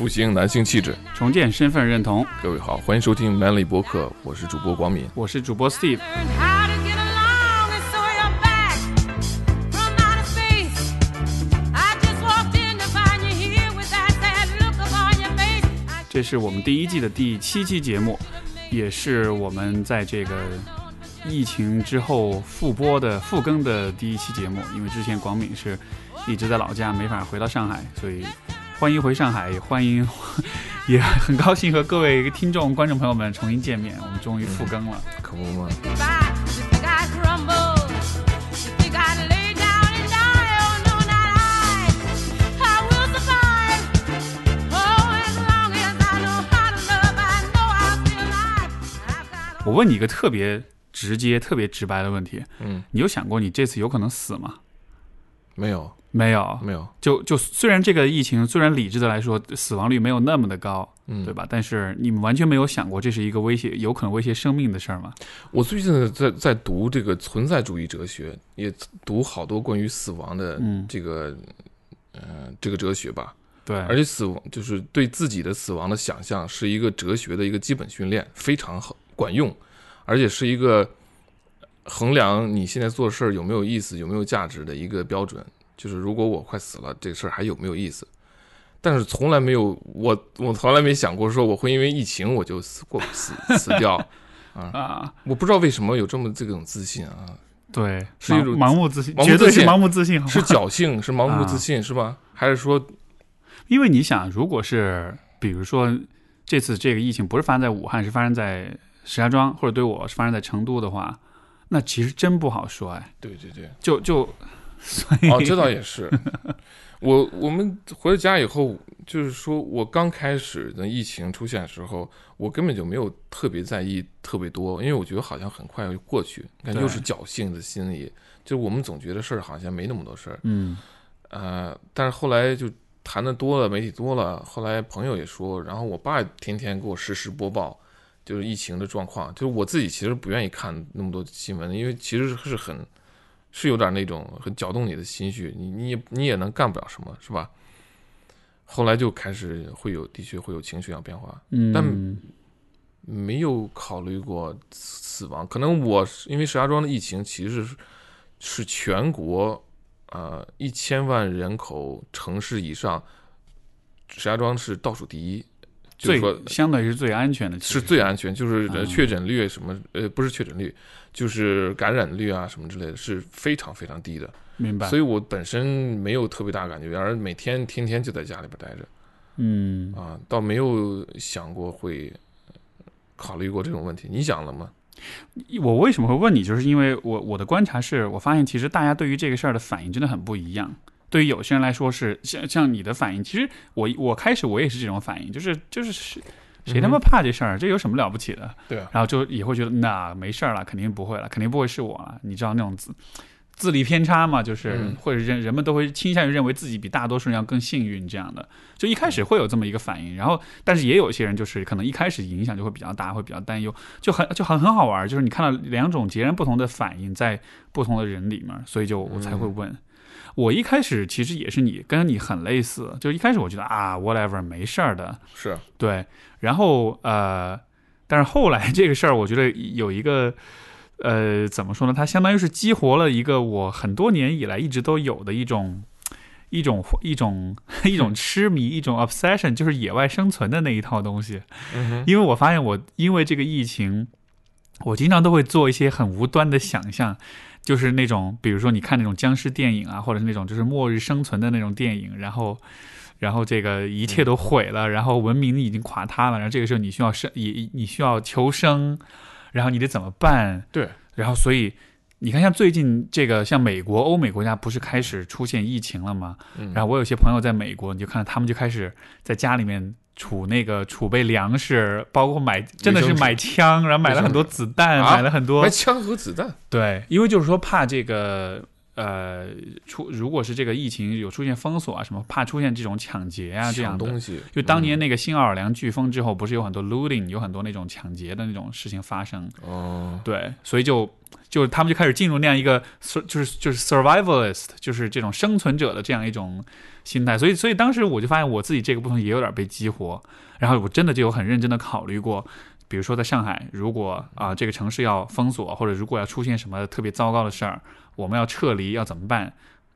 复兴男性气质，重建身份认同。各位好，欢迎收听 Manly 博客，我是主播广敏，我是主播 Steve。这是我们第一季的第七期节目，也是我们在这个疫情之后复播的复更的第一期节目。因为之前广敏是一直在老家，没法回到上海，所以欢迎回上海，也欢迎，也很高兴和各位听众、观众朋友们重新见面。我们终于复更了，可不嘛。我问你一个特别直接、特别直白的问题，嗯，你有想过你这次有可能死吗？没有，没有，没有。就就虽然这个疫情，虽然理智的来说死亡率没有那么的高，嗯，对吧？但是你们完全没有想过这是一个威胁，有可能威胁生命的事儿吗？我最近在在读这个存在主义哲学，也读好多关于死亡的这个，呃，这个哲学吧。对，而且死亡就是对自己的死亡的想象，是一个哲学的一个基本训练，非常好。管用，而且是一个衡量你现在做事儿有没有意思、有没有价值的一个标准。就是如果我快死了，这事儿还有没有意思？但是从来没有我，我从来没想过说我会因为疫情我就死过死死掉 啊啊！我不知道为什么有这么这种自信啊。对，是一种盲目自信，绝对是盲目自信，是侥幸，是盲目自信，是吧？还是说，因为你想，如果是比如说这次这个疫情不是发生在武汉，是发生在。石家庄或者对我是发生在成都的话，那其实真不好说哎。对对对，就就，哦，这倒也是。我我们回到家以后，就是说我刚开始的疫情出现的时候，我根本就没有特别在意特别多，因为我觉得好像很快就过去。你看，又是侥幸的心理，就是我们总觉得事儿好像没那么多事儿。嗯。呃，但是后来就谈的多了，媒体多了，后来朋友也说，然后我爸天天给我实时播报。就是疫情的状况，就是我自己其实不愿意看那么多新闻，因为其实是很，是有点那种很搅动你的心绪，你你也你也能干不了什么，是吧？后来就开始会有，的确会有情绪上变化，嗯，但没有考虑过死亡。可能我因为石家庄的疫情其实是是全国呃一千万人口城市以上，石家庄是倒数第一。最说相对是最安全的，是最安全，就是确诊率什么呃不是确诊率，就是感染率啊什么之类的，是非常非常低的。明白。所以我本身没有特别大感觉，而每天天天就在家里边待着，嗯啊，倒没有想过会考虑过这种问题。你想了吗？我为什么会问你？就是因为我我的观察是我发现，其实大家对于这个事儿的反应真的很不一样。对于有些人来说是像像你的反应，其实我我开始我也是这种反应，就是就是谁谁他妈怕这事儿，这有什么了不起的？对，然后就也会觉得那没事儿了，肯定不会了，肯定不会是我了。你知道那种自自力偏差嘛？就是或者人人们都会倾向于认为自己比大多数人要更幸运这样的，就一开始会有这么一个反应。然后但是也有一些人就是可能一开始影响就会比较大，会比较担忧，就很就很很好玩，就是你看到两种截然不同的反应在不同的人里面，所以就我才会问。我一开始其实也是你跟你很类似，就一开始我觉得啊，whatever，没事儿的，是对。然后呃，但是后来这个事儿，我觉得有一个呃，怎么说呢？它相当于是激活了一个我很多年以来一直都有的一种一种一种一种痴迷，一种 obsession，就是野外生存的那一套东西。因为我发现我因为这个疫情，我经常都会做一些很无端的想象。就是那种，比如说你看那种僵尸电影啊，或者是那种就是末日生存的那种电影，然后，然后这个一切都毁了，然后文明已经垮塌了，然后这个时候你需要生，你你需要求生，然后你得怎么办？对，然后所以你看，像最近这个，像美国、欧美国家不是开始出现疫情了吗？然后我有些朋友在美国，你就看他们就开始在家里面。储那个储备粮食，包括买真的是买枪，然后买了很多子弹，买了很多买枪和子弹。对，因为就是说怕这个呃出如果是这个疫情有出现封锁啊什么，怕出现这种抢劫啊这样的。抢东西，就当年嗯那个新奥尔良飓风之后，不是有很多 looting，有很多那种抢劫的那种事情发生。哦，对，所以就就他们就开始进入那样一个就是就是 survivalist，就是这种生存者的这样一种心态。所以所以当时我就发现我自己这个部分也有点被激活，然后我真的就有很认真的考虑过。比如说，在上海，如果啊、这个城市要封锁，或者如果要出现什么特别糟糕的事儿，我们要撤离要怎么办？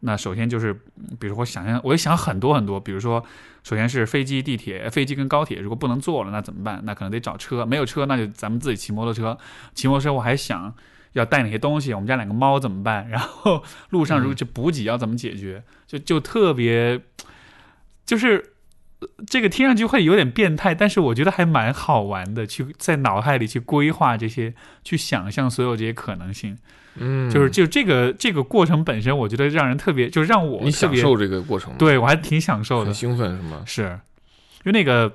那首先就是，比如我想象，我也想很多很多，比如说，首先是飞机、地铁，飞机跟高铁如果不能坐了，那怎么办？那可能得找车，没有车那就咱们自己骑摩托车。骑摩托车我还想要带哪些东西，我们家两个猫怎么办？然后路上如果就补给要怎么解决？就就特别，就是呃这个听上去会有点变态，但是我觉得还蛮好玩的，去在脑海里去规划这些，去想象所有这些可能性。嗯，就是就这个这个过程本身，我觉得让人特别，就是让我你享受这个过程吗，对我还挺享受的很。兴奋是吗？是，因为那个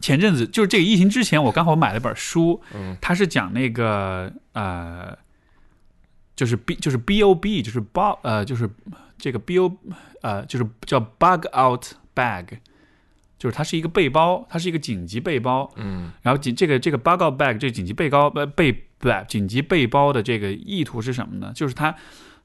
前阵子就是这个疫情之前，我刚好买了本书，嗯。它是讲那个呃，就是 B 就是 B O B 就是 bug 呃就是这个 B O 呃就是叫 bug out bag，就是它是一个背包，它是一个紧急背包，嗯。然后紧这个这个 bug out bag 这个紧急背包呃背不紧急背包的这个意图是什么呢？就是它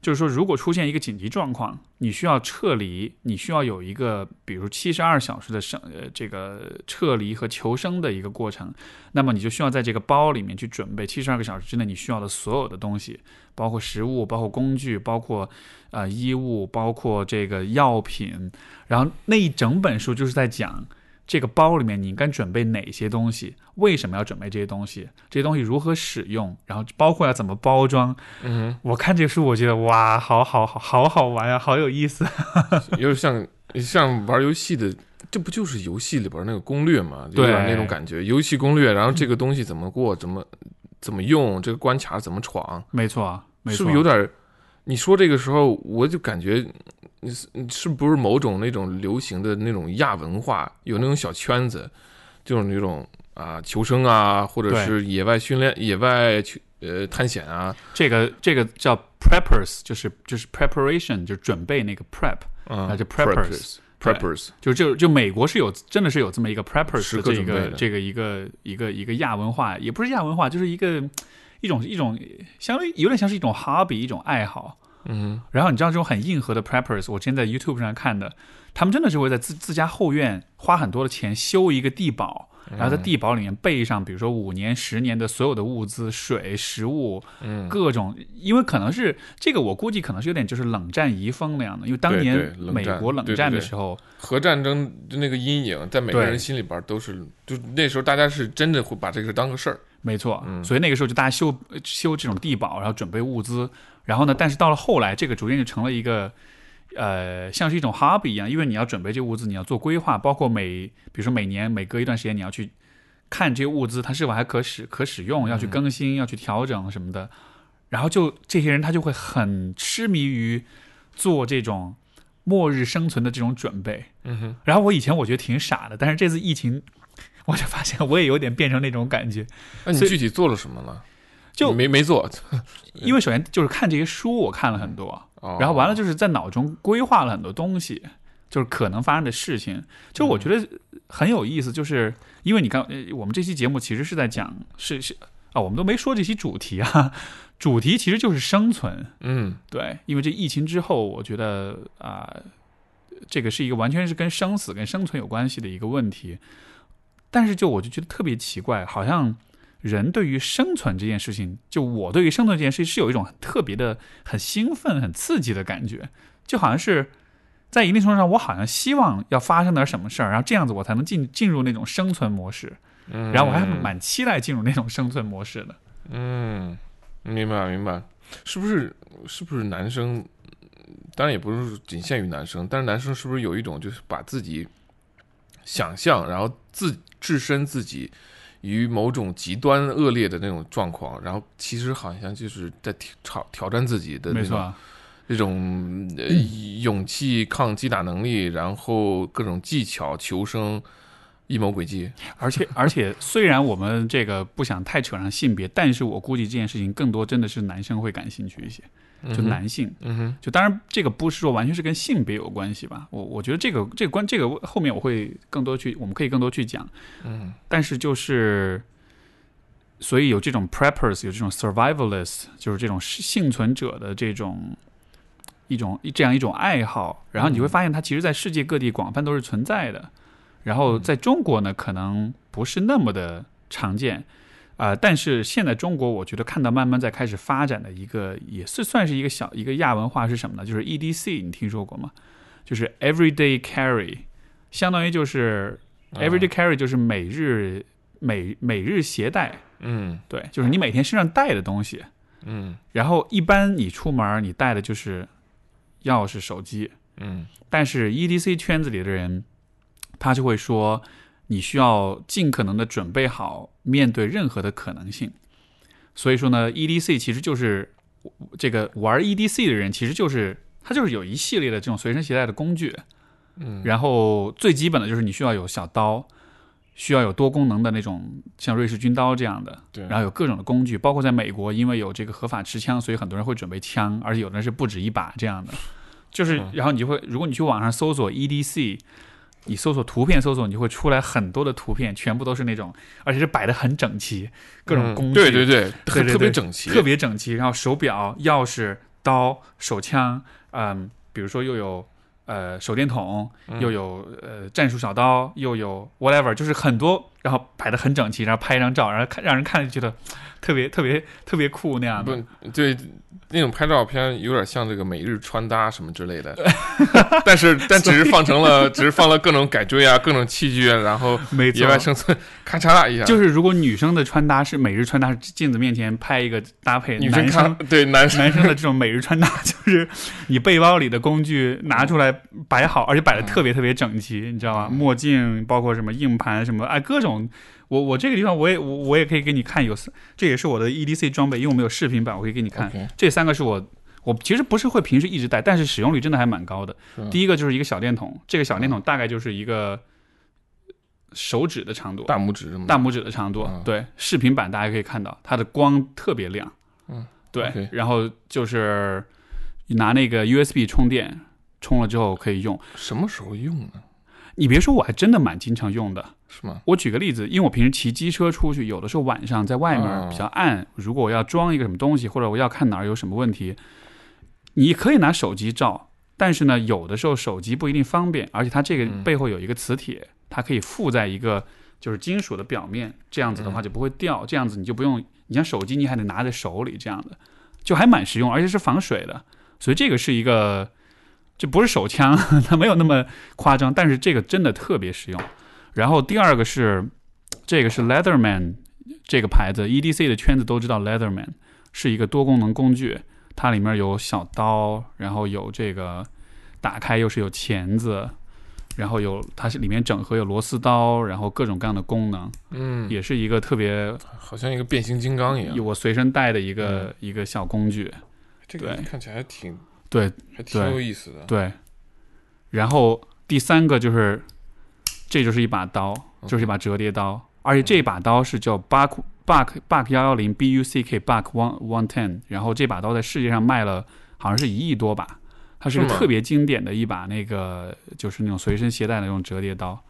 就是说，如果出现一个紧急状况，你需要撤离，你需要有一个比如七十二小时的生呃这个撤离和求生的一个过程，那么你就需要在这个包里面去准备七十二个小时之内你需要的所有的东西，包括食物，包括工具，包括呃衣物，包括这个药品，然后那一整本书就是在讲。这个包里面你应该准备哪些东西？为什么要准备这些东西？这些东西如何使用？然后包括要怎么包装？嗯我看这个书，我觉得哇，好好好好好玩啊，好有意思。哼，有点像像玩游戏的，这不就是游戏里边那个攻略嘛？有对点那种感觉，游戏攻略，然后这个东西怎么过，怎么怎么用，这个关卡怎么闯，没错，没错，是不是有点？你说这个时候，我就感觉你是你是不是某种那种流行的那种亚文化，有那种小圈子，就是那种啊求生啊，或者是野外训练、野外去呃探险啊，这个这个叫 preppers，就是就是 preparation，就是准备那个 prep，啊，就 preppers preppers，就就就美国是有真的是有这么一个 preppers 的这个这个一个一个一个亚文化，也不是亚文化，就是一个一种一种相当于有点像是一种 hobby，一种爱好。嗯然后你知道这种很硬核的 preppers，我之前在 YouTube 上看的，他们真的是会在自自家后院花很多的钱修一个地堡，然后在地堡里面备上，比如说五年、十年的所有的物资、水、食物，嗯，各种，因为可能是这个，我估计可能是有点就是冷战遗风那样的，因为当对年美国冷战的时候，核战争的那个阴影在每个人心里边都是，就那时候大家是真的会把这个事当个事儿，没错，嗯所以那个时候就大家修修这种地堡，然后准备物资，然后呢，但是到了后来，这个逐渐就成了一个。呃，像是一种 hobby 一样，因为你要准备这物资，你要做规划，包括每，比如说每年每隔一段时间，你要去看这些物资它是否还可使可使用，要去更新，要去调整什么的。然后就这些人他就会很痴迷于做这种末日生存的这种准备。嗯哼，然后我以前我觉得挺傻的，但是这次疫情，我就发现我也有点变成那种感觉。那你具体做了什么了？就没没做，因为首先就是看这些书，我看了很多，哦然后完了就是在脑中规划了很多东西，就是可能发生的事情。就我觉得很有意思，就是因为你看，呃我们这期节目其实是在讲是是啊，我们都没说这期主题啊，主题其实就是生存。嗯对，因为这疫情之后，我觉得啊、这个是一个完全是跟生死、跟生存有关系的一个问题。但是就我就觉得特别奇怪，好像人对于生存这件事情，就我对于生存这件事情是有一种很特别的、很兴奋、很刺激的感觉，就好像是在一定程度上，我好像希望要发生点什么事儿，然后这样子我才能进进入那种生存模式，嗯，然后我还蛮期待进入那种生存模式的。嗯，明白明白，是不是是不是男生？当然也不是仅限于男生，但是男生是不是有一种就是把自己想象，然后自置身自己于某种极端恶劣的那种状况，然后其实好像就是在挑挑战自己的那种没错，这种呃勇气、抗击打能力，然后各种技巧、求生，阴谋诡计。而且 而且，虽然我们这个不想太扯上性别，但是我估计这件事情更多真的是男生会感兴趣一些，就男性。就当然这个不是说完全是跟性别有关系吧，我我觉得这个这个关这个后面我会更多去，我们可以更多去讲。嗯但是就是，所以有这种 preppers，有这种 survivalists，就是这种幸存者的这种一种这样一种爱好，然后你会发现它其实在世界各地广泛都是存在的，然后在中国呢可能不是那么的常见。啊、但是现在中国，我觉得看到慢慢在开始发展的一个，也是算是一个小一个亚文化是什么呢？就是 EDC，你听说过吗？就是 Everyday Carry，相当于就是啊 Everyday Carry 就是每日每每日携带，嗯对，就是你每天身上带的东西。嗯然后一般你出门你带的就是钥匙、手机，嗯但是 EDC 圈子里的人，他就会说，你需要尽可能的准备好面对任何的可能性。所以说呢，EDC 其实就是这个玩 EDC 的人，其实就是他就是有一系列的这种随身携带的工具。嗯，然后最基本的就是你需要有小刀，需要有多功能的那种像瑞士军刀这样的，对，然后有各种的工具，包括在美国，因为有这个合法持枪，所以很多人会准备枪，而且有的人是不止一把这样的。就是嗯，然后你就会，如果你去网上搜索 EDC，你搜索图片搜索，你就会出来很多的图片，全部都是那种，而且是摆的很整齐，各种嗯工具，对对对，对特对对特别整齐，特别整齐，然后手表、钥匙、刀、手枪，嗯，比如说又有呃手电筒，嗯又有呃战术小刀，又有 whatever，就是很多，然后摆的很整齐，然后拍一张照，然后看让人看着觉得特别特别特别酷那样的。不对，那种拍照片有点像这个每日穿搭什么之类的，但是 但只是放成了，只是放了各种改锥啊，各种器具啊，然后每野外生存，咔嚓一下，就是如果女生的穿搭是每日穿搭，是镜子面前拍一个搭配，女生对男生 男生的这种每日穿搭，就是你背包里的工具拿出来摆好，而且摆的特别特别整齐，你知道吗？嗯墨镜，包括什么硬盘什么，哎，各种。我我这个地方我也我我也可以给你看，有这也是我的 EDC 装备，因为我们有视频版，我可以给你看。这三个是我我其实不是会平时一直带，但是使用率真的还蛮高的。第一个就是一个小电筒，这个小电筒大概就是一个手指的长度，大拇指大拇指的长度。嗯对，视频版大家可以看到，它的光特别亮。嗯，对然后就是拿那个 USB 充电，充了之后可以用。什么时候用呢？你别说，我还真的蛮经常用的。是吗？我举个例子，因为我平时骑机车出去，有的时候晚上在外面哦比较暗，如果我要装一个什么东西，或者我要看哪儿有什么问题，你可以拿手机照，但是呢，有的时候手机不一定方便，而且它这个嗯背后有一个磁铁，它可以附在一个就是金属的表面，这样子的话嗯就不会掉，这样子你就不用，你像手机你还得拿在手里这样的，就还蛮实用，而且是防水的，所以这个是一个。这不是手枪，它没有那么夸张，但是这个真的特别实用。然后第二个是，这个是 Leatherman 这个牌子，EDC 的圈子都知道 Leatherman 是一个多功能工具，它里面有小刀，然后有这个打开又是有钳子，然后有它是里面整合有螺丝刀，然后各种各样的功能，嗯，也是一个特别好像一个变形金刚一样。我随身带的一个、一个小工具。这个看起来还挺对还挺有意思的。对，然后第三个就是，这就是一把刀，就是一把折叠刀，而且这把刀是叫 Buck Buck Buck 幺幺零 B U C K Buck One One Ten，然后这把刀在世界上卖了好像是一亿多把，它是个特别经典的一把那个就是那种随身携带的那种折叠刀，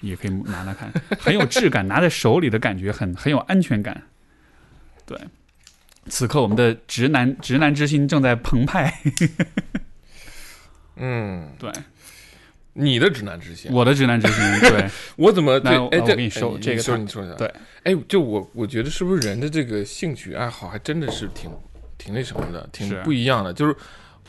也可以拿拿看，很有质感，拿在手里的感觉很很有安全感。对，此刻我们的直男直男之心正在澎湃。嗯，对，你的指南之心，我的指南之心，对，我怎么对？哎，我你说哎这个它说你说一下。对，哎，就我我觉得是不是人的这个兴趣爱好还真的是挺挺那什么的，挺不一样的。就是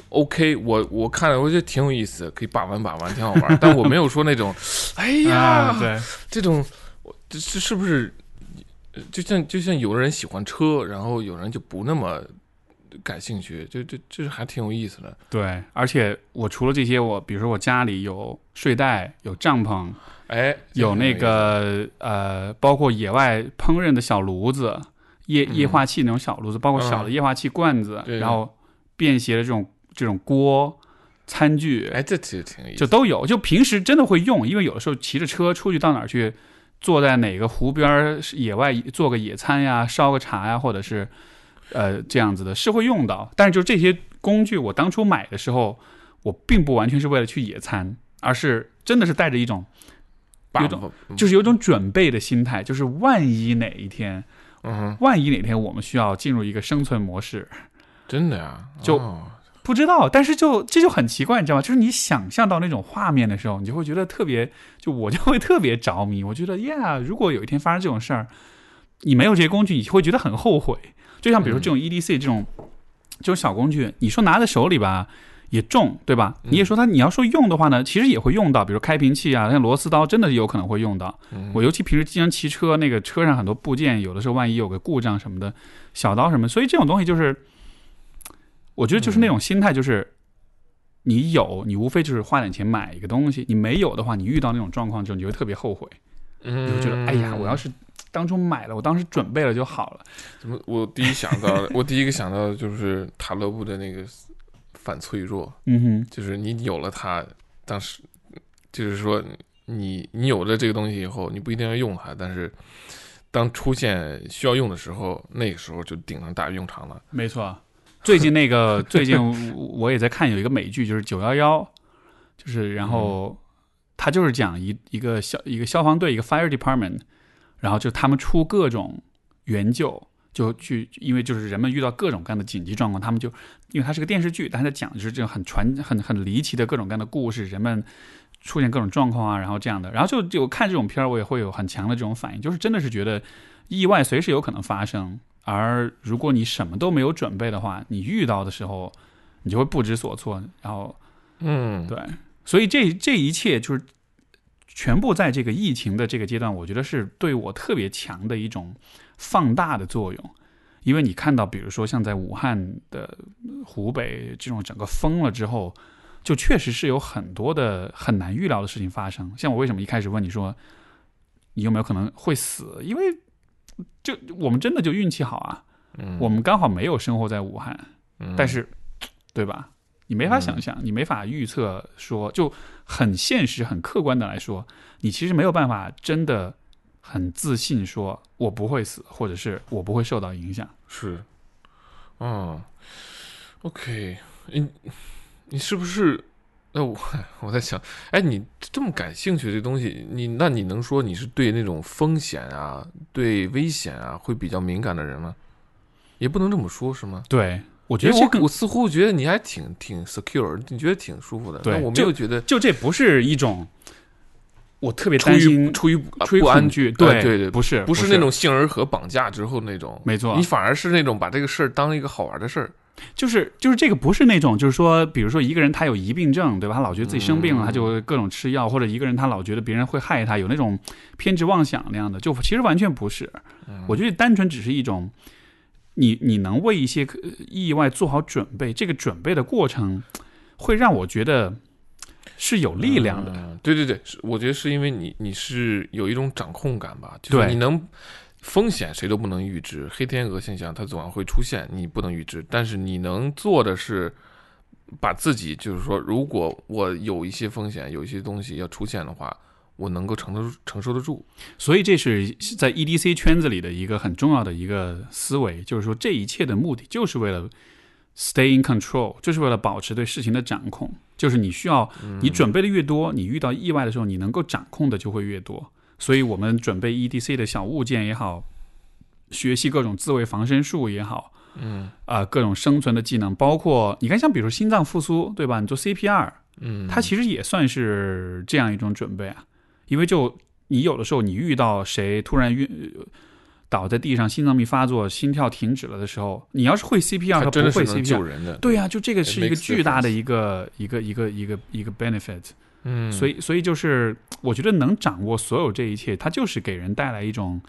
OK，我我看了，我觉得挺有意思，可以把玩把玩，挺好玩。但我没有说那种，哎呀，啊，对，这种这这是不是呃就像就像有的人喜欢车，然后有人就不那么感兴趣，就就就是还挺有意思的。对，而且我除了这些，我比如说我家里有睡袋，有帐篷，哎，有那个呃，包括野外烹饪的小炉子，液嗯液化气那种小炉子，包括小的液化气罐子，对然后便携的这种这种锅，餐具，哎，这其实挺有意思，就都有。就平时真的会用，因为有的时候骑着车出去到哪儿去，坐在哪个湖边儿野外做个野餐呀，烧个茶呀，或者是呃这样子的，是会用到。但是就这些工具，我当初买的时候，我并不完全是为了去野餐，而是真的是带着一种有种种就是有种准备的心态，就是万一哪一天，嗯，万一哪天我们需要进入一个生存模式，真的呀，就哦不知道，但是就这就很奇怪，你知道吗？就是你想象到那种画面的时候，你就会觉得特别，就我就会特别着迷。我觉得呀，如果有一天发生这种事儿，你没有这些工具，你会觉得很后悔。就像比如说这种 EDC 这种、这种小工具，你说拿在手里吧。也重，对吧？你也说它，你要说用的话呢，其实也会用到，比如开瓶器啊，像螺丝刀，真的有可能会用到。嗯我尤其平时经常骑车，那个车上很多部件，有的时候万一有个故障什么的，小刀什么，所以这种东西就是，我觉得就是那种心态，就是你有，你无非就是花点钱买一个东西，你没有的话，你遇到那种状况之后，你就会特别后悔，嗯，你会觉得，哎呀，我要是当初买了，我当时准备了就好了。怎么？我第一想到的，我第一个想到的就是塔勒布的那个反脆弱，嗯哼，就是你有了它，当时就是说你你有了这个东西以后，你不一定要用它，但是当出现需要用的时候，那个时候就顶上大用场了。没错。最近那个，最近我也在看有一个美剧，就是九幺幺，就是然后他就是讲一一个消一个消防队一个 fire department，然后就他们出各种援救，就去因为就是人们遇到各种各样的紧急状况，他们就因为它是个电视剧，但是在讲就是这种很传很很离奇的各种各样的故事，人们出现各种状况啊，然后这样的，然后就就看这种片儿，我也会有很强的这种反应，就是真的是觉得意外随时有可能发生。而如果你什么都没有准备的话，你遇到的时候，你就会不知所措。然后，嗯，对，所以这这一切就是全部在这个疫情的这个阶段，我觉得是对我特别强的一种放大的作用。因为你看到，比如说像在武汉的湖北这种整个封了之后，就确实是有很多的很难预料的事情发生。像我为什么一开始问你说你有没有可能会死，因为就我们真的就运气好啊，嗯我们刚好没有生活在武汉，嗯但是，对吧？你没法想象，你没法预测，说就很现实、很客观的来说，你其实没有办法真的很自信说我不会死，或者是我不会受到影响。是，嗯，OK，你你是不是？那我我在想，哎，你这么感兴趣这东西，你那你能说你是对那种风险啊、对危险啊会比较敏感的人吗？也不能这么说，是吗？对，我觉得这个我我似乎觉得你还挺挺 secure，你觉得挺舒服的。对我没就有觉得就这不是一种我特别担心、出于出于不安对对对不是不是那种杏仁核绑架之后那种，没错你反而是那种把这个事儿当一个好玩的事儿。就是就是这个不是那种，就是说，比如说一个人他有疑病症，对吧？他老觉得自己生病了，嗯他就各种吃药，或者一个人他老觉得别人会害他，有那种偏执妄想那样的，就其实完全不是。嗯我觉得单纯只是一种，你你能为一些呃意外做好准备，这个准备的过程会让我觉得是有力量的。嗯对对对，是我觉得是因为你你是有一种掌控感吧，就是你能风险谁都不能预知，黑天鹅现象它总要会出现，你不能预知，但是你能做的是把自己就是说，如果我有一些风险，有一些东西要出现的话，我能够承受承受得住。所以这是在 EDC 圈子里的一个很重要的一个思维，就是说这一切的目的就是为了 stay in control，就是为了保持对事情的掌控。就是你需要你准备的越多，你遇到意外的时候，你能够掌控的就会越多。所以我们准备 EDC 的小物件也好，学习各种自卫防身术也好，嗯啊、各种生存的技能，包括你看，像比如心脏复苏，对吧？你做 CPR，嗯，它其实也算是这样一种准备啊，因为就你有的时候你遇到谁突然晕呃倒在地上，心脏病发作，心跳停止了的时候，你要是会 CPR 他不会 CPR，人的。对呀、就这个是一个巨大的一个一个一个一个一个 benefit，嗯，所以所以就是我觉得能掌握所有这一切，它就是给人带来一种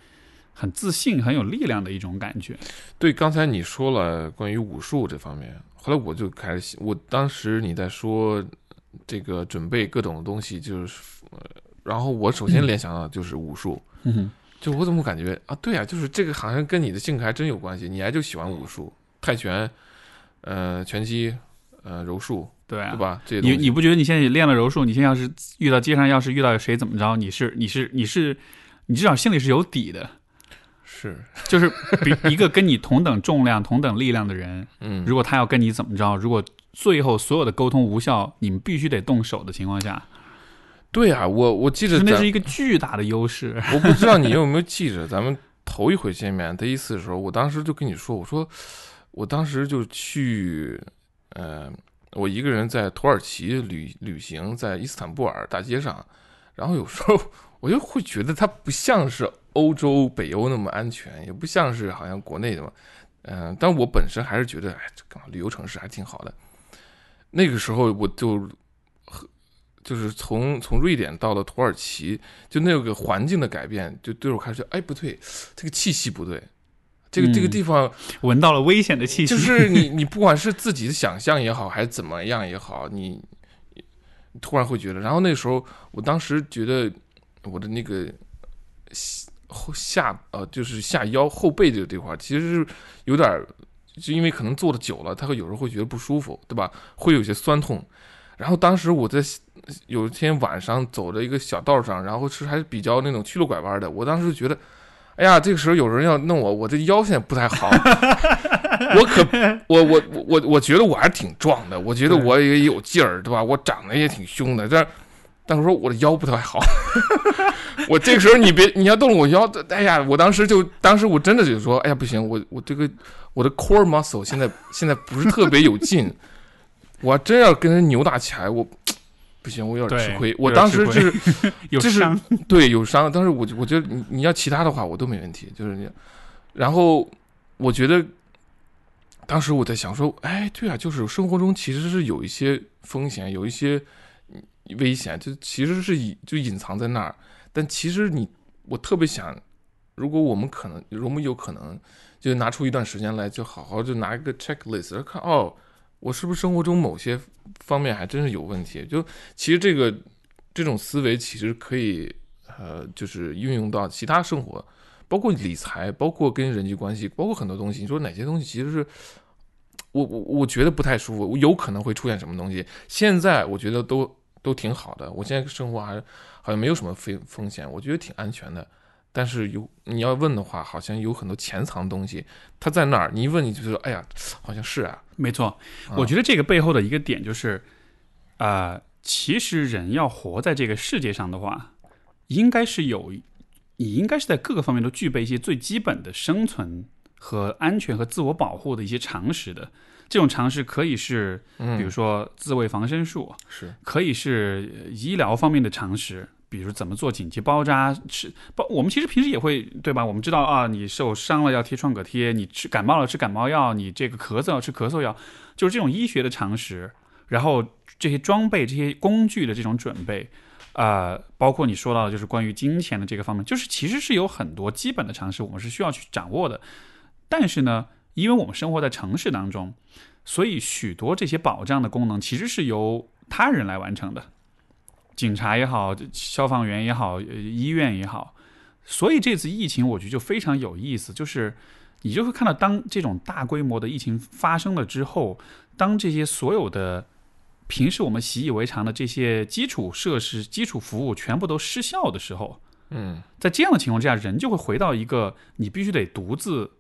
很自信、很有力量的一种感觉。对，刚才你说了关于武术这方面，后来我就开始，我当时你在说这个准备各种东西，就是，呃然后我首先联想到的就是武术，嗯哼，就我怎么感觉啊，对啊，就是这个好像跟你的性格还真有关系，你还就喜欢武术、泰拳、呃拳击、呃柔术，对啊对，吧？这你你不觉得你现在练了柔术，你现在要是遇到街上要是遇到谁怎么着，你是你是你是你至少心里是有底的，是。就是比一个跟你同等重量、同等力量的人，嗯，如果他要跟你怎么着，如果最后所有的沟通无效，你们必须得动手的情况下，对啊，我我记得那是一个巨大的优势。我不知道你有没有记着，咱们头一回见面第一次的时候，我当时就跟你说，我说我当时就去，呃，我一个人在土耳其旅旅行，在伊斯坦布尔大街上，然后有时候我就会觉得它不像是欧洲、北欧那么安全，也不像是好像国内的嘛，嗯、但我本身还是觉得，哎，这个旅游城市还挺好的。那个时候我就就是从从瑞典到了土耳其，就那个环境的改变，就对我开始，哎，不对，这个气息不对，这个、这个嗯地方 闻到了危险的气息，就 是你你不管是自己的想象也好，还是怎么样也好，你你突然会觉得，然后那时候，我当时觉得我的那个下后下呃，就是下腰后背这个地方，其实是有点儿，就因为可能坐的久了，他会有时候会觉得不舒服，对吧？会有些酸痛。然后当时我在有一天晚上走着一个小道上，然后是还是比较那种曲路拐弯的，我当时就觉得，哎呀，这个时候有人要弄我，我这腰现在不太好。我可我我我我觉得我还是挺壮的，我觉得我也有劲儿，对吧？我长得也挺凶的，但但是说我的腰不太好。我这个时候你别你要动了我腰，哎呀，我当时就当时我真的就说，哎呀不行，我我这个我的 core muscle 现在现在不是特别有劲，我要真要跟人扭打起来，我 不行，我有点吃亏。我当时 就是有这是伤，对，有伤，但是我我觉得你你要其他的话我都没问题，就是你，然后我觉得当时我在想说，哎，对啊，就是生活中其实是有一些风险，有一些嗯危险，就其实是隐就隐藏在那儿，但其实你我特别想，如果我们可能，如果我们有可能，就拿出一段时间来，就好好就拿一个 checklist 看，哦，我是不是生活中某些方面还真是有问题？就其实这个这种思维其实可以呃，就是运用到其他生活，包括理财，包括跟人际关系，包括很多东西。你说哪些东西其实是我我我觉得不太舒服，我有可能会出现什么东西？现在我觉得都都挺好的，我现在生活还好像没有什么风风险，我觉得挺安全的。但是有你要问的话，好像有很多潜藏的东西，它在那儿。你一问，你就说，哎呀，好像是啊。没错，啊我觉得这个背后的一个点就是，啊，其实人要活在这个世界上的话，应该是有，你应该是在各个方面都具备一些最基本的生存和安全和自我保护的一些常识的。这种常识可以是，嗯，比如说自卫防身术，是可以是呃医疗方面的常识，比如怎么做紧急包扎，吃包。我们其实平时也会，对吧？我们知道啊，你受伤了要贴创可贴，你吃感冒了吃感冒药，你这个咳嗽要吃咳嗽药，就是这种医学的常识。然后这些装备、这些工具的这种准备，呃，包括你说到的就是关于金钱的这个方面，就是其实是有很多基本的常识我们是需要去掌握的。但是呢，因为我们生活在城市当中，所以许多这些保障的功能其实是由他人来完成的，警察也好，消防员也好，呃医院也好。所以这次疫情，我觉得就非常有意思，就是你就会看到，当这种大规模的疫情发生了之后，当这些所有的平时我们习以为常的这些基础设施、基础服务全部都失效的时候，嗯在这样的情况之下，人就会回到一个你必须得独自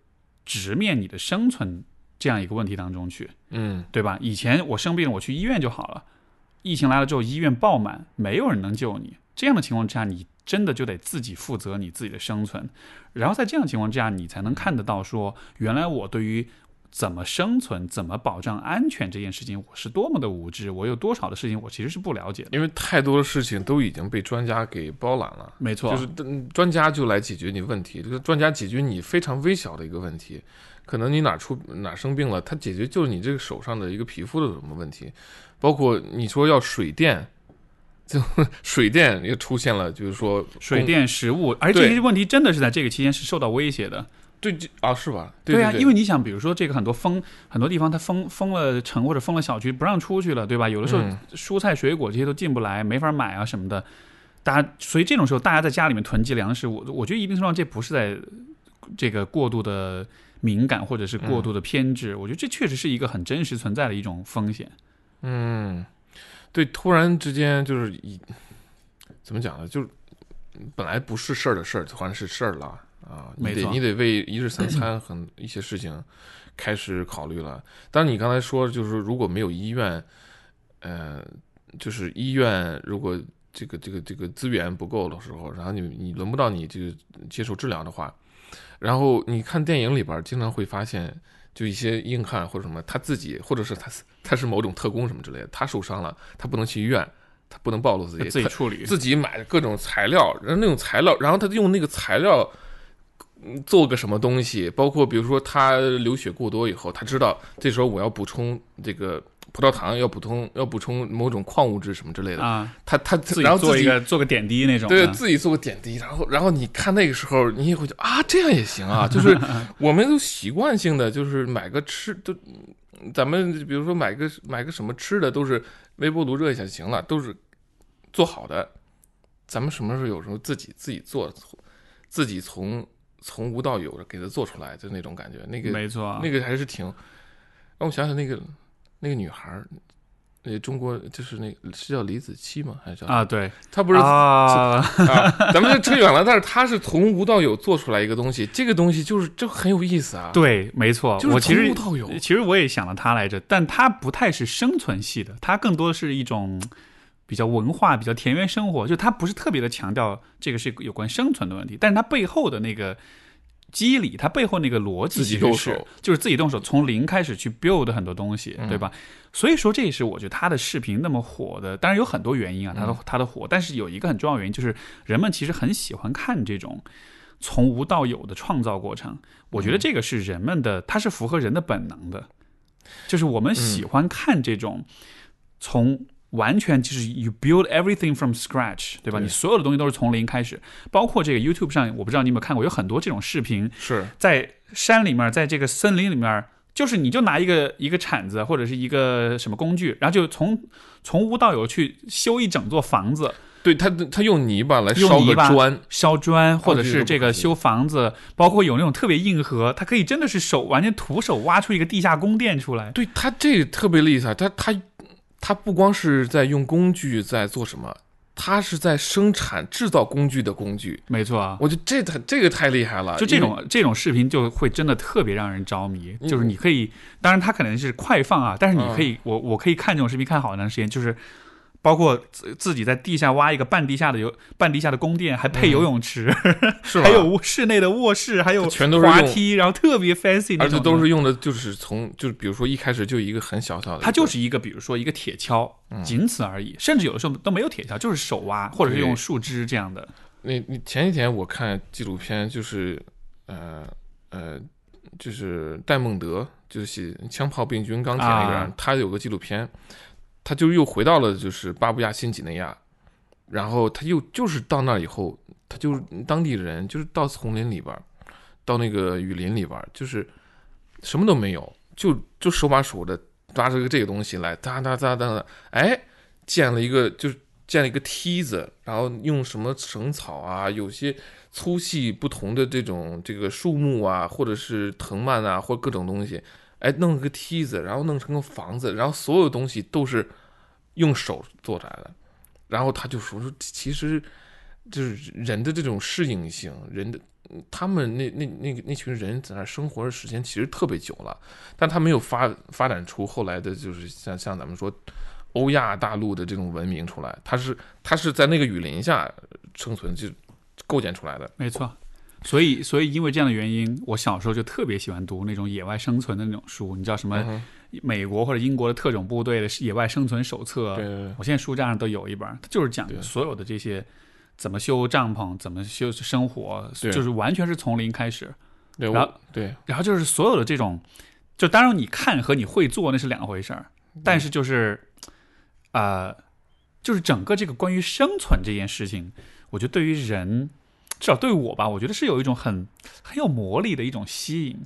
直面你的生存这样一个问题当中去，嗯对吧？以前我生病了，我去医院就好了，疫情来了之后，医院爆满，没有人能救你。这样的情况之下，你真的就得自己负责你自己的生存。然后在这样的情况之下，你才能看得到说，原来我对于怎么生存、怎么保障安全这件事情，我是多么的无知，我有多少的事情我其实是不了解的。因为太多的事情都已经被专家给包揽了。没错，就是嗯专家就来解决你问题，这个专家解决你非常微小的一个问题，可能你哪出哪生病了，它解决就是你这个手上的一个皮肤的什么问题，包括你说要水电，就 水电也出现了，就是说水电、食物，而这些问题真的是在这个期间是受到威胁的。对这啊是吧？对啊，对因为你想，比如说这个很多封很多地方它封封了城或者封了小区，不让出去了，对吧？有的时候嗯蔬菜水果这些都进不来，没法买啊什么的。大家所以这种时候，大家在家里面囤积粮食，我我觉得一定程度上这不是在这个过度的敏感或者是过度的偏执，我觉得这确实是一个很真实存在的一种风险。嗯，对，突然之间就是一怎么讲呢？就是本来不是事儿的事儿，突然是事儿了啊！你得你得为一日三餐很一些事情开始考虑了。当然，你刚才说就是如果没有医院，呃，就是医院如果这个这个这个资源不够的时候，然后你你轮不到你这个接受治疗的话，然后你看电影里边经常会发现，就一些硬汉或者什么，他自己或者是他他是某种特工什么之类的，他受伤了，他不能去医院，他不能暴露自己，自己处理。自己买各种材料，然后那种材料，然后他用那个材料嗯做个什么东西，包括比如说他流血过多以后，他知道这时候我要补充这个葡萄糖，要补充要补充某种矿物质什么之类的，啊，他他自己做一个做个点滴那种，对自己做个点滴，然后然后你看那个时候，你也会觉得啊，这样也行啊，就是我们都习惯性的就是买个吃都，咱们比如说买个买个什么吃的都是微波炉热一下就行了，都是做好的。咱们什么时候有时候自己自己做，自己从从无到有的给它做出来，就那种感觉，那个没错，那个还是挺让我想想那个那个女孩儿，那中国就是那个是叫李子柒吗？还是叫啊，对她不是啊，啊，咱们这扯远了，但是她是从无到有做出来一个东西，这个东西就是就很有意思啊。，对，没错，就是我其实从无到有。其实我也想了她来着，但她不太是生存系的，她更多是一种比较文化、比较田园生活，就她不是特别的强调这个是有关生存的问题，但是她背后的那个机理，它背后那个逻辑其实是就是自己动手，从零开始去 build 很多东西，嗯。对吧？所以说这也是我觉得他的视频那么火的，当然有很多原因啊，他的他的火，但是有一个很重要原因就是人们其实很喜欢看这种。从无到有的创造过程，我觉得这个是人们的，它是符合人的本能的，就是我们喜欢看这种从完全就是 you build everything from scratch，对吧？对。你所有的东西都是从零开始，包括这个 YouTube 上，我不知道你有没有看过，有很多这种视频，是。在山里面，在这个森林里面，就是你就拿一个一个铲子或者是一个什么工具，然后就从从无到有去修一整座房子，对他他用泥巴来烧砖，烧砖，或者是这个修房子，包括有那种特别硬核，他可以真的是手完全徒手挖出一个地下宫殿出来。对他这个特别厉害，他他他不光是在用工具在做什么，他是在生产制造工具的工具。没错啊，我觉得这太这个太厉害了，就这种这种视频就会真的特别让人着迷。嗯就是你可以，当然它可能是快放啊，但是你可以，我我可以看这种视频看好长时间，就是。包括自自己在地下挖一个半地下的游半地下的宫殿，还配游泳池？还有室内的卧室，还有全都是滑梯，然后特别 fancy 那而且，都是用的，就是从就是比如说一开始就一个很小小的，它就是一个，比如说一个铁锹，嗯。仅此而已，甚至有的时候都没有铁锹，就是手挖，或者是用树枝这样的。那你前几天我看纪录片，就是呃呃，就是戴孟德，就是写《枪炮、病菌、钢铁》那个人，啊。他有个纪录片，他就又回到了就是巴布亚新几内亚，然后他又就是到那以后，他就当地人，就是到丛林里边，到那个雨林里边，就是什么都没有，就就手把手的抓着个这个东西来，哒哒哒哒哒，哎，建了一个就是建了一个梯子，然后用什么绳草啊，有些粗细不同的这种这个树木啊，或者是藤蔓啊，或各种东西，哎，弄了个梯子，然后弄成个房子，然后所有东西都是用手做出来的。然后他就说说，其实就是人的这种适应性，人的他们那那那个那群人在那生活的时间其实特别久了，但他没有发发展出后来的就是像像咱们说欧亚大陆的这种文明出来，他是他是在那个雨林下生存就构建出来的。没错。所以，所以因为这样的原因，我小时候就特别喜欢读那种野外生存的那种书。你知道什么？美国或者英国的特种部队的野外生存手册，对我现在书架上都有一本，它就是讲对所有的这些怎么修帐篷，怎么修生活，就是完全是从零开始。对，然后对然后就是所有的这种，就当然你看和你会做那是两回事儿，但是就是，呃，就是整个这个关于生存这件事情，我觉得对于人，至少对我吧，我觉得是有一种很很有魔力的一种吸引。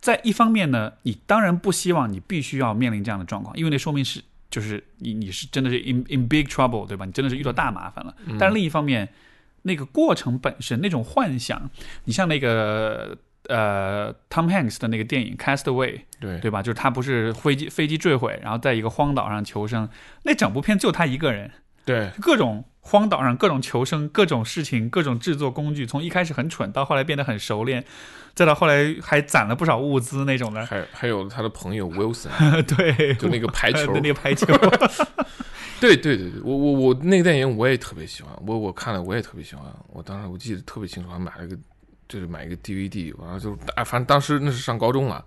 在一方面呢，你当然不希望你必须要面临这样的状况，因为那说明是就是你你是真的是 in in big trouble，对吧？你真的是遇到大麻烦了。但另一方面，那个过程本身那种幻想，你像那个呃 Tom Hanks 的那个电影《Castaway》，对对吧？就是他不是飞机飞机坠毁，然后在一个荒岛上求生，那整部片就他一个人，对各种荒岛上各种求生，各种事情，各种制作工具，从一开始很蠢，到后来变得很熟练，再到后来还攒了不少物资那种的。还还有他的朋友 Wilson，对，就那个排球对那个排球，对对对对，我我我那个电影我也特别喜欢，我我看了我也特别喜欢，我当时我记得特别清楚，还买了个就是买一个 DVD，完了就啊，反正当时那是上高中了。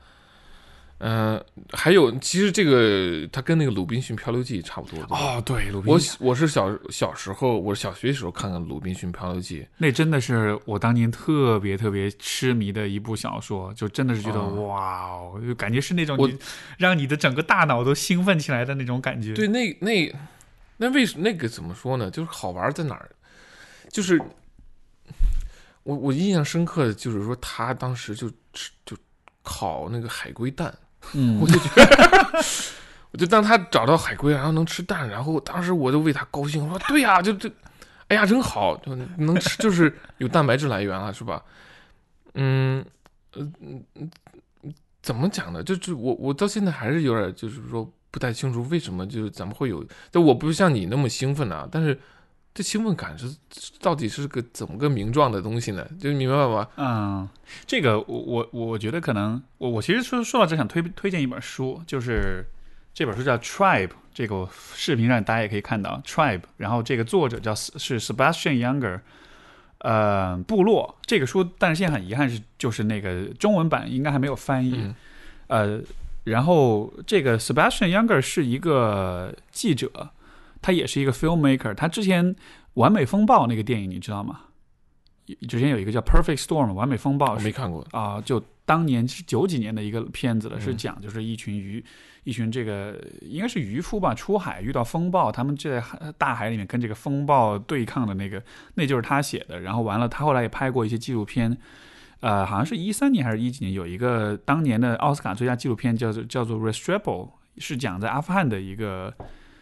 嗯、还有其实这个它跟那个《鲁滨逊漂流记》差不多。哦，对，鲁我滨我是小小时候，我小学时候看的《鲁滨逊漂流记》，那真的是我当年特别特别痴迷的一部小说，就真的是觉得、哦哇哦，就感觉是那种你让你的整个大脑都兴奋起来的那种感觉。对，那那那为什那个怎么说呢？就是好玩在哪儿？就是我我印象深刻的就是说，他当时就吃就烤那个海龟蛋，嗯我，就觉得，我就当他找到海龟，然后能吃蛋，然后当时我就为他高兴，我说对呀、就这，哎呀，真好，就能吃，就是有蛋白质来源了，是吧？嗯，呃，嗯怎么讲呢？就就我我到现在还是有点就是说不太清楚为什么就是咱们会有，但我不像你那么兴奋啊，但是这兴奋感是到底是个怎么个名状的东西呢？就是明白吧？嗯，这个我我我觉得可能我我其实说说到这想推推荐一本书，就是这本书叫《Tribe》，这个视频上大家也可以看到《Tribe》，然后这个作者叫是 Sebastian Younger，呃，部落这个书，但是现在很遗憾是就是那个中文版应该还没有翻译，嗯呃，然后这个 Sebastian Younger 是一个记者，他也是一个 filmmaker，他之前《完美风暴》那个电影你知道吗？之前有一个叫《Perfect Storm》完美风暴是没看过。啊、就当年是九几年的一个片子了，是嗯讲就是一群渔，一群这个应该是渔夫吧，出海遇到风暴，他们就在大海里面跟这个风暴对抗的那个，那就是他写的。然后完了，他后来也拍过一些纪录片，呃，好像是一三年还是一几年，有一个当年的奥斯卡最佳纪录片叫做叫做《Restrepo》，是讲在阿富汗的一个。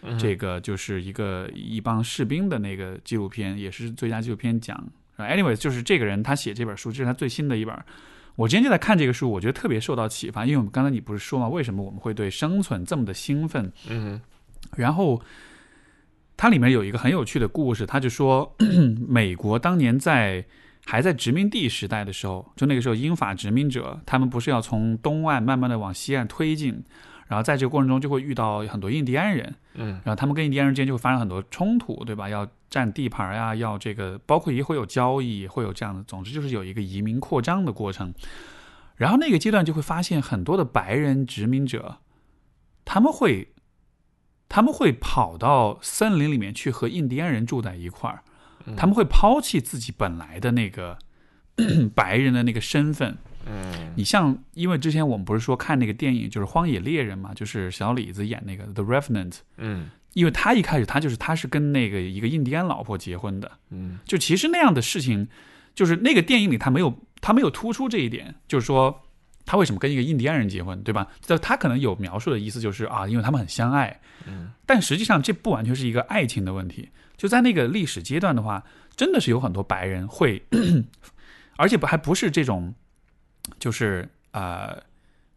嗯这个就是一个一帮士兵的那个纪录片，也是最佳纪录片奖。啊 Anyway，就是这个人他写这本书，这是他最新的一本。我今天就在看这个书，我觉得特别受到启发，因为我们刚才你不是说嘛，为什么我们会对生存这么的兴奋？嗯然后它里面有一个很有趣的故事，他就说，美国当年在还在殖民地时代的时候，就那个时候英法殖民者他们不是要从东岸慢慢的往西岸推进，然后在这个过程中就会遇到很多印第安人，嗯然后他们跟印第安人之间就会发生很多冲突，对吧？要占地盘呀，要这个，包括也会有交易，会有这样的，总之就是有一个移民扩张的过程。然后那个阶段就会发现很多的白人殖民者，他们会他们会跑到森林里面去和印第安人住在一块儿，嗯他们会抛弃自己本来的那个 白人的那个身份，嗯。你像，因为之前我们不是说看那个电影就是《荒野猎人》嘛，就是小李子演那个《The Revenant》，嗯。因为他一开始他就是他是跟那个一个印第安老婆结婚的，嗯。就其实那样的事情，就是那个电影里他没有他没有突出这一点，就是说他为什么跟一个印第安人结婚，对吧？就他可能有描述的意思就是啊，因为他们很相爱，嗯。但实际上这不完全是一个爱情的问题，就在那个历史阶段的话，真的是有很多白人会，而且不还不是这种，就是呃，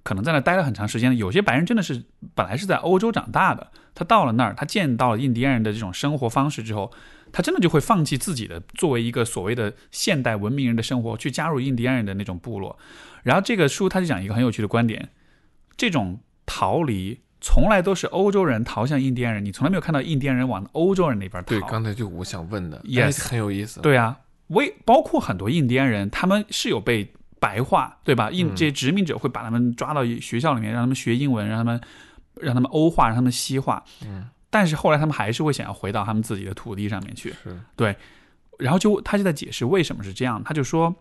可能在那待了很长时间的，有些白人真的是本来是在欧洲长大的，他到了那儿，他见到了印第安人的这种生活方式之后，他真的就会放弃自己的作为一个所谓的现代文明人的生活，去加入印第安人的那种部落。然后这个书他就讲一个很有趣的观点，这种逃离。从来都是欧洲人逃向印第安人，你从来没有看到印第安人往欧洲人那边逃。对，刚才就我想问的 Yes 哎很有意思。对啊，为包括很多印第安人，他们是有被白话，对吧？印嗯这些殖民者会把他们抓到学校里面，让他们学英文，让他们让他们欧化，让他们西化。嗯，但是后来他们还是会想要回到他们自己的土地上面去。是然后就他就在解释为什么是这样，他就说，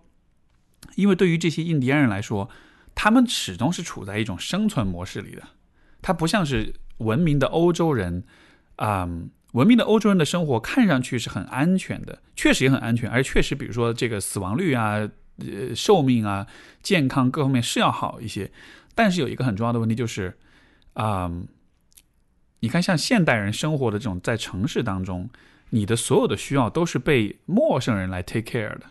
因为对于这些印第安人来说，他们始终是处在一种生存模式里的，他不像是文明的欧洲人，啊、文明的欧洲人的生活看上去是很安全的，确实也很安全，而确实比如说这个死亡率啊、呃寿命啊、健康各方面是要好一些，但是有一个很重要的问题就是，啊、你看像现代人生活的这种在城市当中。你的所有的需要都是被陌生人来 take care 的，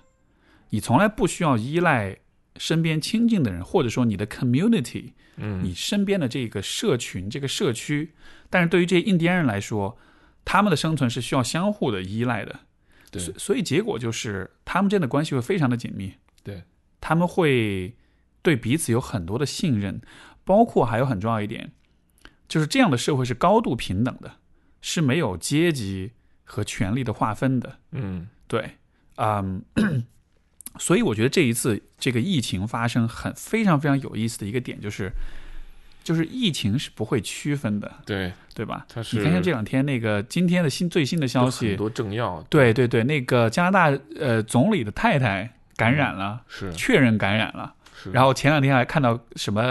你从来不需要依赖身边亲近的人，或者说你的 community，嗯，你身边的这个社群、这个社区。但是对于这些印第安人来说，他们的生存是需要相互的依赖的。对所所以结果就是他们之间的关系会非常的紧密。对，他们会对彼此有很多的信任，包括还有很重要一点，就是这样的社会是高度平等的，是没有阶级和权力的划分的。嗯对，嗯，所以我觉得这一次这个疫情发生很非常非常有意思的一个点就是，就是疫情是不会区分的，对，对吧？它是你看看这两天那个今天的新最新的消息很，多政要对对对，那个加拿大呃总理的太太感染了，是确认感染了。是，然后前两天还看到什么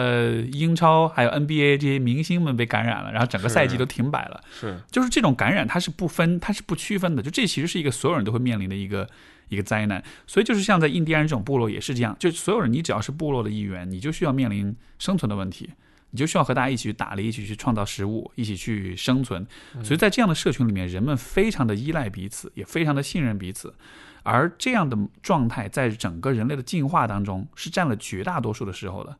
英超还有 NBA 这些明星们被感染了，然后整个赛季都停摆了。是就是这种感染，它是不分，它是不区分的。就这其实是一个所有人都会面临的一个一个灾难。所以就是像在印第安人这种部落也是这样，就所有人你只要是部落的一员，你就需要面临生存的问题，你就需要和大家一起去打猎，一起去创造食物，一起去生存。所以在这样的社群里面，人们非常的依赖彼此，也非常的信任彼此。而这样的状态，在整个人类的进化当中，是占了绝大多数的时候的。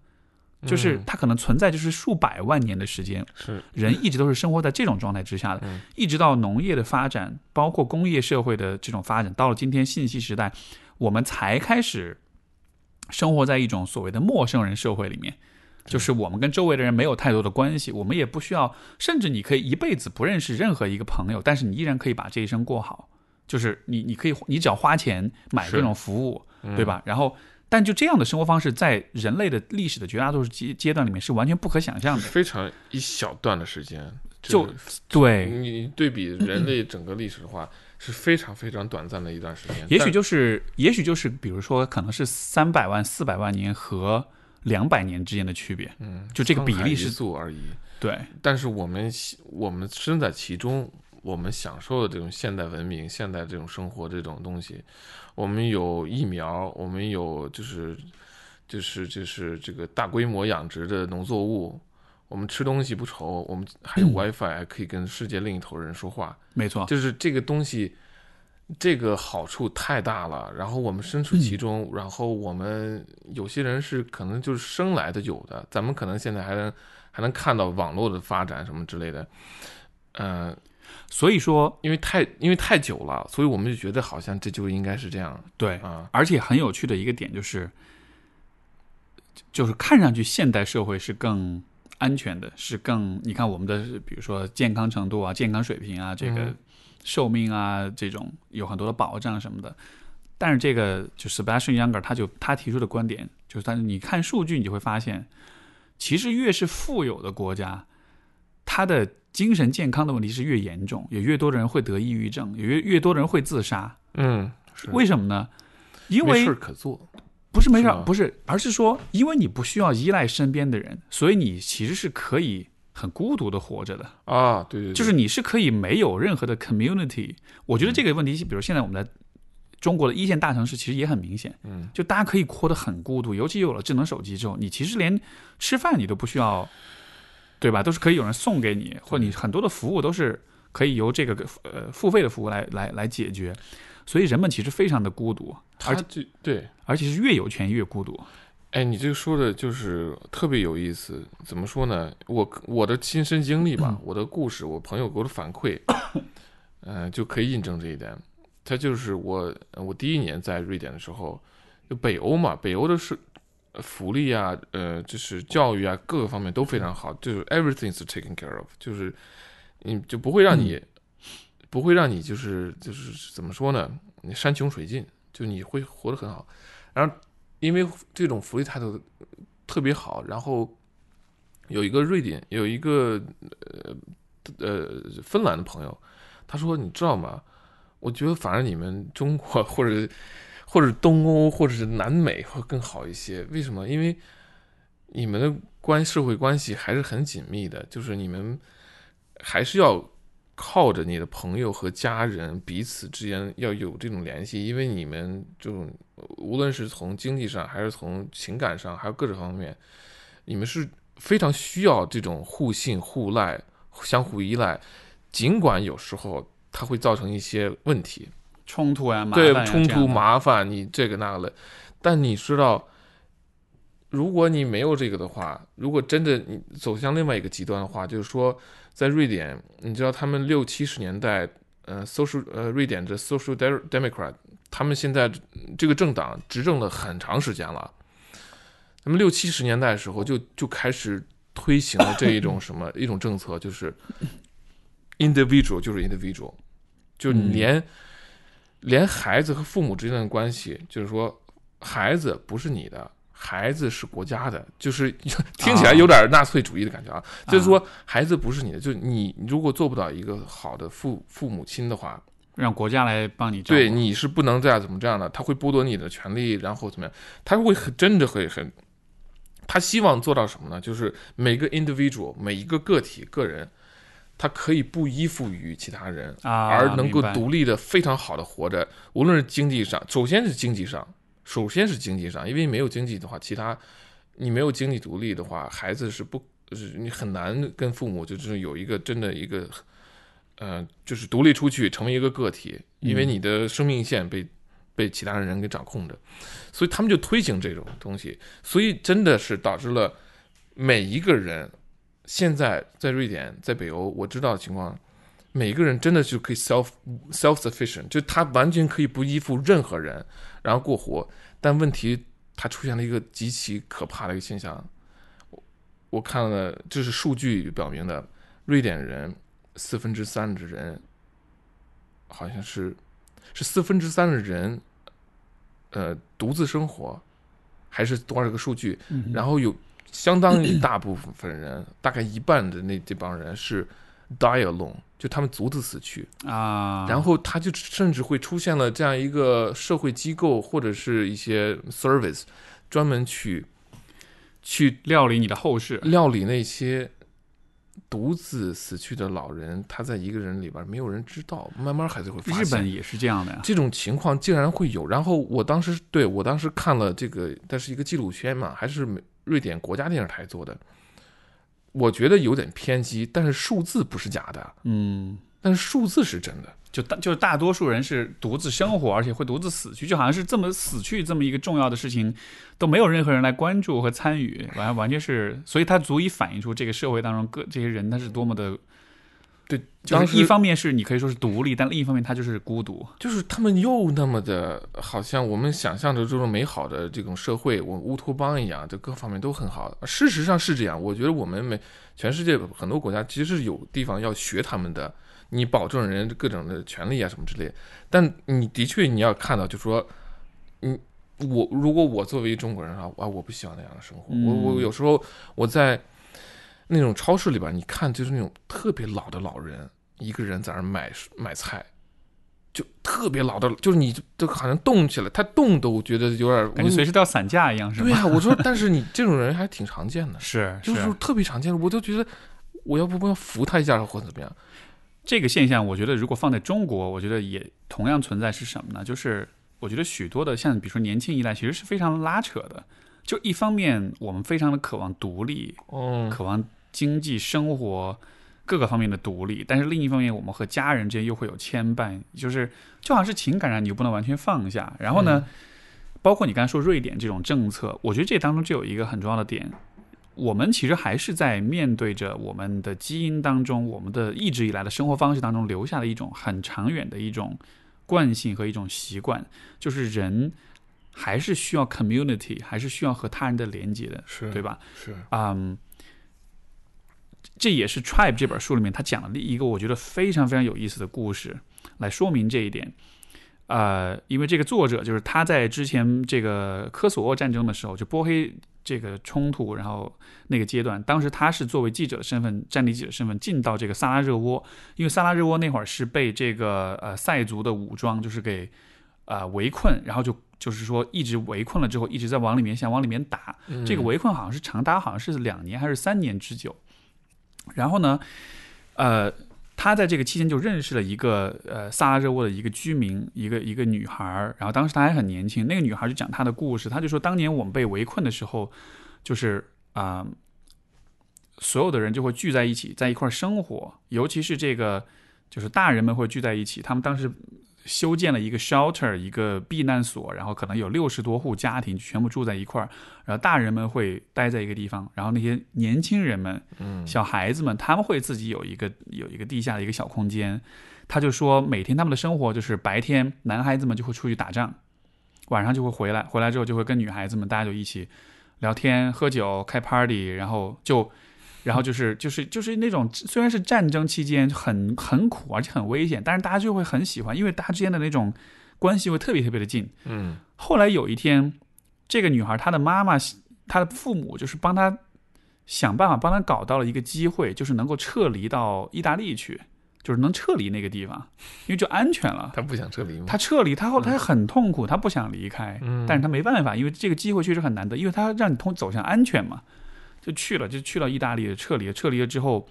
就是嗯它可能存在就是数百万年的时间，是人一直都是生活在这种状态之下的，嗯一直到农业的发展，包括工业社会的这种发展，到了今天信息时代，我们才开始生活在一种所谓的陌生人社会里面。就是我们跟周围的人没有太多的关系，我们也不需要，甚至你可以一辈子不认识任何一个朋友，但是你依然可以把这一生过好。就是你，你可以，你只要花钱买这种服务，对吧？然后，但就这样的生活方式，在人类的历史的绝大多数阶阶段里面是完全不可想象的。非常一小段的时间，就是对，你对比人类整个历史的话，是非常非常短暂的一段时间。也许就是，也许就是，比如说，可能是三百万、四百万年和两百年之间的区别，嗯，就这个比例是粟而已。对，但是我们我们身在其中，我们享受的这种现代文明、现代这种生活这种东西，我们有疫苗，我们有就是就是就是这个大规模养殖的农作物，我们吃东西不愁，我们还有 WiFi，还可以跟世界另一头人说话，没错，就是这个东西。这个好处太大了，然后我们身处其中，然后我们有些人是可能就是生来的有的，咱们可能现在还能还能看到网络的发展什么之类的，嗯、所以说，因为太因为太久了，所以我们就觉得好像这就应该是这样。对，啊，而且很有趣的一个点就是，就是看上去现代社会是更安全的，是更你看我们的比如说健康程度啊、健康水平啊、这个嗯。寿命啊这种有很多的保障什么的。但是这个就 Sebastian Younger 他就他提出的观点就是，但是你看数据，你就会发现，其实越是富有的国家，它的精神健康的问题是越严重，有越多的人会得抑郁症，有越越多的人会自杀。嗯，是为什么呢？因为没事儿可做，不是没事儿，不是，而是说，因为你不需要依赖身边的人，所以你其实是可以很孤独的活着的。啊，对对对，就是你是可以没有任何的 community。我觉得这个问题，比如现在我们在中国的一线大城市，其实也很明显，嗯，就大家可以活得很孤独。尤其有了智能手机之后，你其实连吃饭你都不需要，对吧？都是可以有人送给你，或者你很多的服务都是可以由这个呃付费的服务来来来解决。所以人们其实非常的孤独，而且对，而且是越有钱越孤独。哎，你这个说的就是特别有意思。怎么说呢？我我的亲身经历吧，我的故事，我朋友给我的反馈，嗯、就可以印证这一点。他就是我，我第一年在瑞典的时候，就北欧嘛，北欧的是呃福利啊，呃，就是教育啊，各个方面都非常好，就是 everything is taken care of，就是你就不会让你、不会让你就是就是怎么说呢？你山穷水尽，就你会活得很好。然后因为这种福利态度特别好，然后有一个瑞典有一个呃呃芬兰的朋友，他说你知道吗？我觉得反而你们中国或者或者东欧或者是南美会更好一些。为什么？因为你们的关社会关系还是很紧密的，就是你们还是要靠着你的朋友和家人彼此之间要有这种联系，因为你们这种无论是从经济上还是从情感上，还有各种方面，你们是非常需要这种互信互赖、相互依赖，尽管有时候它会造成一些问题，冲突呀，麻对冲突麻烦，你这个那个的，但你知道，如果你没有这个的话，如果真的你走向另外一个极端的话，就是说，在瑞典，你知道他们六七十年代，呃，social 呃，瑞典的 social democrat，他们现在这个政党执政了很长时间了。那么六七十年代的时候就就开始推行了这一种什么一种政策，就是 individual 就是 individual，就连、连孩子和父母之间的关系，就是说孩子不是你的，孩子是国家的，就是 听起来有点纳粹主义的感觉啊。就是说孩子不是你的，就你如果做不到一个好的父父母亲的话，让国家来帮你。对，你是不能再怎么这样的，他会剥夺你的权利，然后怎么样？他会很真的会很，他希望做到什么呢？就是每个 individual 每一个个体个人，他可以不依附于其他人，啊，而能够独立的非常好的活着。无论是经济上，首先是经济上，首先是经济上，因为没有经济的话，其他你没有经济独立的话，孩子是不是你很难跟父母就是有一个真的一个。呃，就是独立出去，成为一个个体，因为你的生命线被被其他人给掌控着，所以他们就推行这种东西，所以真的是导致了每一个人现在在瑞典，在北欧，我知道的情况，每个人真的就可以 self self sufficient，就他完全可以不依附任何人，然后过活。但问题，它出现了一个极其可怕的一个现象，我我看了，就是数据表明的，瑞典人。四分之三的人，好像是是四分之三的人，呃，独自生活，还是多少个数据？嗯然后有相当于大部分人，大概一半的那这帮人是 die alone，就他们独自死去。啊，然后他就甚至会出现了这样一个社会机构或者是一些 service，专门去去料理你的后事。料理那些独自死去的老人，他在一个人里边没有人知道，慢慢孩子会发现。日本也是这样的呀。这种情况竟然会有，然后我当时对我当时看了这个，但是一个纪录片嘛，还是瑞典国家电视台做的，我觉得有点偏激，但是数字不是假的，嗯，但是数字是真的。就大就是大多数人是独自生活，而且会独自死去，就好像是这么死去这么一个重要的事情，都没有任何人来关注和参与，完完全是，所以它足以反映出这个社会当中各这些人他是多么的，对，就是当一方面是你可以说是独立，但另一方面他就是孤独。就是他们又那么的，好像我们想象着这种美好的这种社会，我乌托邦一样，这各方面都很好。事实上是这样，我觉得我们每全世界很多国家其实是有地方要学他们的，你保证人各种的权利啊什么之类的。但你的确你要看到，就说，你我如果我作为中国人啊，啊我不喜欢那样的生活。我我有时候我在那种超市里边，你看就是那种特别老的老人，一个人在那买买菜。就特别老的，就是你都好像动起来，他动都觉得有点感觉随时都要散架一样，是吗？对呀、我说，但是你这种人还挺常见的，是就是特别常见的，我都觉得我要不不要扶他一下或者怎么样？这个现象，我觉得如果放在中国，我觉得也同样存在是什么呢？就是我觉得许多的像比如说年轻一代，其实是非常拉扯的。就一方面，我们非常的渴望独立，嗯，渴望经济生活各个方面的独立，但是另一方面，我们和家人之间又会有牵绊，就是就好像是情感上你又不能完全放下。然后呢，包括你刚才说瑞典这种政策，我觉得这当中就有一个很重要的点，我们其实还是在面对着我们的基因当中，我们的一直以来的生活方式当中留下的一种很长远的一种惯性和一种习惯，就是人还是需要 community，还是需要和他人的连接的，是对吧？是，嗯，这也是《Tribe》这本书里面他讲的一个我觉得非常非常有意思的故事，来说明这一点。呃，因为这个作者就是他在之前这个科索沃战争的时候，就波黑这个冲突，然后那个阶段，当时他是作为记者的身份，战地记者身份进到这个萨拉热窝，因为萨拉热窝那会儿是被这个呃塞族的武装就是给呃围困，然后就就是说一直围困了之后，一直在往里面想往里面打，嗯这个围困好像是长达好像是两年还是三年之久。然后呢，呃，他在这个期间就认识了一个呃萨拉热窝的一个居民，一个一个女孩儿。然后当时他还很年轻，那个女孩就讲她的故事，她就说当年我们被围困的时候，就是啊、所有的人就会聚在一起，在一块儿生活，尤其是这个就是大人们会聚在一起，他们当时修建了一个 shelter，一个避难所，然后可能有六十多户家庭全部住在一块儿，然后大人们会待在一个地方，然后那些年轻人们、嗯小孩子们，他们会自己有一个有一个地下的一个小空间。他就说，每天他们的生活就是白天男孩子们就会出去打仗，晚上就会回来，回来之后就会跟女孩子们大家就一起聊天、喝酒、开 party，然后就。然后就是就是就是那种虽然是战争期间很很苦而且很危险，但是大家就会很喜欢，因为大家之间的那种关系会特别特别的近。嗯后来有一天，这个女孩她的妈妈、她的父母就是帮她想办法帮她搞到了一个机会，就是能够撤离到意大利去，就是能撤离那个地方，因为就安全了。他不想撤离吗？她撤离，她后她很痛苦，她不想离开，嗯但是她没办法，因为这个机会确实很难得，因为她让你通走向安全嘛，就去了，就去了意大利撤离了，撤离了之后。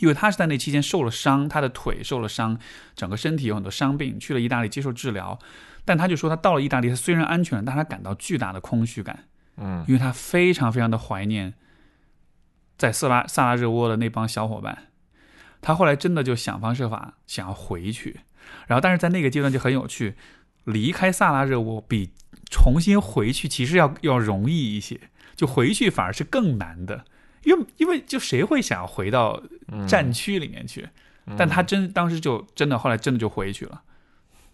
因为他是在那期间受了伤，他的腿受了伤，整个身体有很多伤病，去了意大利接受治疗。但他就说，他到了意大利，他虽然安全了，但他感到巨大的空虚感，嗯因为他非常非常的怀念在色拉萨拉热窝的那帮小伙伴。他后来真的就想方设法想要回去，然后但是在那个阶段就很有趣，离开萨拉热窝比重新回去其实要要容易一些，就回去反而是更难的，因为因为就谁会想要回到嗯。战区里面去？但他真当时就真的后来真的就回去了，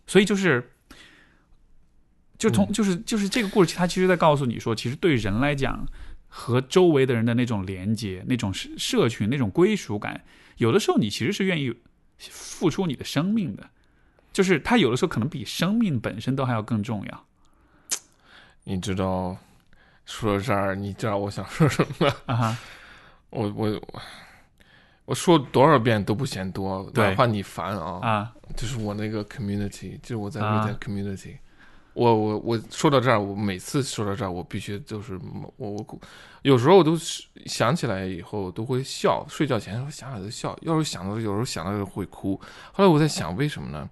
所以就是，就从嗯。就是就是这个故事，它其实在告诉你说，其实对人来讲，和周围的人的那种连接、那种社社群、那种归属感，有的时候你其实是愿意付出你的生命的，就是它有的时候可能比生命本身都还要更重要。你知道，说到这儿，你知道我想说什么？啊哈，我我我说多少遍都不嫌多，哪怕你烦啊，啊就是我那个 community，就是我在啊瑞典 community。我我我说到这儿，我每次说到这儿，我必须就是我我有时候我都是想起来以后都会笑，睡觉前想想就笑，要是想到有时候想到就会哭。后来我在想，为什么呢？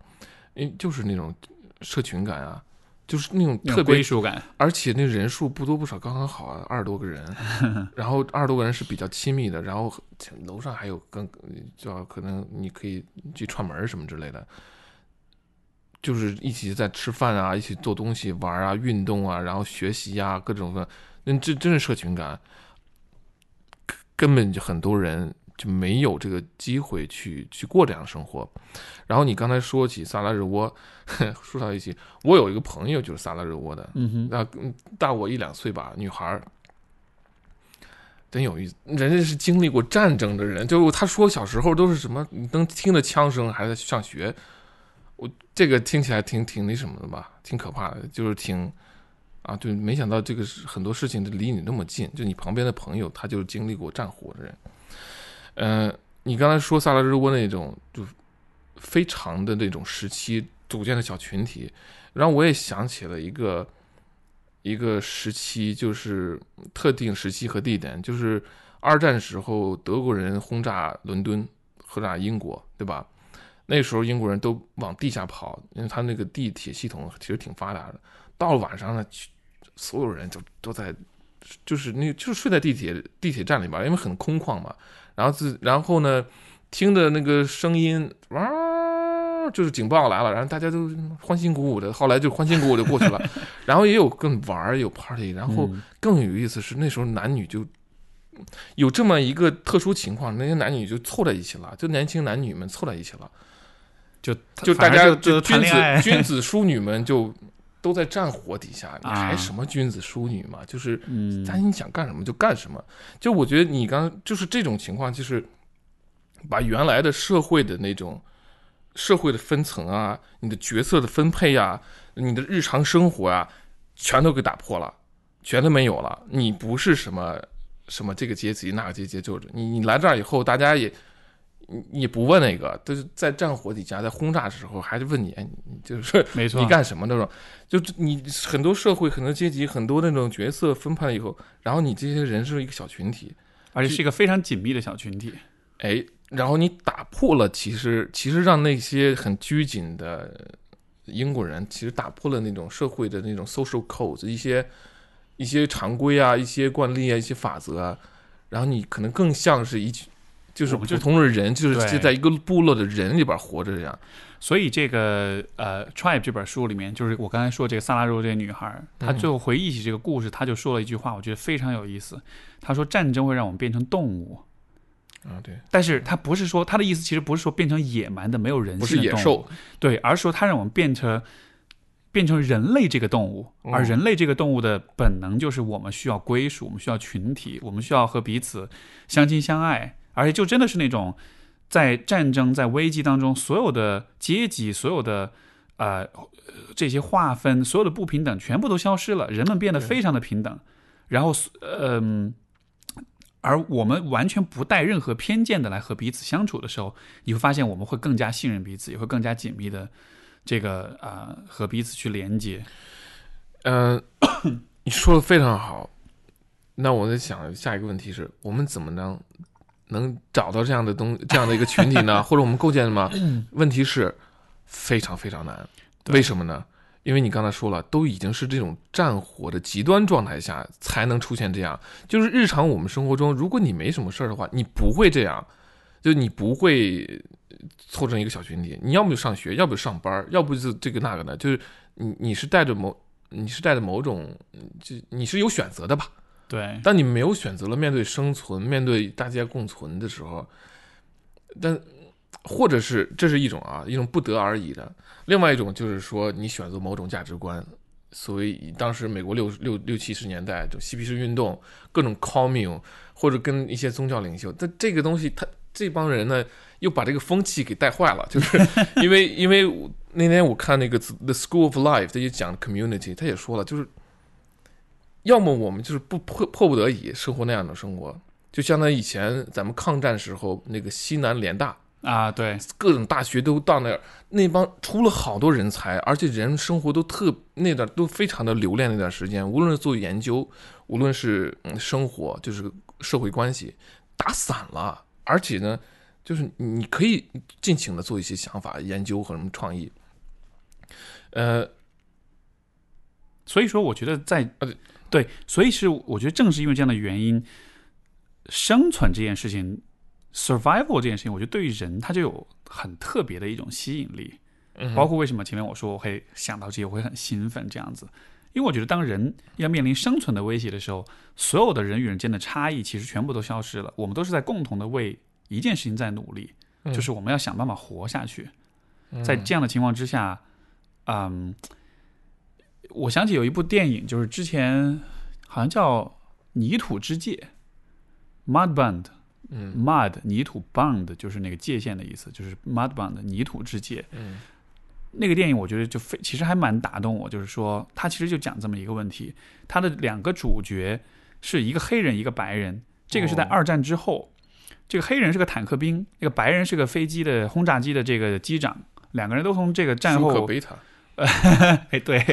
因为就是那种社群感啊，就是那种特别归属感，而且那人数不多不少，刚刚好啊，二十多个人，然后二十多个人是比较亲密的，然后楼上还有更叫可能你可以去串门什么之类的，就是一起在吃饭啊，一起做东西、玩啊、运动啊，然后学习啊，各种的，那这真是社群感，根本就很多人就没有这个机会去去过这样的生活。然后你刚才说起萨拉热窝，说到一起，我有一个朋友就是萨拉热窝的，嗯哼，那嗯大我一两岁吧，女孩儿，真有意思。人家是经历过战争的人，就他说小时候都是什么，你能听着枪声还在上学，我这个听起来挺挺那什么的吧，挺可怕的，就是挺啊，就没想到这个是很多事情都离你那么近，就你旁边的朋友，他就是经历过战火的人。嗯、你刚才说萨拉热窝那种就非常的那种时期组建的小群体，让我也想起了一个一个时期，就是特定时期和地点，就是二战时候德国人轰炸伦敦、轰炸英国，对吧？那时候英国人都往地下跑，因为他那个地铁系统其实挺发达的。到了晚上呢，所有人就都在，就是那就是睡在地铁地铁站里边，因为很空旷嘛。然后自然后呢，听着那个声音，哇，就是警报来了，然后大家都欢欣鼓舞的，后来就欢欣鼓舞就过去了。然后也有更玩儿，有 party，然后嗯更有意思是那时候男女就有这么一个特殊情况，那些男女就凑在一起了，就年轻男女们凑在一起了，就就大家就就君子君子淑女们就都在战火底下，你还啊什么君子淑女嘛？就是嗯咱你想干什么就干什么。就我觉得你刚就是这种情况，就是把原来的社会的那种社会的分层啊，你的角色的分配啊，你的日常生活啊，全都给打破了，全都没有了。你不是什么什么这个阶级那个阶级，就是你你来这儿以后，大家也。你你不问那个，就是在战火底下，在轰炸的时候，还是问你，就是没错，你干什么那种，就你很多社会、很多阶级、很多那种角色分派了以后，然后你这些人是一个小群体，而且是一个非常紧密的小群体。哎，然后你打破了，其实其实让那些很拘谨的英国人，其实打破了那种社会的那种 social codes，一些一些常规啊、一些惯例啊、一些法则啊，然后你可能更像是一群。就是就通的人，就是就在一个部落的人里边活着这样，所以这个呃《Tribe》这本书里面，就是我刚才说这个萨拉热这个女孩，她最后回忆起这个故事，她就说了一句话，我觉得非常有意思。她说：“战争会让我们变成动物。”啊，对，但是她不是说她的意思，其实不是说变成野蛮的、没有人不性。的动物，是野兽，对，而是说它让我们变成变成人类这个动物，哦。而人类这个动物的本能就是我们需要归属，我们需要群体，我们需要和彼此相亲相爱，而且就真的是那种在战争、在危机当中，所有的阶级、所有的呃这些划分、所有的不平等全部都消失了，人们变得非常的平等，然后嗯。而我们完全不带任何偏见的来和彼此相处的时候，你会发现我们会更加信任彼此，也会更加紧密的这个啊、呃和彼此去连接。嗯、你说的非常好。那我在想，下一个问题是我们怎么能能找到这样的东 这样的一个群体呢？或者我们构建的吗？问题是非常非常难。为什么呢？因为你刚才说了，都已经是这种战火的极端状态下才能出现这样。就是日常我们生活中，如果你没什么事儿的话，你不会这样，就你不会凑成一个小群体。你要么就上学，要不就上班，要不就这个那个的。就是你你是带着某你是带着某种，就你是有选择的吧？对，当你没有选择了面对生存、面对大家共存的时候，但 或者是这是一种啊，一种不得而已的；另外一种就是说你选择某种价值观。所以当时美国六六六七十年代，就嬉皮士运动，各种 commune，或者跟一些宗教领袖，但这个东西，他这帮人呢，又把这个风气给带坏了，就是 因为因为那天我看那个 The School of Life，他就讲 community，他也说了，就是要么我们就是不迫迫不得已生活那样的生活，就相当于以前咱们抗战时候那个西南联大，啊，对，各种大学都到那儿，那帮出了好多人才，而且人生活都特那段都非常的留恋那段时间，无论是做研究，无论是嗯生活，就是社会关系打散了，而且呢，就是你可以尽情的做一些想法、研究和什么创意，呃，所以说我觉得在呃对，所以是我觉得正是因为这样的原因，生存这件事情，survival 这件事情，我觉得对于人他就有很特别的一种吸引力。嗯包括为什么前面我说我会想到这些，我会很兴奋这样子，因为我觉得当人要面临生存的威胁的时候，所有的人与人间的差异其实全部都消失了，我们都是在共同的为一件事情在努力，嗯就是我们要想办法活下去。在这样的情况之下，嗯，我想起有一部电影，就是之前好像叫《泥土之界》（Mud Bund）。嗯 mud 泥土 bond 就是那个界限的意思，就是 mud bond 泥土之界。嗯那个电影我觉得就非其实还蛮打动我，就是说他其实就讲这么一个问题，他的两个主角是一个黑人一个白人，这个是在哦二战之后，这个黑人是个坦克兵，那个白人是个飞机的轰炸机的这个机长，两个人都从这个战舒克后贝塔，哎，对，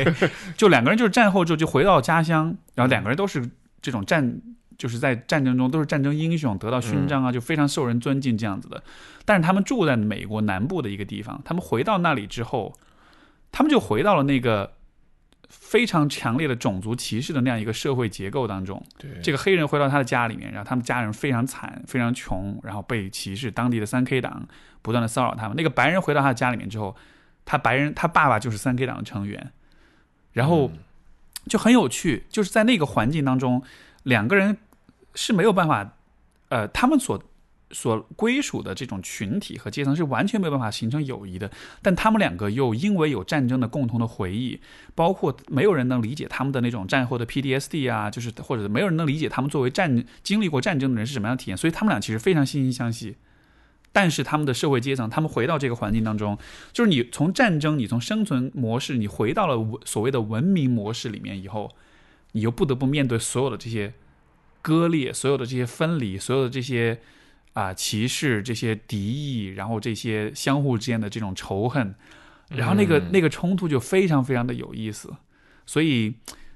就两个人就是战后之后就回到家乡，然后两个人都是这种战，就是在战争中都是战争英雄，得到勋章啊，就非常受人尊敬这样子的。但是他们住在美国南部的一个地方，他们回到那里之后，他们就回到了那个非常强烈的种族歧视的那样一个社会结构当中。对，这个黑人回到他的家里面，然后他们家人非常惨，非常穷，然后被歧视，当地的三 K 党不断的骚扰他们。那个白人回到他的家里面之后，他白人他爸爸就是三 K 党的成员，然后嗯。就很有趣，就是在那个环境当中，两个人是没有办法，呃，他们所所归属的这种群体和阶层是完全没有办法形成友谊的，但他们两个又因为有战争的共同的回忆，包括没有人能理解他们的那种战后的 PTSD 啊，就是或者没有人能理解他们作为战经历过战争的人是什么样的体验，所以他们俩其实非常惺惺相惜。但是他们的社会阶层，他们回到这个环境当中，就是你从战争，你从生存模式，你回到了文所谓的文明模式里面以后，你又不得不面对所有的这些割裂，所有的这些分离，所有的这些啊、歧视、这些敌意，然后这些相互之间的这种仇恨，然后那个、嗯那个冲突就非常非常的有意思。所以，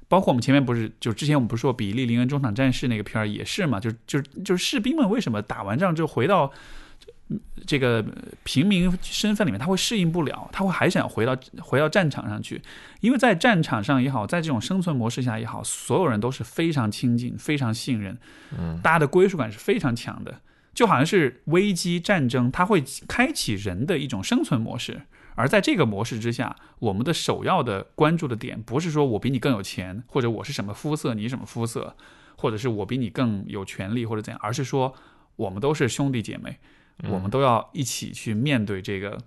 包括我们前面不是就之前我们不是说比利林恩中场战事那个片儿也是嘛，就就就是士兵们为什么打完仗之后回到嗯这个平民身份里面，他会适应不了，他会还想回到回到战场上去，因为在战场上也好，在这种生存模式下也好，所有人都是非常亲近、非常信任，嗯。大家的归属感是非常强的，就好像是危机战争，它会开启人的一种生存模式，而在这个模式之下，我们的首要的关注的点不是说我比你更有钱，或者我是什么肤色，你什么肤色，或者是我比你更有权利或者怎样，而是说我们都是兄弟姐妹，我们都要一起去面对这个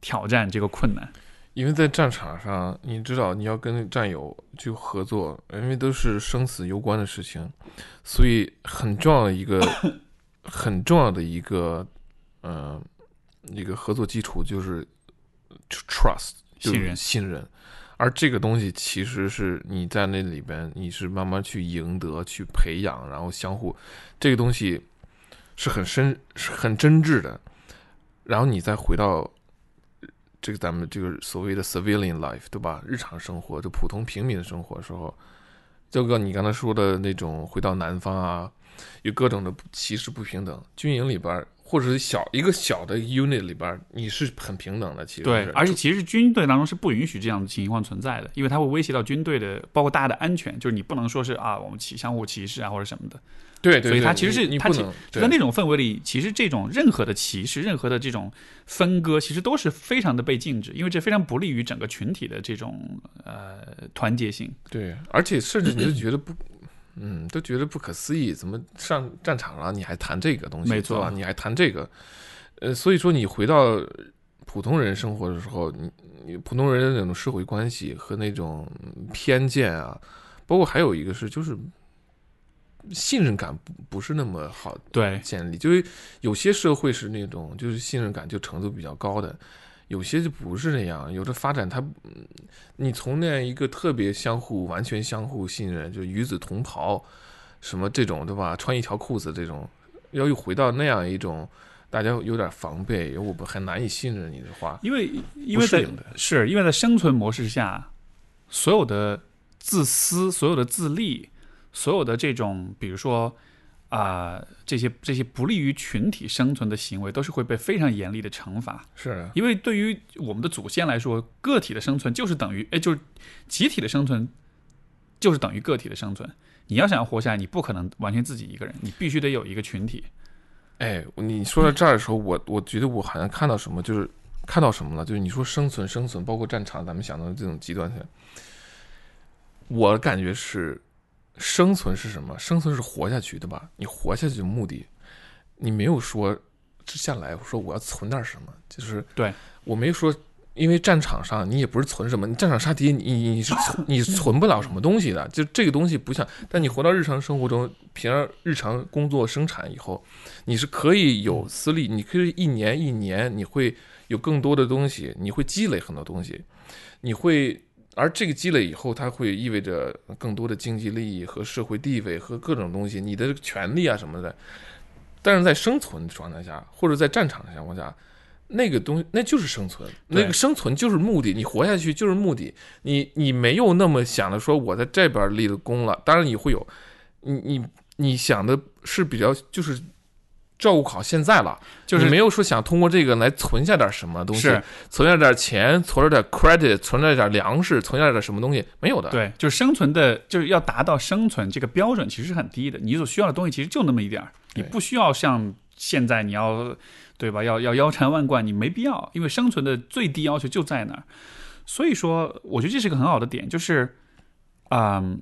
挑战，这个困难。因为在战场上，你知道你要跟战友去合作，因为都是生死攸关的事情，所以很重要的一个 很重要的一个呃一个合作基础就是 trust，就是信任信任。而这个东西其实是你在那里边，你是慢慢去赢得、去培养，然后相互，这个东西是很深、是很真挚的。然后你再回到这个咱们这个所谓的 civilian life，对吧？日常生活，就普通平民的生活的时候，就跟你刚才说的那种回到南方啊，有各种的歧视、不平等，军营里边或者是小一个小的 unit 里边，你是很平等的，其实，对而且其实军队当中是不允许这样的情况存在的，因为它会威胁到军队的，包括大家的安全。就是你不能说是啊，我们歧相互歧视啊或者什么的。对对，所以它其实是它其在那种氛围里，其实这种任何的歧视、任何的这种分割，其实都是非常的被禁止，因为这非常不利于整个群体的这种呃团结性。对，而且甚至你就 觉得不，嗯，都觉得不可思议，怎么上战场了你还谈这个东西，没错？你还谈这个，呃，所以说你回到普通人生活的时候，你你普通人的那种社会关系和那种偏见啊，包括还有一个是就是信任感不不是那么好对，建立，就是有些社会是那种就是信任感就程度比较高的，有些就不是这样。有的发展它，嗯你从那样一个特别相互、完全相互信任，就与子同袍，什么这种对吧？穿一条裤子这种，要又回到那样一种大家有点防备，我们很难以信任你的话，因为因为在。是因为在生存模式下，所有的自私、所有的自利、所有的这种，比如说啊、这些这些不利于群体生存的行为，都是会被非常严厉的惩罚。是啊，因为对于我们的祖先来说，个体的生存就是等于，哎，就是集体的生存就是等于个体的生存。你要想要活下来，你不可能完全自己一个人，你必须得有一个群体。哎，你说到这儿的时候，我我觉得我好像看到什么，就是看到什么了，就是你说生存，生存，包括战场，咱们想到的这种极端性，我感觉是生存是什么？生存是活下去，对吧？你活下去的目的，你没有说接下来说我要存点什么，就是对我没说。因为战场上你也不是存什么，你战场杀敌，你你你是存 你存不了什么东西的，就这个东西不像。但你活到日常生活中，平常日常工作生产以后，你是可以有私利，你可以一年一年，你会有更多的东西，你会积累很多东西，你会，而这个积累以后，它会意味着更多的经济利益和社会地位和各种东西，你的权利啊什么的。但是在生存状态下，或者在战场的情况下，那个东西那就是生存，那个生存就是目的，你活下去就是目的。你你没有那么想的说我在这边立了功了，当然你会有，你你你想的是比较就是照顾好现在了，就是没有说想通过这个来存下点什么东西，存下点钱，存下点 credit，存下点粮食，存下点什么东西没有的。对，就是生存的，就是要达到生存这个标准，其实是很低的。你所需要的东西其实就那么一点儿，你不需要像现在你要，对吧？要要腰缠万贯，你没必要，因为生存的最低要求就在那儿。所以说，我觉得这是个很好的点，就是，嗯，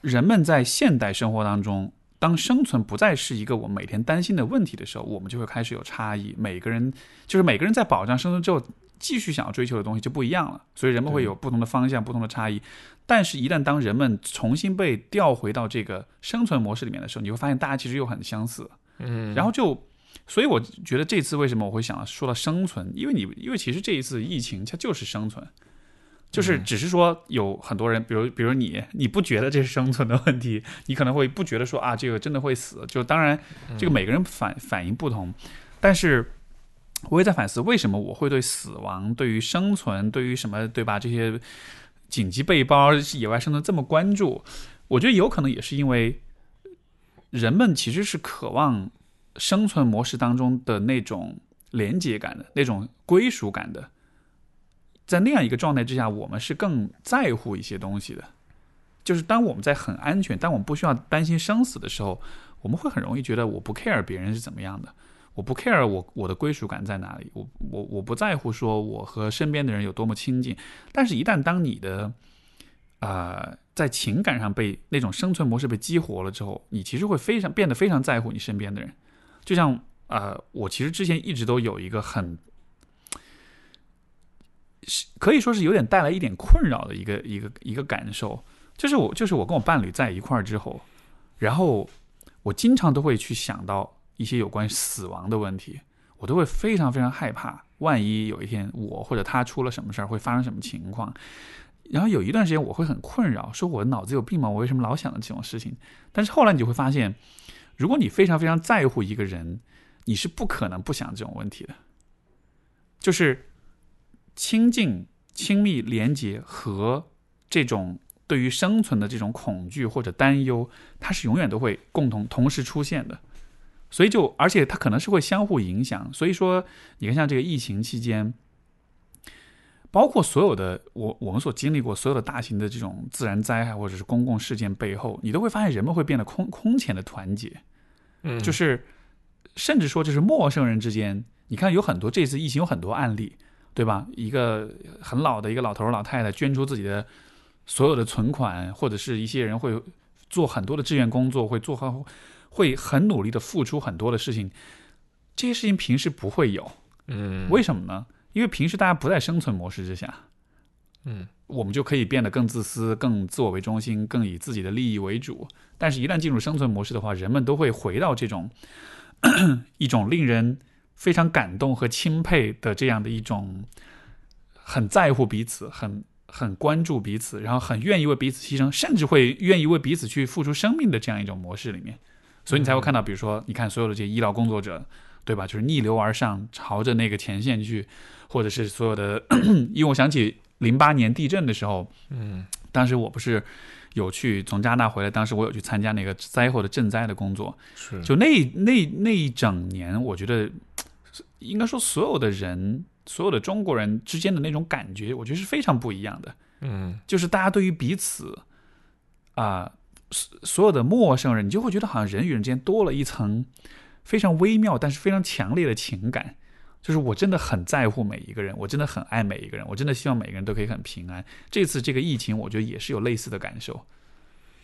人们在现代生活当中，当生存不再是一个我每天担心的问题的时候，我们就会开始有差异。每个人就是每个人在保障生存之后，继续想要追求的东西就不一样了，所以人们会有不同的方向、不同的差异。但是，一旦当人们重新被调回到这个生存模式里面的时候，你会发现大家其实又很相似。嗯，然后就，所以我觉得这次为什么我会想说到生存，因为你因为其实这一次疫情它就是生存，就是只是说有很多人，比如比如你，你不觉得这是生存的问题，你可能会不觉得说啊这个真的会死，就当然这个每个人反反应不同，但是。我也在反思，为什么我会对死亡、对于生存、对于什么，对吧？这些紧急背包、野外生存这么关注？我觉得有可能也是因为人们其实是渴望生存模式当中的那种连接感的、那种归属感的。在那样一个状态之下，我们是更在乎一些东西的。就是当我们在很安全，当我们不需要担心生死的时候，我们会很容易觉得我不 care 别人是怎么样的，我不 care 我我的归属感在哪里，我我我不在乎说我和身边的人有多么亲近，但是，一旦当你的啊，在情感上被那种生存模式被激活了之后，你其实会非常变得非常在乎你身边的人。就像啊，我其实之前一直都有一个很，可以说是有点带来一点困扰的一个一个一个感受，就是我就是我跟我伴侣在一块儿之后，然后我经常都会去想到。一些有关死亡的问题，我都会非常非常害怕。万一有一天我或者他出了什么事儿，会发生什么情况？然后有一段时间我会很困扰，说我脑子有病吗？我为什么老想着这种事情？但是后来你就会发现，如果你非常非常在乎一个人，你是不可能不想这种问题的。就是亲近、亲密、连接和这种对于生存的这种恐惧或者担忧，它是永远都会共同同时出现的。所以就，而且它可能是会相互影响。所以说，你看，像这个疫情期间，包括所有的我我们所经历过所有的大型的这种自然灾害或者是公共事件背后，你都会发现人们会变得空空前的团结。嗯，就是甚至说，就是陌生人之间，你看有很多这次疫情有很多案例，对吧？一个很老的一个老头老太太捐出自己的所有的存款，或者是一些人会做很多的志愿工作，会做好。会很努力的付出很多的事情，这些事情平时不会有，嗯，为什么呢？因为平时大家不在生存模式之下，嗯，我们就可以变得更自私、更自我为中心、更以自己的利益为主。但是，一旦进入生存模式的话，人们都会回到这种 一种令人非常感动和钦佩的这样的一种很在乎彼此、很很关注彼此，然后很愿意为彼此牺牲，甚至会愿意为彼此去付出生命的这样一种模式里面。所以你才会看到，比如说，你看所有的这些医疗工作者，对吧？就是逆流而上，朝着那个前线去，或者是所有的，因为我想起零八年地震的时候，嗯，当时我不是有去从加拿大回来，当时我有去参加那个灾后的赈灾的工作，是，就那那那一整年，我觉得应该说所有的人，所有的中国人之间的那种感觉，我觉得是非常不一样的，嗯，就是大家对于彼此啊。所所有的陌生人，你就会觉得好像人与人之间多了一层非常微妙但是非常强烈的情感，就是我真的很在乎每一个人，我真的很爱每一个人，我真的希望每个人都可以很平安。这次这个疫情，我觉得也是有类似的感受，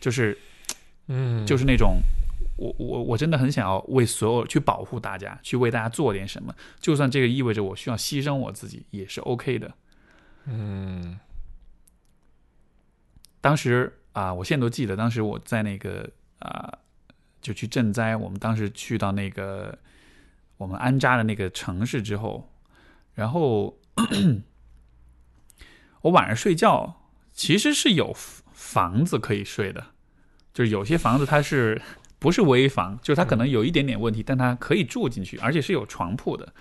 就是，嗯，就是那种我我我真的很想要为所有去保护大家，去为大家做点什么，就算这个意味着我需要牺牲我自己，也是 OK 的。嗯，当时。啊，我现在都记得，当时我在那个啊，就去赈灾。我们当时去到那个我们安扎的那个城市之后，然后我晚上睡觉其实是有房子可以睡的，就是有些房子它是不是危房，就是它可能有一点点问题，但它可以住进去，而且是有床铺的。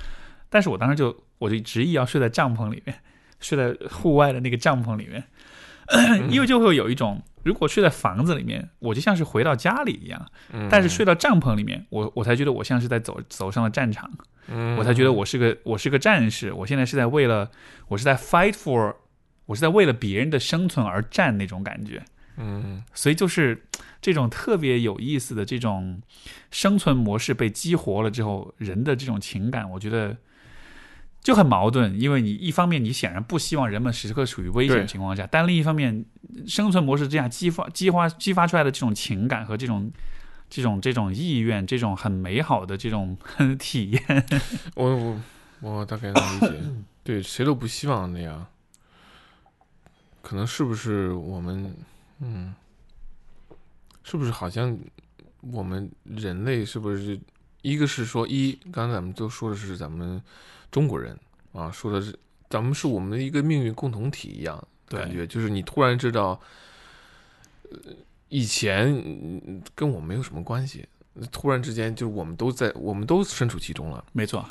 但是我当时就我就执意要睡在帐篷里面，睡在户外的那个帐篷里面，因为就会有一种。如果睡在房子里面，我就像是回到家里一样；但是睡到帐篷里面，我我才觉得我像是在走走上了战场，我才觉得我是个我是个战士。我现在是在为了我是在 fight for，我是在为了别人的生存而战那种感觉。嗯，所以就是这种特别有意思的这种生存模式被激活了之后，人的这种情感，我觉得。就很矛盾，因为你一方面你显然不希望人们时刻处于危险情况下，但另一方面，生存模式这样激发、激发、激发出来的这种情感和这种、这种、这种意愿，这种很美好的这种 体验，我我我大概能理解。对，谁都不希望那样。可能是不是我们，嗯，是不是好像我们人类是不是一个是说一，刚才咱们都说的是咱们。中国人啊，说的是咱们是我们的一个命运共同体一样感觉，就是你突然知道，呃，以前跟我没有什么关系，突然之间就是我们都在，我们都身处其中了。没错。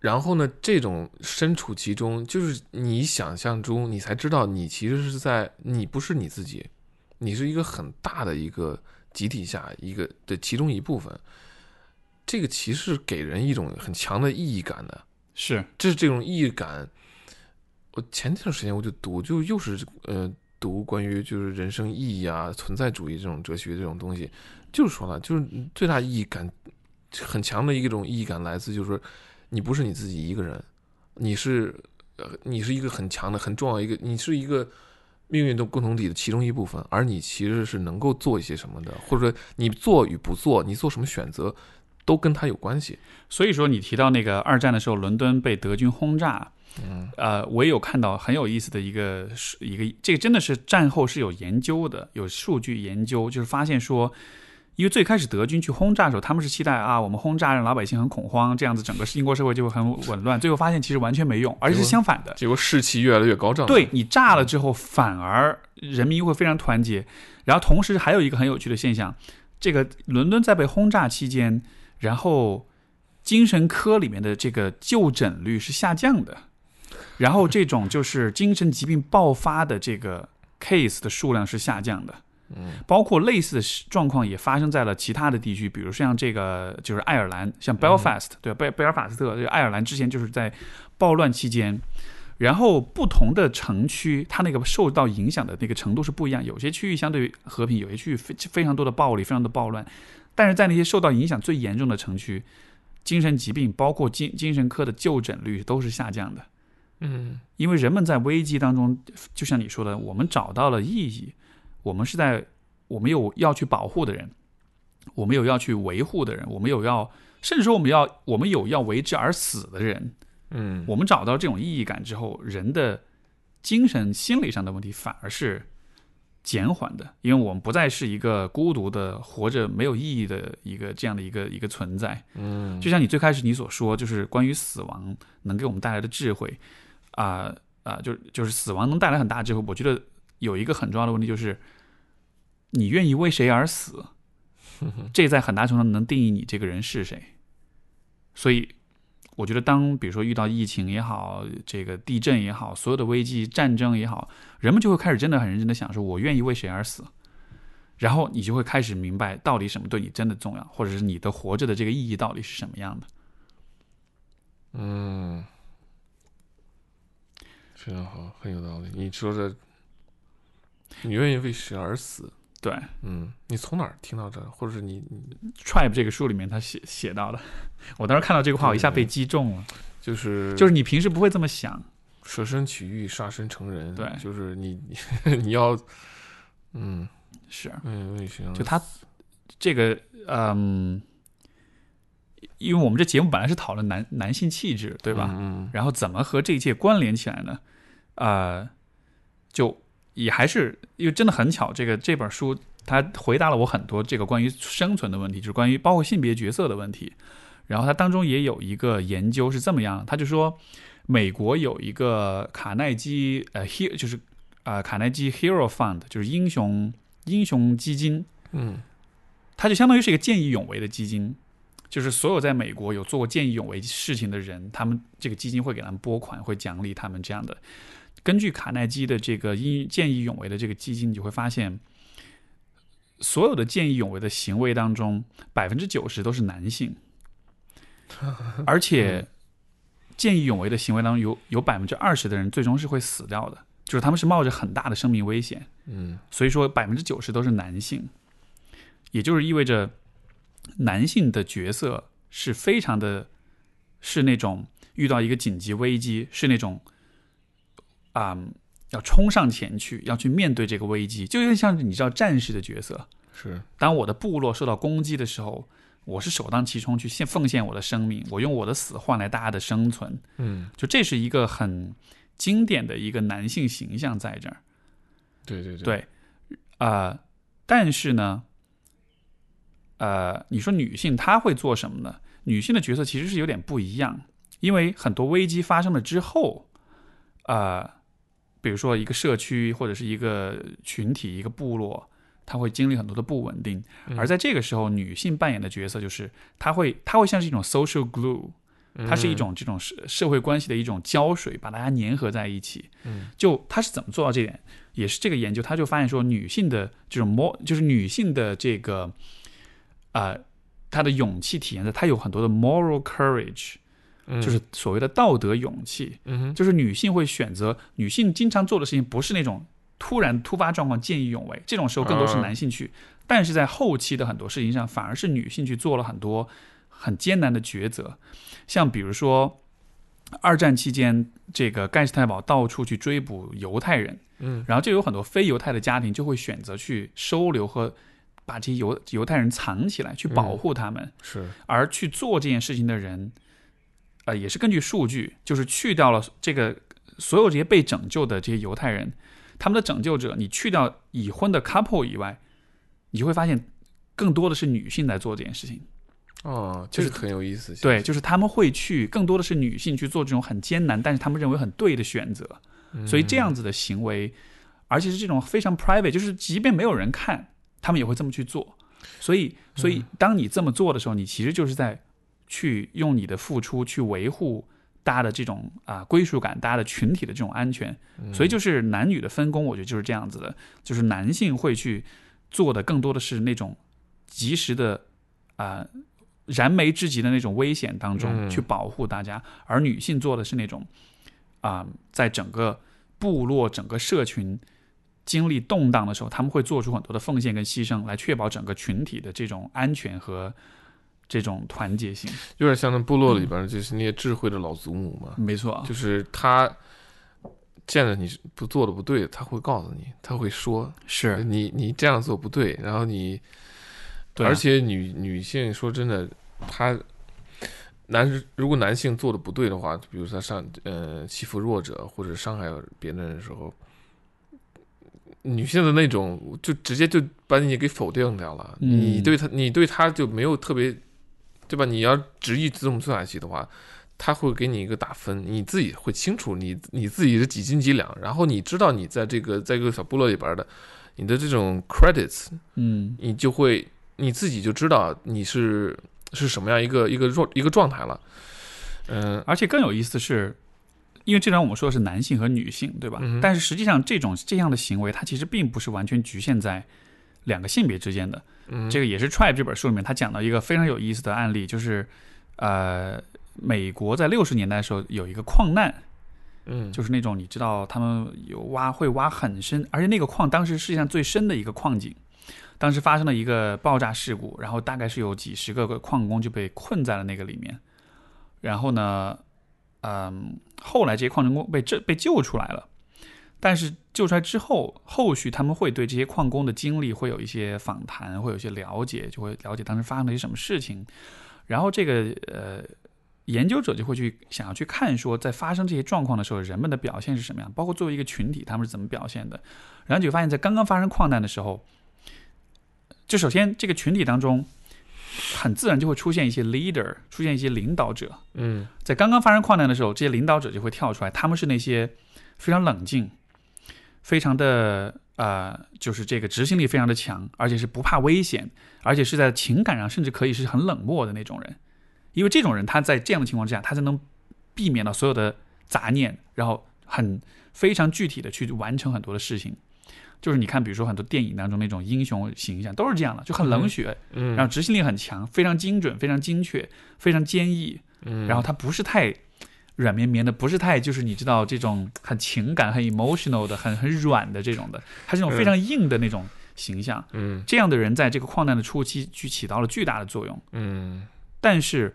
然后呢，这种身处其中，就是你想象中，你才知道你其实是在，你不是你自己，你是一个很大的一个集体下一个的其中一部分。这个其实给人一种很强的意义感的。是，这是这种意义感。我前段时间我就读，就又是呃读关于就是人生意义啊、存在主义这种哲学这种东西，就是说了，就是最大意义感很强的一种意义感来自，就是说你不是你自己一个人，你是呃你是一个很强的、很重要一个，你是一个命运的共同体的其中一部分，而你其实是能够做一些什么的，或者说你做与不做，你做什么选择，都跟他有关系。所以说，你提到那个二战的时候，伦敦被德军轰炸，嗯呃，我也有看到很有意思的一个是一个，这个真的是战后是有研究的，有数据研究，就是发现说，因为最开始德军去轰炸的时候，他们是期待啊，我们轰炸让老百姓很恐慌，这样子整个英国社会就会很紊乱，最后发现其实完全没用，而且是相反的。结果士气越来越高涨。对你炸了之后，反而人民会非常团结。然后同时还有一个很有趣的现象，这个伦敦在被轰炸期间，然后精神科里面的这个就诊率是下降的，然后这种就是精神疾病爆发的这个 case 的数量是下降的。嗯包括类似的状况也发生在了其他的地区，比如像这个就是爱尔兰，像 Belfast，、对贝贝尔法斯特，这个爱尔兰之前就是在暴乱期间，然后不同的城区，它那个受到影响的那个程度是不一样，有些区域相对于和平，有些区域非非常多的暴力，非常的暴乱，但是在那些受到影响最严重的城区，精神疾病包括精精神科的就诊率都是下降的。嗯因为人们在危机当中，就像你说的，我们找到了意义，我们是在我们有要去保护的人，我们有要去维护的人，我们有要，甚至说我们要我们有要为之而死的人，嗯我们找到这种意义感之后，人的精神心理上的问题反而是减缓的，因为我们不再是一个孤独的活着没有意义的一个这样的一个一个存在。嗯就像你最开始你所说，就是关于死亡能给我们带来的智慧，啊啊、就就是死亡能带来很大智慧。我觉得有一个很重要的问题就是，你愿意为谁而死，这在很大程度上能定义你这个人是谁。所以，我觉得当比如说遇到疫情也好，这个地震也好，所有的危机、战争也好，人们就会开始真的很认真的想说，我愿意为谁而死。然后你就会开始明白到底什么对你真的重要，或者是你的活着的这个意义到底是什么样的。嗯，非常好，很有道理。你说的，你愿意为谁而死？对嗯，你从哪儿听到这？或者是你你，Tribe 这个书里面他写写到的，我当时看到这个话，我一下被击中了。就是就是你平时不会这么想，舍身取义，杀身成仁。对就是你你 你要，嗯是嗯，为谁而就他这个嗯，因为我们这节目本来是讨论男男性气质，对吧？嗯然后怎么和这一切关联起来呢？呃，就也还是因为真的很巧，这个这本书它回答了我很多这个关于生存的问题，就是关于包括性别角色的问题。然后它当中也有一个研究是这么样，他就说美国有一个卡耐基呃 he 就是呃卡耐基 Hero Fund，就是英雄英雄基金，嗯它就相当于是一个见义勇为的基金，就是所有在美国有做过见义勇为事情的人，他们这个基金会给他们拨款，会奖励他们这样的。根据卡耐基的这个义见义勇为的这个基金，你就会发现，所有的见义勇为的行为当中，百分之九十都是男性，而且见义勇为的行为当中有有百分之二十的人最终是会死掉的，就是他们是冒着很大的生命危险。嗯所以说百分之九十都是男性，也就是意味着男性的角色是非常的，是那种遇到一个紧急危机，是那种啊、要冲上前去，要去面对这个危机，就有点像你知道战士的角色。是当我的部落受到攻击的时候，我是首当其冲去献奉献我的生命，我用我的死换来大家的生存。嗯就这是一个很经典的一个男性形象在这儿。对对对对，呃，但是呢，呃，你说女性她会做什么呢？女性的角色其实是有点不一样，因为很多危机发生了之后，呃，比如说一个社区或者是一个群体、一个部落，它会经历很多的不稳定，嗯而在这个时候，女性扮演的角色就是她会，她会像是一种 social glue，它是一种这种社社会关系的一种胶水，把大家粘合在一起。嗯，就她是怎么做到这点？也是这个研究，他就发现说，女性的这种 more，就是女性的这个，呃，她的勇气体现在她有很多的 moral courage，嗯就是所谓的道德勇气。嗯就是女性会选择，女性经常做的事情不是那种突然突发状况见义勇为，这种时候更多是啊男性去。但是在后期的很多事情上，反而是女性去做了很多很艰难的抉择，像比如说。二战期间，这个盖世太保到处去追捕犹太人，嗯然后就有很多非犹太的家庭就会选择去收留和把这些犹犹太人藏起来，去保护他们。是而去做这件事情的人，呃，也是根据数据，就是去掉了这个所有这些被拯救的这些犹太人，他们的拯救者，你去掉已婚的 couple 以外，你就会发现更多的是女性在做这件事情。哦，就是很有意思。对，就是他们会去，更多的是女性去做这种很艰难，但是他们认为很对的选择。嗯所以这样子的行为，而且是这种非常 private，就是即便没有人看，他们也会这么去做。所以，所以当你这么做的时候，你其实就是在去用你的付出去维护大家的这种啊归属感，大家的群体的这种安全。所以就是男女的分工，我觉得就是这样子的，就是男性会去做的更多的是那种及时的啊。燃眉之急的那种危险当中嗯去保护大家，而女性做的是那种啊、在整个部落、整个社群经历动荡的时候，他们会做出很多的奉献跟牺牲，来确保整个群体的这种安全和这种团结性。有点像那部落里边就是那些智慧的老祖母嘛，没错，就是他见着你不做的不对，他会告诉你，他会说是。你你这样做不对，然后你，对啊。而且女女性说真的，她男如果男性做的不对的话，比如说他上呃欺负弱者或者伤害别人的时候，女性的那种就直接就把你给否定掉了，嗯。你对她你对他就没有特别，对吧？你要执意这么做下去的话。他会给你一个打分，你自己会清楚你你自己是几斤几两，然后你知道你在这个在一个小部落里边的你的这种 credits，嗯你就会你自己就知道你是是什么样一个一个弱一个状态了。嗯而且更有意思的是，因为这张我们说的是男性和女性，对吧？嗯但是实际上，这种这样的行为，它其实并不是完全局限在两个性别之间的。嗯，这个也是《Tribe》这本书里面他讲到一个非常有意思的案例，就是呃，美国在六十年代的时候有一个矿难，嗯就是那种你知道他们有挖会挖很深，而且那个矿当时世界上最深的一个矿井，当时发生了一个爆炸事故，然后大概是有几十个矿工就被困在了那个里面，然后呢，嗯，后来这些矿工被这被救出来了。但是救出来之后，后续他们会对这些矿工的经历会有一些访谈，会有一些了解，就会了解当时发生了一些什么事情。然后这个呃，研究者就会去想要去看说，在发生这些状况的时候，人们的表现是什么样，包括作为一个群体，他们是怎么表现的。然后你就发现，在刚刚发生矿难的时候，就首先这个群体当中，很自然就会出现一些 leader，出现一些领导者。嗯在刚刚发生矿难的时候，这些领导者就会跳出来，他们是那些非常冷静、非常的呃，就是这个执行力非常的强，而且是不怕危险，而且是在情感上甚至可以是很冷漠的那种人。因为这种人他在这样的情况之下，他才能避免了所有的杂念，然后很非常具体的去完成很多的事情。就是你看，比如说很多电影当中那种英雄形象都是这样的，就很冷血，嗯，然后执行力很强，非常精准、非常精确、非常坚毅。嗯然后他不是太软绵绵的，不是太就是你知道这种很情感、很 emotional 的、很很软的这种的，它是那种非常硬的那种形象。嗯这样的人在这个矿难的初期去起到了巨大的作用，嗯但是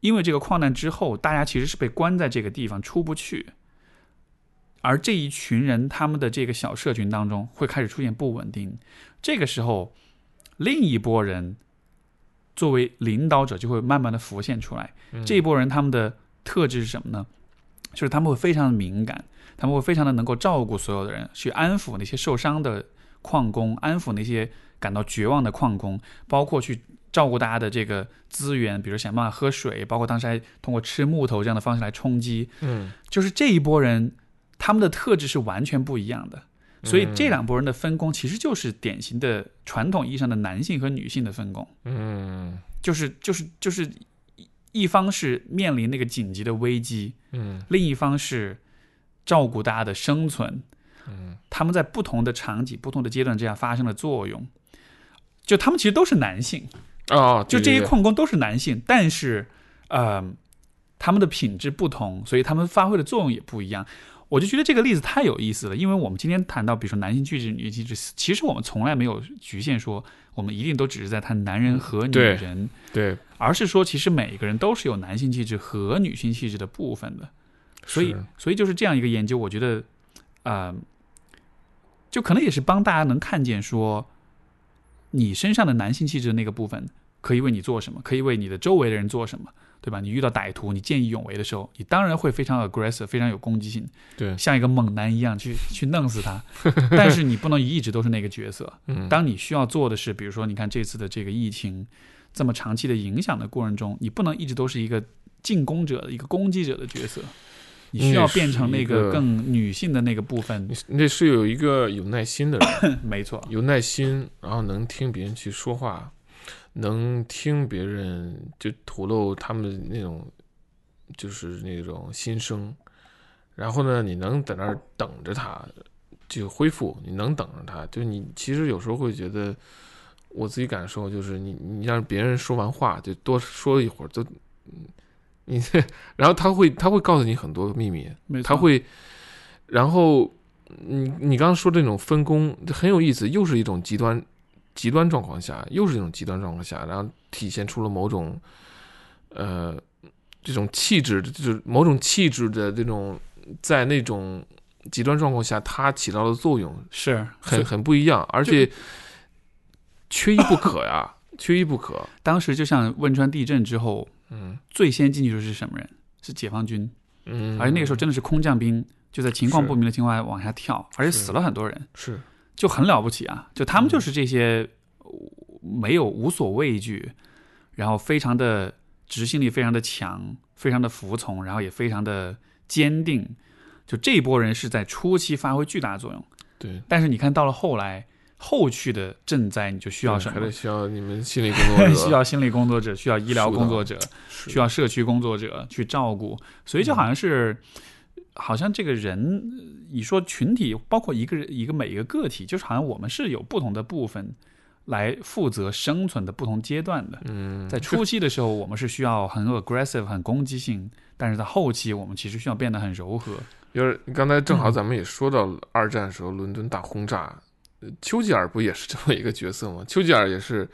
因为这个矿难之后，大家其实是被关在这个地方出不去。而这一群人，他们的这个小社群当中会开始出现不稳定。这个时候，另一波人作为领导者就会慢慢的浮现出来。嗯这一波人他们的特质是什么呢？就是他们会非常的敏感，他们会非常的能够照顾所有的人，去安抚那些受伤的矿工，安抚那些感到绝望的矿工，包括去照顾大家的这个资源，比如想办法喝水，包括当时还通过吃木头这样的方式来充饥。嗯就是这一波人，他们的特质是完全不一样的。所以这两拨人的分工其实就是典型的传统意义上的男性和女性的分工。嗯就是就是就是一一方是面临那个紧急的危机，嗯另一方是照顾大家的生存。嗯他们在不同的场景、不同的阶段之下发生了作用。就他们其实都是男性，哦，就这些矿工都是男性，但是，呃，他们的品质不同，所以他们发挥的作用也不一样。我就觉得这个例子太有意思了，因为我们今天谈到，比如说男性气质、女性气质，其实我们从来没有局限说，我们一定都只是在谈男人和女人，对，而是说，其实每个人都是有男性气质和女性气质的部分的。所以，所以就是这样一个研究，我觉得，呃，就可能也是帮大家能看见说，你身上的男性气质的那个部分可以为你做什么，可以为你的周围的人做什么，对吧？你遇到歹徒，你见义勇为的时候，你当然会非常 aggressive，非常有攻击性，对，像一个猛男一样去去弄死他。但是你不能一直都是那个角色。嗯，当你需要做的是，比如说，你看这次的这个疫情这么长期的影响的过程中，你不能一直都是一个进攻者的一个攻击者的角色，你需要变成那个个更女性的那个部分你。你得是有一个有耐心的人，没错，有耐心，然后能听别人去说话，能听别人就吐露他们那种就是那种心声，然后呢，你能在那儿等着他就恢复，你能等着他，就你其实有时候会觉得，我自己感受就是你你让别人说完话就多说一会儿，就嗯你然后他会他会告诉你很多秘密，他会，然后你你刚刚说这种分工很有意思，又是一种极端极端状况下，又是这种极端状况下，然后体现出了某种呃这种气质，就是某种气质的这种在那种极端状况下它起到的作用是很很不一样，而且缺一不可呀，缺一不可。当时就像汶川地震之后，嗯最先进去的是什么人？是解放军，嗯，而且那个时候真的是空降兵，就在情况不明的情况下往下跳，而且死了很多人。是就很了不起啊！就他们嗯就是这些呃没有无所畏惧，然后非常的执行力非常的强，非常的服从，然后也非常的坚定。就这一波人是在初期发挥巨大作用，对。但是你看到了后来后续的赈灾，你就需要什么还得？需要你们心理工作者，需要心理工作者，需要医疗工作者，需要社区工作者去照顾，所以就好像是，好像这个人，你说群体，包括一个人一个每一个个体，就是好像我们是有不同的部分来负责生存的不同阶段的。嗯，在初期的时候，我们是需要很 aggressive、很攻击性，但是在后期，我们其实需要变得很柔和。就是刚才正好嗯咱们也说到二战时候伦敦大轰炸，呃丘吉尔不也是这么一个角色吗？丘吉尔也是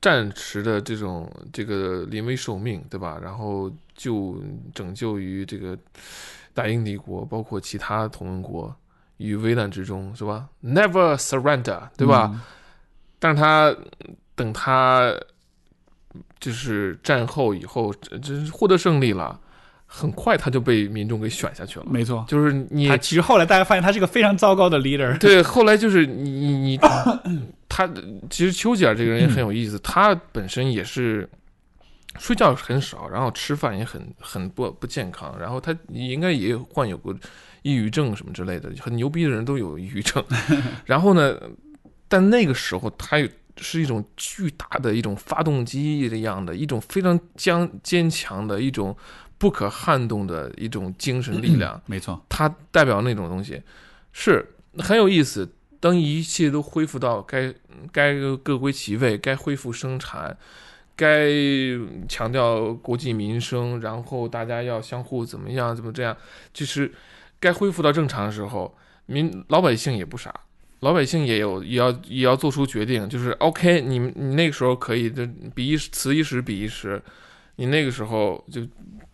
战时的这种这个临危受命，对吧？然后救拯救于这个大英帝国，包括其他同盟国于危难之中，是吧？Never surrender，对吧？嗯但是他等他就是战后以后，这这获得胜利了，很快他就被民众给选下去了。没错。就是你他其实后来大家发现他是个非常糟糕的 leader。对，后来就是你你你 他其实丘吉尔这个人也很有意思，他本身也是睡觉很少，然后吃饭也很很不不健康，然后他应该也患有过抑郁症什么之类的，很牛逼的人都有抑郁症。然后呢，但那个时候他有是一种巨大的一种发动机一样的一种非常坚坚强的一种不可撼动的一种精神力量。没错，它代表那种东西，是很有意思。当一切都恢复到该该各归其位，该恢复生产，该强调国计民生，然后大家要相互怎么样，怎么这样，就是该恢复到正常的时候，民老百姓也不傻，老百姓也有也要也要做出决定，就是 OK，你你那个时候可以就比一此一时彼一时，你那个时候就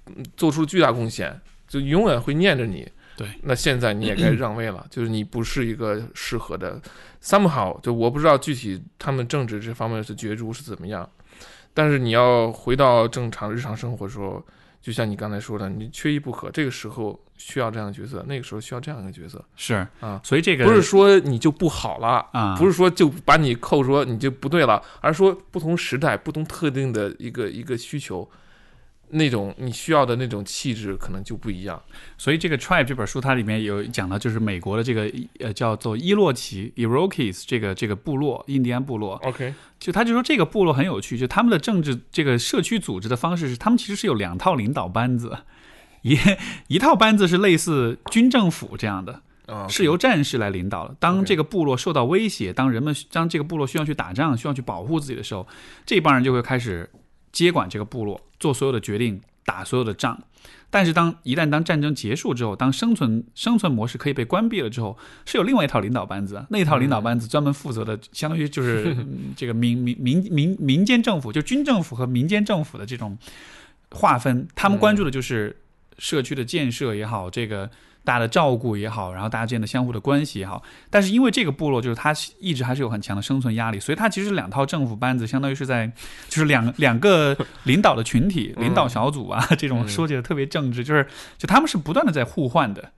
嗯做出巨大贡献，就永远会念着你。对，那现在你也该让位了，就是你不是一个适合的。somehow 就我不知道具体他们政治这方面的角逐是怎么样，但是你要回到正常日常生活的时候，就像你刚才说的，你缺一不可。这个时候需要这样的角色，那个时候需要这样一个角色是啊。所以这个不是说你就不好了，啊，不是说就把你扣说你就不对了，而是说不同时代、不同特定的一个一个需求，那种你需要的那种气质可能就不一样。所以这个《Tribe》这本书它里面有讲到，就是美国的这个呃叫做伊洛奇 （Iroquois） 这个这个部落，印第安部落，OK，就他就说这个部落很有趣，就他们的政治这个社区组织的方式是，他们其实是有两套领导班子，一一套班子是类似军政府这样的，啊，是由战士来领导的。当这个部落受到威胁，当人们当这个部落需要去打仗、需要去保护自己的时候，这帮人就会开始接管这个部落，做所有的决定，打所有的仗。但是当一旦当战争结束之后，当生存生存模式可以被关闭了之后，是有另外一套领导班子，那一套领导班子专门负责的，相当于就是 这个民民民民民间政府，就军政府和民间政府的这种划分，他们关注的就是社区的建设也好，这个。大家的照顾也好，然后大家之间的相互的关系也好，但是因为这个部落就是它一直还是有很强的生存压力，所以它其实两套政府班子相当于是在就是两两个领导的群体、领导小组啊，这种说起来特别政治，就是就他们是不断的在互换的，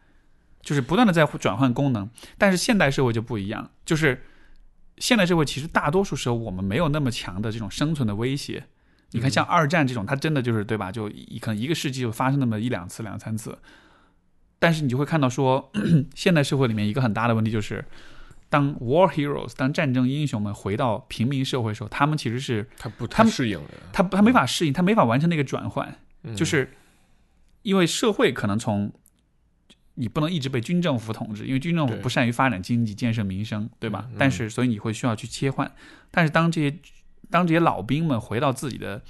就是不断的在转换功能。但是现代社会就不一样，就是现代社会其实大多数时候我们没有那么强的这种生存的威胁。你看像二战这种，它真的就是对吧？就可能一个世纪就发生那么一两次、两三次。但是你就会看到说，现代社会里面一个很大的问题就是，当 war heroes 当战争英雄们回到平民社会的时候，他们其实是他不他适应的，他他没法适应，他没法完成那个转换，就是因为社会可能从你不能一直被军政府统治，因为军政府不善于发展经济、建设民生，对吧？但是所以你会需要去切换。但是当这些当这些老兵们回到自己的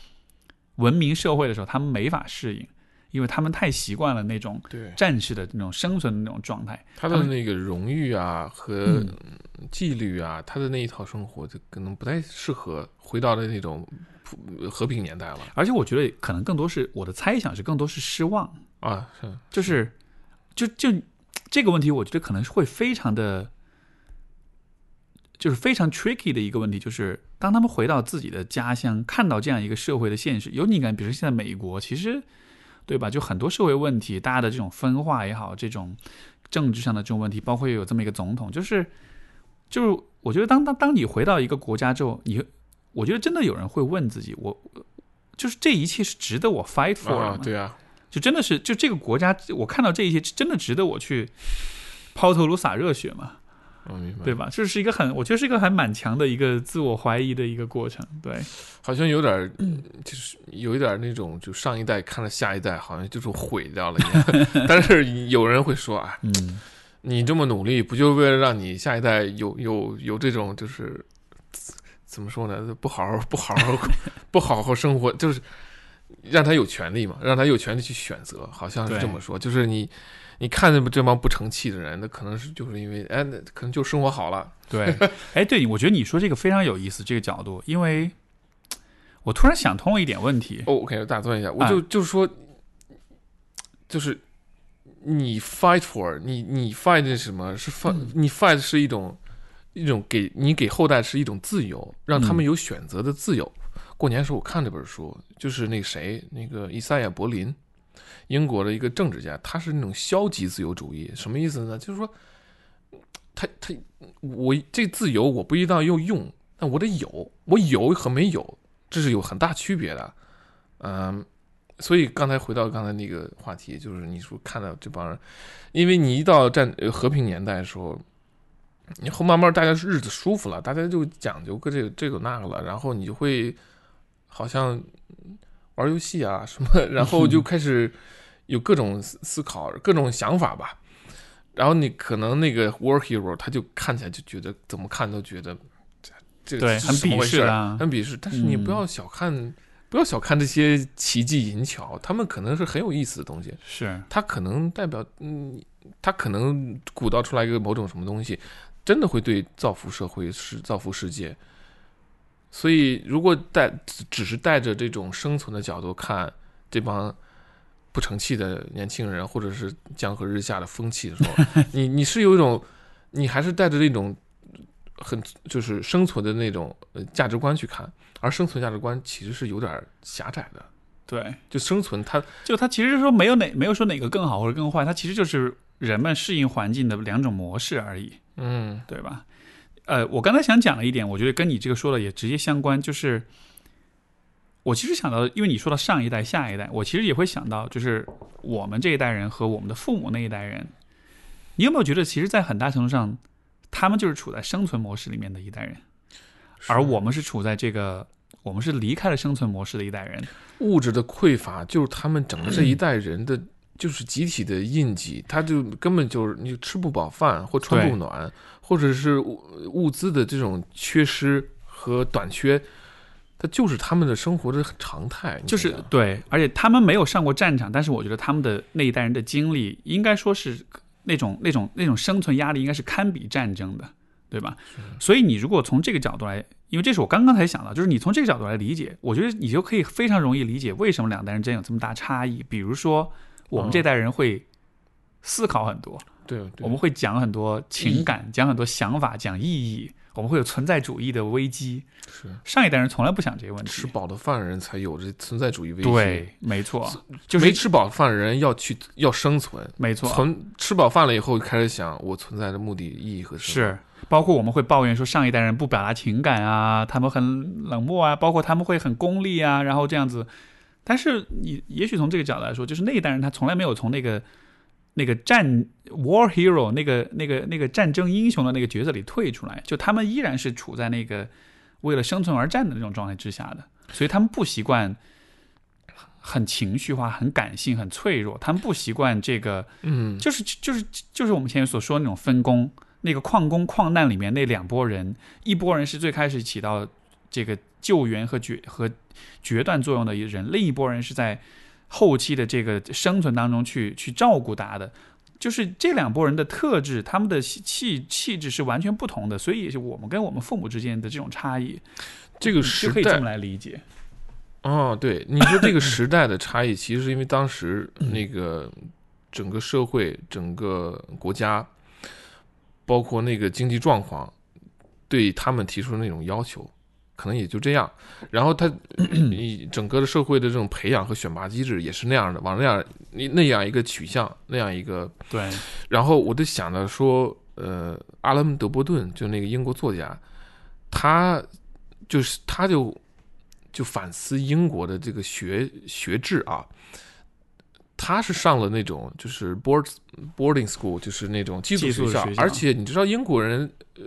文明社会的时候，他们没法适应。因为他们太习惯了那种战士的那种生存的那种状态，他的那个荣誉啊和纪律啊，他的那一套生活就可能不太适合回到了那种和平年代了。而且我觉得可能更多是我的猜想是更多是失望啊，是就是就就这个问题，我觉得可能是会非常的，就是非常 tricky 的一个问题，就是当他们回到自己的家乡，看到这样一个社会的现实，有你感，比如现在美国，其实。对吧？就很多社会问题，大家的这种分化也好，这种政治上的这种问题，包括有这么一个总统，就是，就是我觉得当当当你回到一个国家之后，你，我觉得真的有人会问自己，我就是这一切是值得我 fight for 吗？对啊，就真的是就这个国家，我看到这一切真的值得我去抛头颅洒热血吗？对吧？这是一个很，我觉得是一个还蛮强的一个自我怀疑的一个过程。对，好像有点，就是有一点那种，就上一代看了下一代，好像就是毁掉了一样。但是有人会说啊，嗯，你这么努力，不就为了让你下一代有有有这种，就是怎么说呢？不好好不好好 不好好生活，就是让他有权利嘛，让他有权利去选择，好像是这么说，就是你。你看这这帮不成器的人，那可能是就是因为哎，那可能就生活好了。对，哎，对，我觉得你说这个非常有意思，这个角度，因为我突然想通了一点问题。哦，OK，打断一下，我就就是说，就是你 fight for 你你 fight 是什么？是 fight 你 fight 是一种一种给你给后代是一种自由，让他们有选择的自由。过年时候我看这本书，就是那个谁，那个伊赛亚·柏林。英国的一个政治家，他是那种消极自由主义，什么意思呢？就是说，他他我这自由我不一定要用，但我得有，我有和没有，这是有很大区别的。嗯，所以刚才回到刚才那个话题，就是你说看到这帮人，因为你一到战和平年代的时候，你后慢慢大家日子舒服了，大家就讲究个这个这个那个了，然后你就会好像。玩游戏啊什么，然后就 开始有各种思考、各种想法吧。然后你可能那个 War Hero 他就看起来就觉得怎么看都觉得这这很鄙视啊，很鄙视。但是你不要小看，不要小看这些奇技淫巧，他们可能是很有意思的东西。是，他可能代表，嗯，他可能鼓捣出来一个某种什么东西，真的会对造福社会、是造福世界。所以，如果带只是带着这种生存的角度看这帮不成器的年轻人，或者是江河日下的风气的时候，你你是有一种，你还是带着那种很就是生存的那种价值观去看，而生存价值观其实是有点狭窄的。对，就生存，它就它其实说没有哪没有说哪个更好或者更坏，它其实就是人们适应环境的两种模式而已。嗯，对吧？呃，我刚才想讲了一点，我觉得跟你这个说的也直接相关，就是我其实想到，因为你说到上一代、下一代，我其实也会想到，就是我们这一代人和我们的父母那一代人，你有没有觉得，其实，在很大程度上，他们就是处在生存模式里面的一代人，而我们是处在这个，我们是离开了生存模式的一代人，物质的匮乏就是他们整个这一代人的。就是集体的印记，他就根本就是你吃不饱饭或穿不暖，或者是物物资的这种缺失和短缺，它就是他们的生活的常态。就是对，而且他们没有上过战场，但是我觉得他们的那一代人的经历，应该说是那种那种那种生存压力，应该是堪比战争的，对吧？所以你如果从这个角度来，因为这是我刚刚才想到，就是你从这个角度来理解，我觉得你就可以非常容易理解为什么两代人之间有这么大差异。比如说，我们这代人会思考很多，对对，我们会讲很多情感，讲很多想法，讲意义，我们会有存在主义的危机。是上一代人从来不想这些问题。吃饱的饭人才有这存在主义危机。对，没错，就是没吃饱饭的人要去要生存，没错，存吃饱饭了以后开始想我存在的目的意义和。是，包括我们会抱怨说上一代人不表达情感啊，他们很冷漠啊，包括他们会很功利啊，然后这样子。但是你也许从这个角度来说，就是那一代人他从来没有从那个那个战 war hero 那个那个那个战争英雄的那个角色里退出来，就他们依然是处在那个为了生存而战的那种状态之下的，所以他们不习惯。很情绪化、很感性、很脆弱，他们不习惯这个，嗯，就是就是就是我们前面所说的那种分工。那个矿工矿难里面那两拨人，一拨人是最开始起到这个救援和决和决断作用的一人，另一拨人是在后期的这个生存当中去去照顾大家的。就是这两拨人的特质，他们的气气质是完全不同的，所以我们跟我们父母之间的这种差异，这个就时代可以这么来理解。哦，对，你说这个时代的差异，其实是因为当时那个整个社会、整个国家，包括那个经济状况，对他们提出的那种要求，可能也就这样。然后他 你整个的社会的这种培养和选拔机制也是那样的，往那样那那样一个取向，那样一个。对，然后我就想着说，呃，阿拉姆·德波顿就那个英国作家，他就是他就就反思英国的这个学学制啊，他是上了那种就是 board boarding school，就是那种寄宿学校而且你知道英国人呃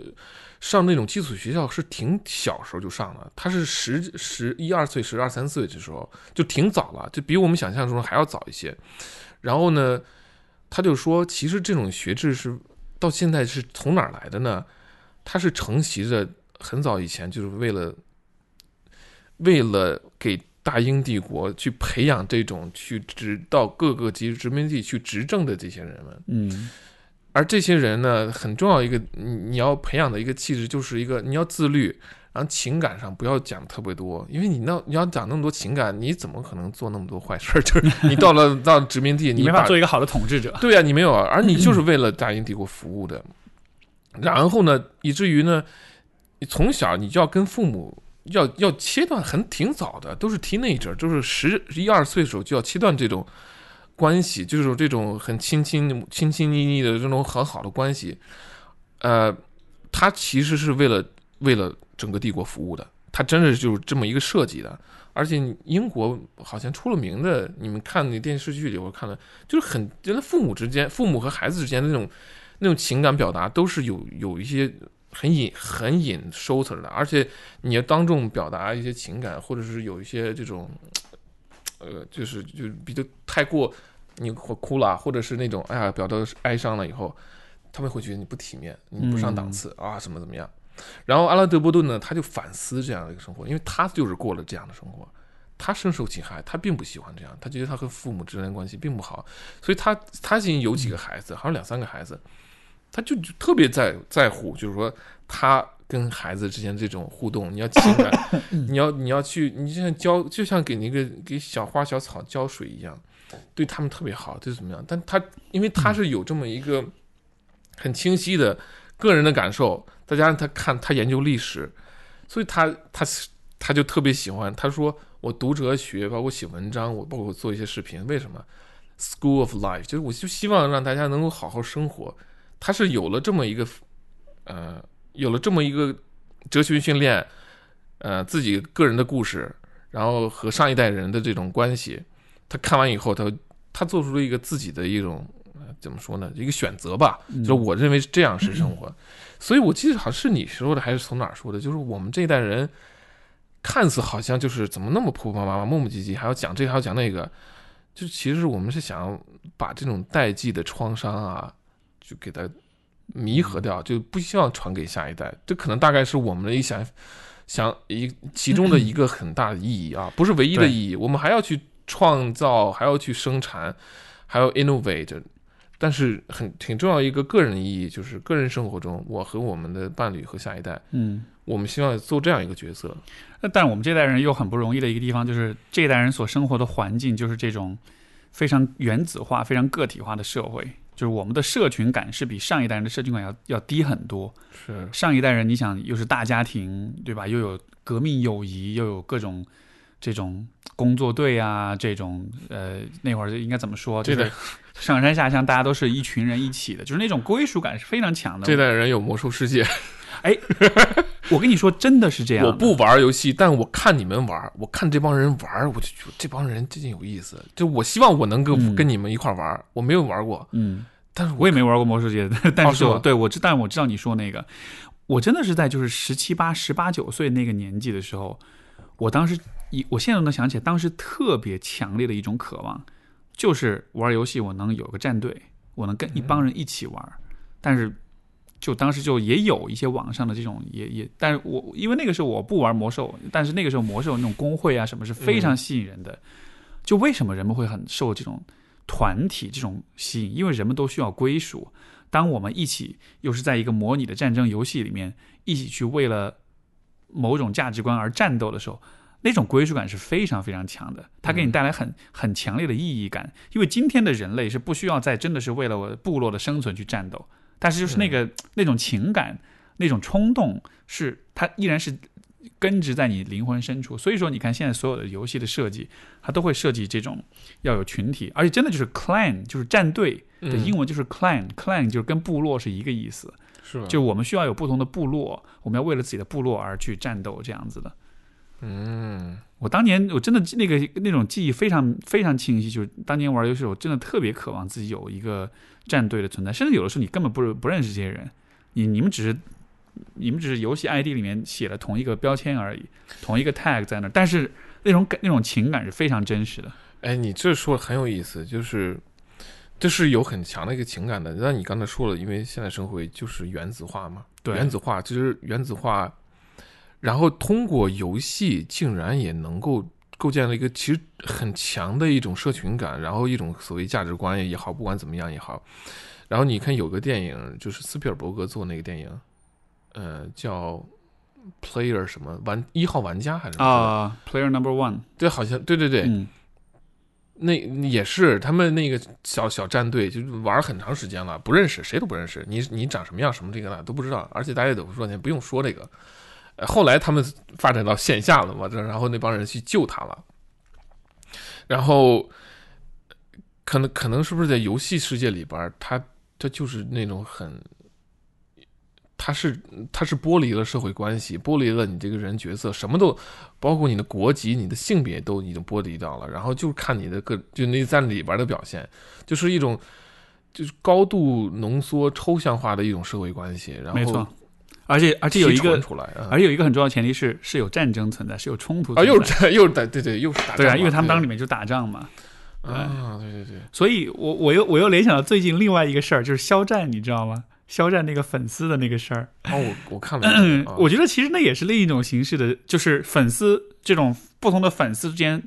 上那种寄宿学校是挺小时候就上了，他是十十一二岁、十二三岁的时候就挺早了，就比我们想象中还要早一些。然后呢，他就说，其实这种学制是到现在是从哪儿来的呢？他是承袭着很早以前就是为了为了给大英帝国去培养这种去直到各个级殖民地去执政的这些人们，嗯，而这些人呢，很重要一个你你要培养的一个气质，就是一个你要自律，然后情感上不要讲特别多，因为你那你要讲那么多情感，你怎么可能做那么多坏事儿？就是你到了到殖民地，你没法做一个好的统治者。对呀、你没有啊，而你就是为了大英帝国服务的。然后呢，以至于呢，你从小你就要跟父母要要切断，很挺早的，都是 teenager，就是十一二岁的时候就要切断这种关系，就是这种很亲亲亲亲昵昵的这种很好的关系。呃，他其实是为了为了整个帝国服务的，他真的就是这么一个设计的。而且英国好像出了名的，你们看那电视剧里我看了，就是很真的父母之间，父母和孩子之间的那种那种情感表达都是有有一些很隐很隐收着的，而且你要当众表达一些情感，或者是有一些这种，呃，就是就比较太过你或哭了，或者是那种哎呀表达哀伤了以后，他们会觉得你不体面，你不上档次、啊，怎么怎么样。然后阿拉德波顿呢，他就反思这样的一个生活，因为他就是过了这样的生活，他深受其害，他并不喜欢这样，他觉得他和父母之间的关系并不好，所以他他已经有几个孩子，好像两三个孩子，他就就特别在在乎，就是说他跟孩子之间这种互动，你要情感，你要你要去，你就像浇，就像给那个给小花小草浇水一样，对他们特别好，就是怎么样？但他因为他是有这么一个很清晰的个人的感受，再加上他看他研究历史，所以他他他就特别喜欢。他说我读哲学，包括写文章，我包括做一些视频，为什么？School of Life，就是我就希望让大家能够好好生活。他是有了这么一个呃，有了这么一个哲学训练，呃，自己个人的故事，然后和上一代人的这种关系，他看完以后，他他做出了一个自己的一种。呃怎么说呢？一个选择吧，就是我认为这样是生活，所以我记得好像是你说的，还是从哪儿说的？就是我们这一代人，看似好像就是怎么那么婆婆妈妈、磨磨唧唧，还要讲这个，还要讲那个，就其实我们是想把这种代际的创伤啊，就给它弥合掉，就不希望传给下一代。这可能大概是我们的一想想一其中的一个很大的意义啊，不是唯一的意义，我们还要去创造，还要去生产，还要 innovate。但是很挺重要一个个人意义，就是个人生活中，我和我们的伴侣和下一代，嗯。我们希望做这样一个角色。那但我们这代人又很不容易的一个地方，就是这一代人所生活的环境就是这种非常原子化、非常个体化的社会，就是我们的社群感是比上一代人的社群感要要低很多。是上一代人，你想又是大家庭，对吧？又有革命友谊，又有各种这种工作队啊，这种呃，那会儿应该怎么说？就是上山下乡，大家都是一群人一起的，就是那种归属感是非常强的。这代人有魔兽世界，我跟你说，真的是这样。我不玩游戏，但我看你们玩，我看这帮人玩，我就觉得这帮人真有意思。就我希望我能跟、嗯跟你们一块玩，我没有玩过，嗯。但是我也没玩过魔兽世界，但是我、哦对我知，但我知道你说那个，我真的是在就是十七八、十八九岁那个年纪的时候，我当时一，我现在都能想起来，当时特别强烈的一种渴望，就是玩游戏我能有个战队，我能跟一帮人一起玩，但是就当时就也有一些网上的这种也也，但是我因为那个时候我不玩魔兽，但是那个时候魔兽那种工会啊什么是非常吸引人的，就为什么人们会很受这种团体这种吸引？因为人们都需要归属。当我们一起又是在一个模拟的战争游戏里面，一起去为了某种价值观而战斗的时候，那种归属感是非常非常强的，它给你带来很很强烈的意义感。因为今天的人类是不需要再真的是为了我部落的生存去战斗，但是就是那个那种情感、那种冲动，是它依然是根植在你灵魂深处。所以说，你看现在所有的游戏的设计，它都会设计这种要有群体，而且真的就是 clan，就是战队的嗯英文就是 clan，clan 就是跟部落是一个意思。是吧？就我们需要有不同的部落，我们要为了自己的部落而去战斗，这样子的。嗯，我当年我真的那个那种记忆非常非常清晰，就是当年玩游戏，我真的特别渴望自己有一个战队的存在，甚至有的时候你根本不不认识这些人，你你们只是你们只是游戏 ID 里面写了同一个标签而已，同一个 tag 在那，但是那种感那种情感是非常真实的。哎，你这说的很有意思，就是这是有很强的一个情感的。那你刚才说了，因为现在社会就是原子化嘛，对原子化就是原子化，然后通过游戏竟然也能够构建了一个其实很强的一种社群感，然后一种所谓价值观也好，不管怎么样也好。然后你看有个电影，就是斯皮尔伯格做那个电影，呃，叫 Player 什么玩一号玩家还是啊、p l a y e r Number One，对，好像对对对，嗯，那也是他们那个小小战队，就是玩很长时间了，不认识，谁都不认识。你你长什么样，什么这个那都不知道，而且大家都说你不用说这个。后来他们发展到线下了嘛，这然后那帮人去救他了，然后可能可能是不是在游戏世界里边，他他就是那种很，他是他是剥离了社会关系，剥离了你这个人角色，什么都包括你的国籍、你的性别都已经剥离掉了，然后就看你的个就那在里边的表现，就是一种就是高度浓缩、抽象化的一种社会关系，然后。而且而且有一个而且有一个很重要的前提是是有战争存在，是有冲突啊，存在。又是 又是打对对又是打仗对啊，因为他们当对里面就打仗嘛，啊，对。对对，所以我我又我又联想到最近另外一个事儿，就是肖战，你知道吗？肖战那个粉丝的那个事儿，哦，我我看了 我觉得其实那也是另一种形式的，就是粉丝这种不同的粉丝之间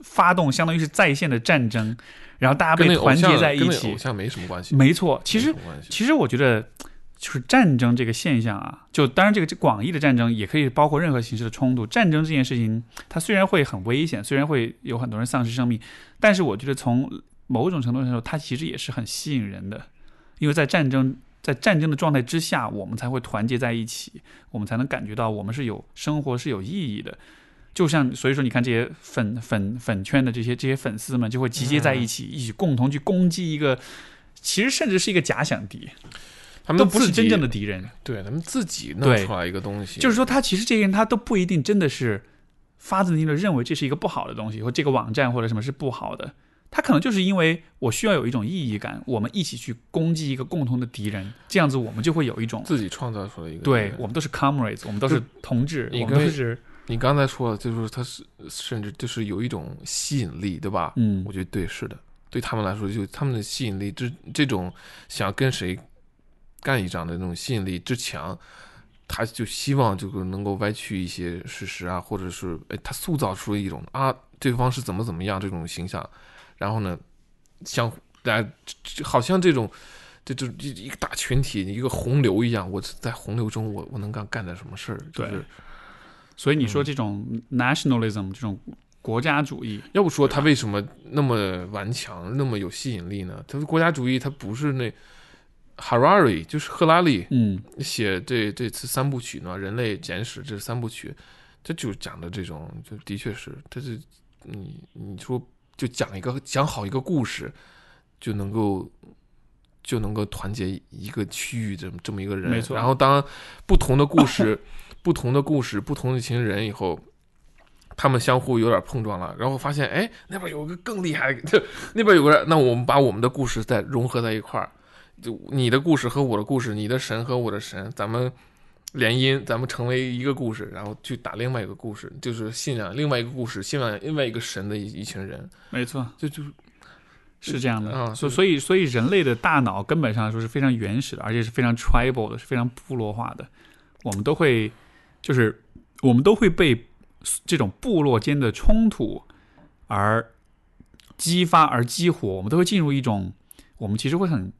发动，相当于是在线的战争，然后大家被团结在一起。偶。像没什么关系，没错，其实其实我觉得，就是战争这个现象啊，就当然这个广义的战争也可以包括任何形式的冲突。战争这件事情，它虽然会很危险，虽然会有很多人丧失生命，但是我觉得从某种程度上说，它其实也是很吸引人的，因为在战争在战争的状态之下，我们才会团结在一起，我们才能感觉到我们是有生活是有意义的。就像所以说，你看这些粉粉粉圈的这些这些粉丝们就会集结在一起，一起共同去攻击一个，其实甚至是一个假想敌，都他们都不是真正的敌人。对他们自己弄出来一个东西，就是说，他其实这些人他都不一定真的是发自内心的认为这是一个不好的东西，或这个网站或者什么是不好的。他可能就是因为我需要有一种意义感，我们一起去攻击一个共同的敌人，这样子我们就会有一种自己创造出来一个对我们都是 comrades，我们都是同志，我们都是你刚才说的，就是他是甚至就是有一种吸引力，对吧？嗯我觉得对，是的，对他们来说，就他们的吸引力这这种想跟谁干一仗的那种吸引力之强，他就希望这个能够歪曲一些事实啊，或者是哎，他塑造出一种啊，对方是怎么怎么样这种形象，然后呢，像大家好像这种这这一个大群体一个洪流一样，我在洪流中我我能干干点什么事儿？对就是所以你说这种 nationalism 这种国家主义，要不说他为什么那么顽强，那么有吸引力呢？他的国家主义，他不是那 Harari，就是赫拉利嗯，写这这次三部曲呢，《人类简史》这三部曲，这就讲的这种，就的确是，他是你你说就讲一个讲好一个故事，就能够就能够团结一个区域这么这么一个人，没错然后当不同的故事、不同的故事、不同的一群人以后。他们相互有点碰撞了，然后发现，哎，那边有个更厉害的，那边有个人，那我们把我们的故事再融合在一块儿，就你的故事和我的故事，你的神和我的神，咱们联姻，咱们成为一个故事，然后去打另外一个故事，就是信仰另外一个故事，信仰另外一个神的一一群人，没错，这就是是这样的。所所以所以人类的大脑根本上来说是非常原始的，而且是非常 tribal 的，是非常部落化的。我们都会就是我们都会被这种部落间的冲突而激发而激活，我们都会进入一种我们其实会很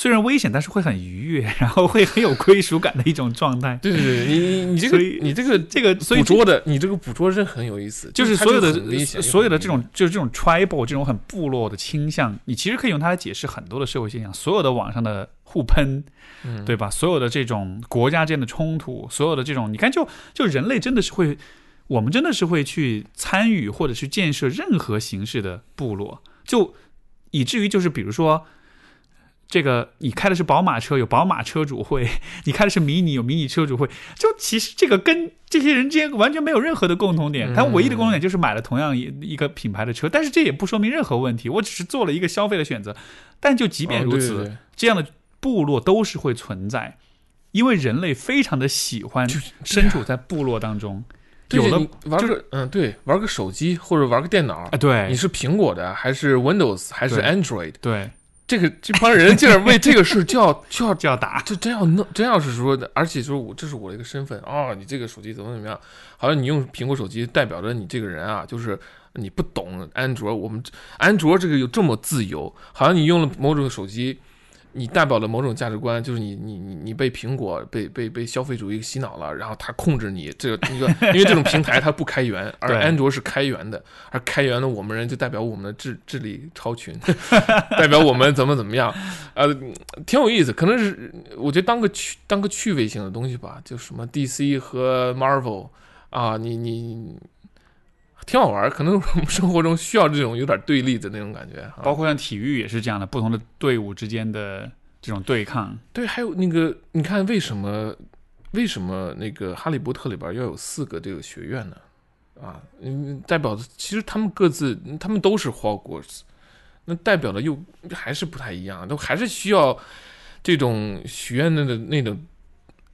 虽然危险，但是会很愉悦，然后会很有归属感的一种状态。对对对，你你你这个你这个这个所以捕捉的，你这个捕捉是很有意思，就是所有的所有的这种就是这种 tribal 这种很部落的倾向，你其实可以用它来解释很多的社会现象。所有的网上的互喷，嗯对吧？所有的这种国家间的冲突，所有的这种，你看就，就人类真的是会，我们真的是会去参与或者去建设任何形式的部落，就以至于就是比如说。这个你开的是宝马车，有宝马车主会；你开的是迷你，有迷你车主会。就其实这个跟这些人之间完全没有任何的共同点，嗯他唯一的共同点就是买了同样一一个品牌的车，但是这也不说明任何问题，我只是做了一个消费的选择。但就即便哦如此，对对对这样的部落都是会存在，因为人类非常的喜欢 身处在部落当中。有了对你玩个嗯对，玩个手机或者玩个电脑啊，，对你是苹果的还是 Windows 还是 Android？对，这个这帮人竟然为这个事就要就要就要打，这真要弄，真要是说的，而且说我这是我的一个身份哦，你这个手机怎么怎么样？好像你用苹果手机代表着你这个人啊，就是你不懂安卓，我们安卓这个有这么自由，好像你用了某种手机，你代表了某种价值观，就是你你你你被苹果被被被消费主义洗脑了，然后它控制你这个一个，因为这种平台它不开源，而对。安卓是开源的，而开源的我们人就代表我们的智智力超群，代表我们怎么怎么样，呃，挺有意思，可能是我觉得当个趣当个趣味性的东西吧，就什么 DC 和 Marvel 啊，你你挺好玩，可能我们生活中需要这种有点对立的那种感觉。啊、包括像体育也是这样的，不同的队伍之间的这种对抗。对，还有那个，你看为什么为什么那个《哈利波特》里边要有四个这个学院呢？啊，嗯，代表的其实他们各自他们都是 Hogwarts，那代表的又还是不太一样，都还是需要这种学院的那种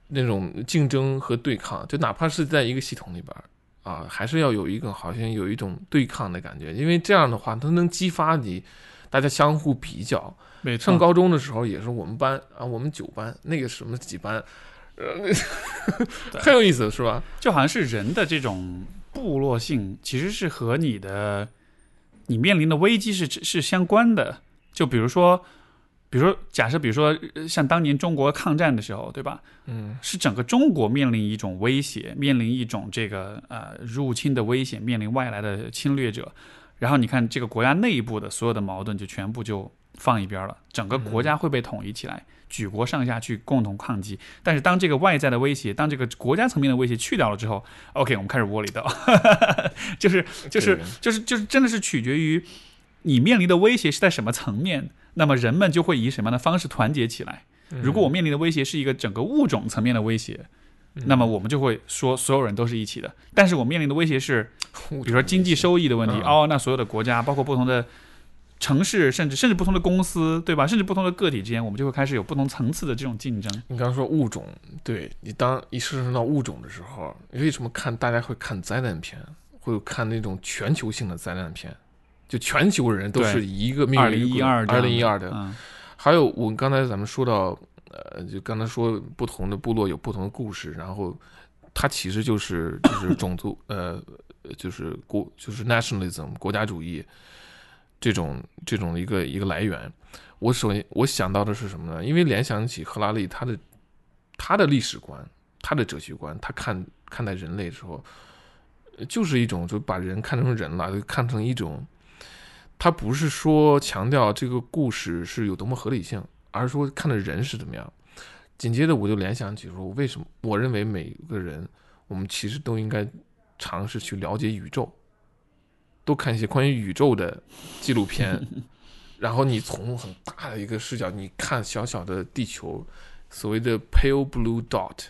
那种竞争和对抗，就哪怕是在一个系统里边儿啊，还是要有一个好像有一种对抗的感觉，因为这样的话，它能激发你大家相互比较。没错，上高中的时候也是我们班啊，我们九班那个什么几班，呃，很有意思，是吧？就好像是人的这种部落性，其实是和你的你面临的危机是是相关的。就比如说，比如说假设，比如说呃像当年中国抗战的时候，对吧？嗯是整个中国面临一种威胁，面临一种这个呃入侵的危险，面临外来的侵略者。然后你看这个国家内部的所有的矛盾就全部就放一边了，整个国家会被统一起来，举国上下去共同抗击。但是当这个外在的威胁，当这个国家层面的威胁去掉了之后，OK，我们开始窝里斗，就是就是就是就是真的是取决于你面临的威胁是在什么层面，那么人们就会以什么样的方式团结起来。如果我面临的威胁是一个整个物种层面的威胁，那么我们就会说所有人都是一起的。但是我面临的威胁是，比如说经济收益的问题，嗯哦，那所有的国家，包括不同的城市，甚至甚至不同的公司，对吧？甚至不同的个体之间，我们就会开始有不同层次的这种竞争。你刚刚说物种，对你当一上升到物种的时候，你为什么看大家会看灾难片，会看那种全球性的灾难片？就全球人都是一个命二运零一二，二零一二的，嗯，还有我刚才咱们说到呃，就刚才说不同的部落有不同的故事，然后它其实就是就是种族 呃，就是国就是 nationalism 国家主义这种这种一个一个来源。我首先我想到的是什么呢？因为联想起赫拉利他的他的历史观、他的哲学观，他看看待人类的时候，就是一种就把人看成人了，就看成一种。他不是说强调这个故事是有多么合理性，而是说看的人是怎么样。紧接着我就联想起说，为什么我认为每个人，我们其实都应该尝试去了解宇宙，多看一些关于宇宙的纪录片。然后你从很大的一个视角，你看小小的地球，所谓的 pale blue dot，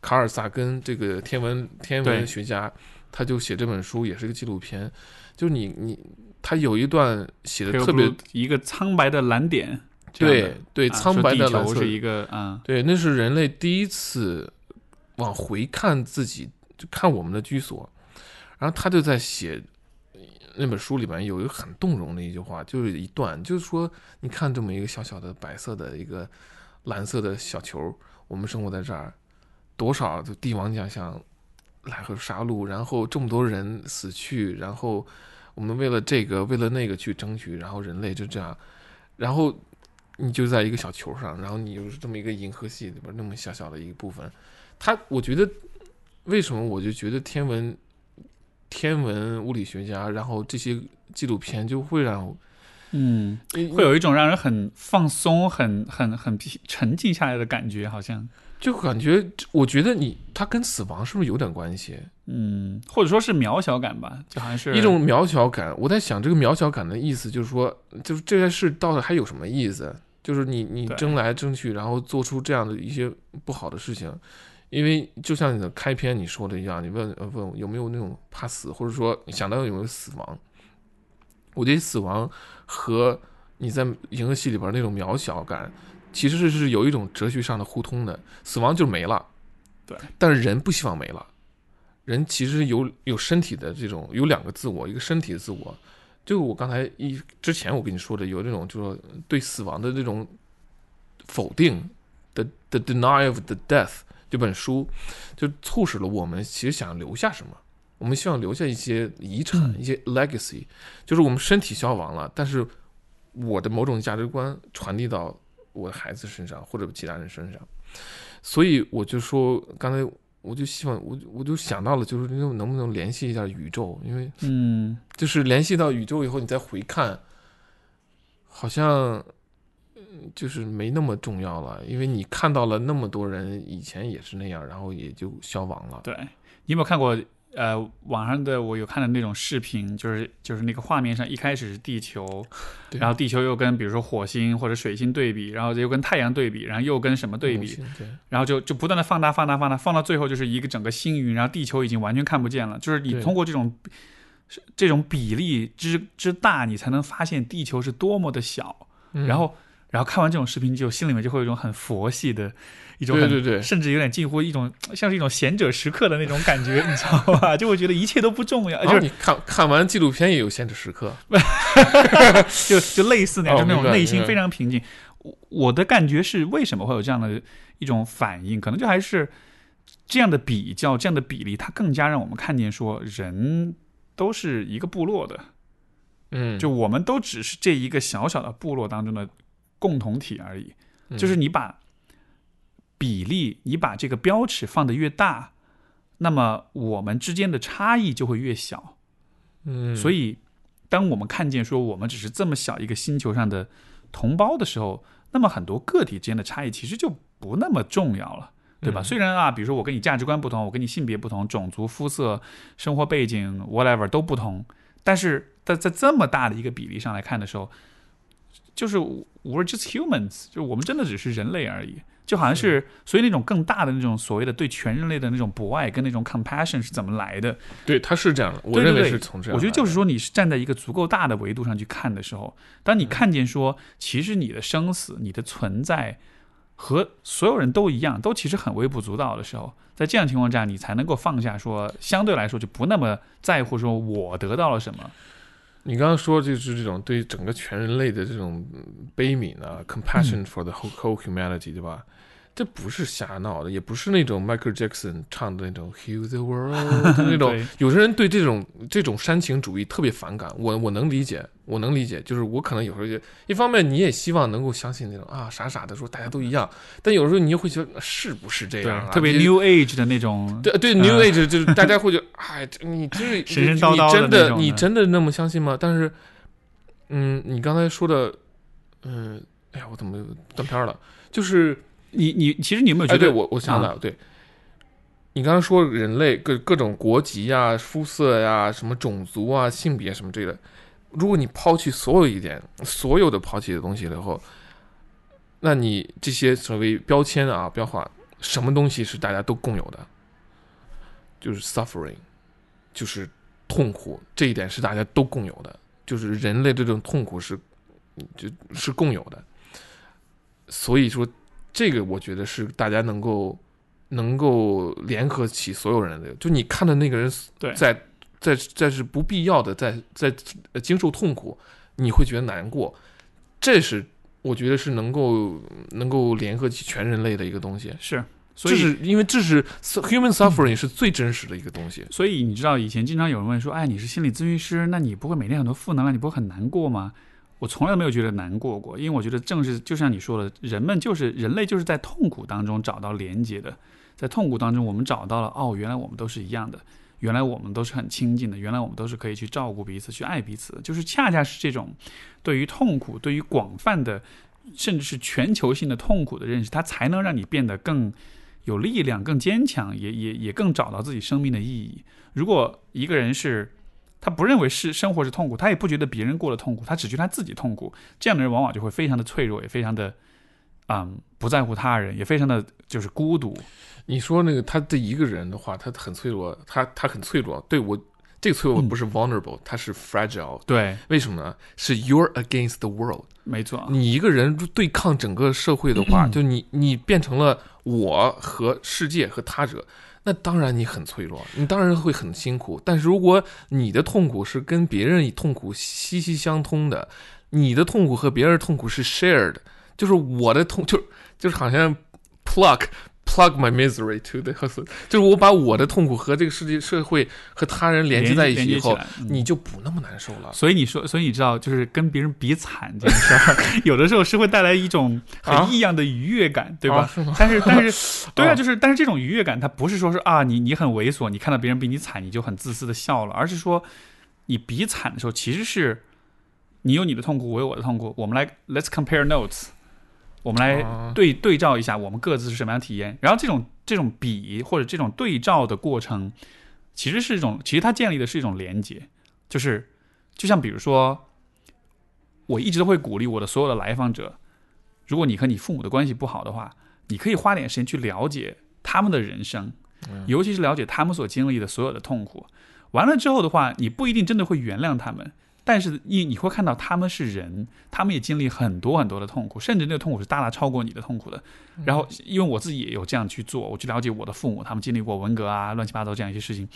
卡尔萨根这个天文天文学家，他就写这本书也是个纪录片，就是你你。他有一段写的特别一个苍白的蓝点，对对，苍白的蓝色是一个啊，对，那是人类第一次往回看自己，就看我们的居所。然后他就在写那本书里面有一个很动容的一句话，就是一段，就是说，你看这么一个小小的白色的一个蓝色的小球，我们生活在这儿，多少就帝王将相来和杀戮，然后这么多人死去，然后。我们为了这个，为了那个去争取，然后人类就这样，然后你就在一个小球上，然后你又是这么一个银河系里边那么小小的一部分。他，我觉得为什么我就觉得天文天文物理学家，然后这些纪录片就会让，嗯，会有一种让人很放松、很很很沉静下来的感觉，好像。就感觉，我觉得你他跟死亡是不是有点关系？嗯，或者说是渺小感吧，就好像是一种渺小感。我在想，这个渺小感的意思就是说，就是这件事到底还有什么意思？就是你你争来争去，然后做出这样的一些不好的事情。因为就像你的开篇你说的一样，你问问有没有那种怕死，或者说想到有没有死亡？我觉得死亡和你在银河系里边那种渺小感。其实是有一种哲学上的互通的，死亡就没了，对。但是人不希望没了，人其实有有身体的这种有两个自我，一个身体的自我，就我刚才一之前我跟你说的，有这种就是说对死亡的这种否定的 The Denial of the Death 这本书，就促使了我们其实想留下什么，我们希望留下一些遗产，一些 legacy，就是我们身体消亡了，但是我的某种价值观传递到。我的孩子身上或者其他人身上，所以我就说，刚才我就希望我我就想到了，就是能能不能联系一下宇宙，因为嗯，就是联系到宇宙以后，你再回看，好像就是没那么重要了，因为你看到了那么多人以前也是那样，然后也就消亡了。对你有没有看过？呃，网上的我有看的那种视频，就是就是那个画面上一开始是地球，然后地球又跟比如说火星或者水星对比，然后又跟太阳对比，然后又跟什么对比，然后就就不断的放大放大放大，放到最后就是一个整个星云，然后地球已经完全看不见了。就是你通过这种这种比例之之大，你才能发现地球是多么的小。然后然后看完这种视频，就心里面就会有一种很佛系的。一种对对对，甚至有点近乎一种 像是一种贤者时刻的那种感觉，你知道吧？就会觉得一切都不重要。就是你看看完纪录片也有贤者时刻，就就类似那样，就那种内心非常平静。我我的感觉是，为什么会有这样的一种反应？可能就还是这样的比较，这样的比例，它更加让我们看见说，人都是一个部落的，嗯，就我们都只是这一个小小的部落当中的共同体而已。就是你把。比例，你把这个标尺放得越大，那么我们之间的差异就会越小。嗯，所以当我们看见说我们只是这么小一个星球上的同胞的时候，那么很多个体之间的差异其实就不那么重要了，对吧？虽然啊，比如说我跟你价值观不同，我跟你性别不同，种族、肤色、生活背景，whatever 都不同，但是在在这么大的一个比例上来看的时候，就是 we're just humans，就我们真的只是人类而已。就好像是，所以那种更大的那种所谓的对全人类的那种博爱跟那种 compassion 是怎么来的？对，他是这样的，我认为是从这样。我觉得就是说，你是站在一个足够大的维度上去看的时候，当你看见说，其实你的生死、你的存在和所有人都一样，都其实很微不足道的时候，在这样情况下，你才能够放下说，相对来说就不那么在乎说我得到了什么。你刚刚说就是这种对整个全人类的这种嗯悲悯啊，compassion for the whole humanity，对吧？这不是瞎闹的，也不是那种 Michael Jackson 唱的那种 Heal the World 那种 对。有些人对这种这种煽情主义特别反感，我我能理解，我能理解。就是我可能有时候也一方面你也希望能够相信那种啊傻傻的说大家都一样，但有时候你又会觉得是不是这样啊？特别 New Age 的那种，对对嗯，New Age 就是大家会觉得，哎，你就是 神神叨叨的你真的你真的那么相信吗？但是，嗯，你刚才说的，嗯，哎呀，我怎么断片儿了？就是，你你其实你有没有哎，觉得？对我我想起来了，对，你刚刚说人类各各种国籍呀、肤色呀、什么种族啊、性别什么之类的，如果你抛弃所有一点，所有的抛弃的东西了以后，那你这些所谓标签啊、标化，什么东西是大家都共有的？就是 suffering，就是痛苦，这一点是大家都共有的，就是人类这种痛苦是就是共有的。所以说，这个我觉得是大家能够能够联合起所有人的。就你看的那个人对在在在是不必要的在在呃经受痛苦，你会觉得难过，这是我觉得是能够能够联合起全人类的一个东西。是，所这以是因为这是 human suffering 是最真实的一个东西。所以你知道以前经常有人问说，哎，你是心理咨询师，那你不会每天很多负能量，你不会很难过吗？我从来没有觉得难过过，因为我觉得正是就像你说的，人们就是人类就是在痛苦当中找到连接的，在痛苦当中我们找到了哦，原来我们都是一样的，原来我们都是很亲近的，原来我们都是可以去照顾彼此、去爱彼此，就是恰恰是这种对于痛苦、对于广泛的甚至是全球性的痛苦的认识，它才能让你变得更有力量、更坚强，也也也更找到自己生命的意义。如果一个人是他不认为是生活是痛苦，他也不觉得别人过得痛苦，他只觉得他自己痛苦，这样的人往往就会非常的脆弱，也非常的嗯不在乎他人，也非常的就是孤独。你说那个他的一个人的话，他很脆弱，他他很脆弱。对我这个脆弱不是 vulnerable，、他是 fragile。对，为什么呢？是 you're against the world。没错，你一个人对抗整个社会的话，就你你变成了我和世界和他者，那当然你很脆弱，你当然会很辛苦。但是如果你的痛苦是跟别人痛苦息息相通的，你的痛苦和别人痛苦是 shared，就是我的痛，就就是好像 pluck。Plug my misery to the hustle，就是我把我的痛苦和这个世界、社会和他人连接在一起以后，你就不那么难受了。所以你说，所以你知道，就是跟别人比惨这件事儿，有的时候是会带来一种啊？很异样的愉悦感，对吧？但是，但是，对啊，啊。就是，但是这种愉悦感，它不是说是啊，你你很猥琐，你看到别人比你惨，你就很自私的笑了，而是说，你比惨的时候，其实是你有你的痛苦，我有我的痛苦，我们来 let's compare notes，我们来啊。对对照一下我们各自是什么样的体验，然后这种这种比或者这种对照的过程，其实是一种，其实它建立的是一种连接，就是就像比如说，我一直都会鼓励我的所有的来访者，如果你和你父母的关系不好的话，你可以花点时间去了解他们的人生，尤其是了解他们所经历的所有的痛苦。完了之后的话，你不一定真的会原谅他们，但是你你会看到他们是人，他们也经历很多很多的痛苦，甚至那个痛苦是大大超过你的痛苦的。然后，因为我自己也有这样去做，我去了解我的父母，他们经历过文革啊、乱七八糟这样一些事情。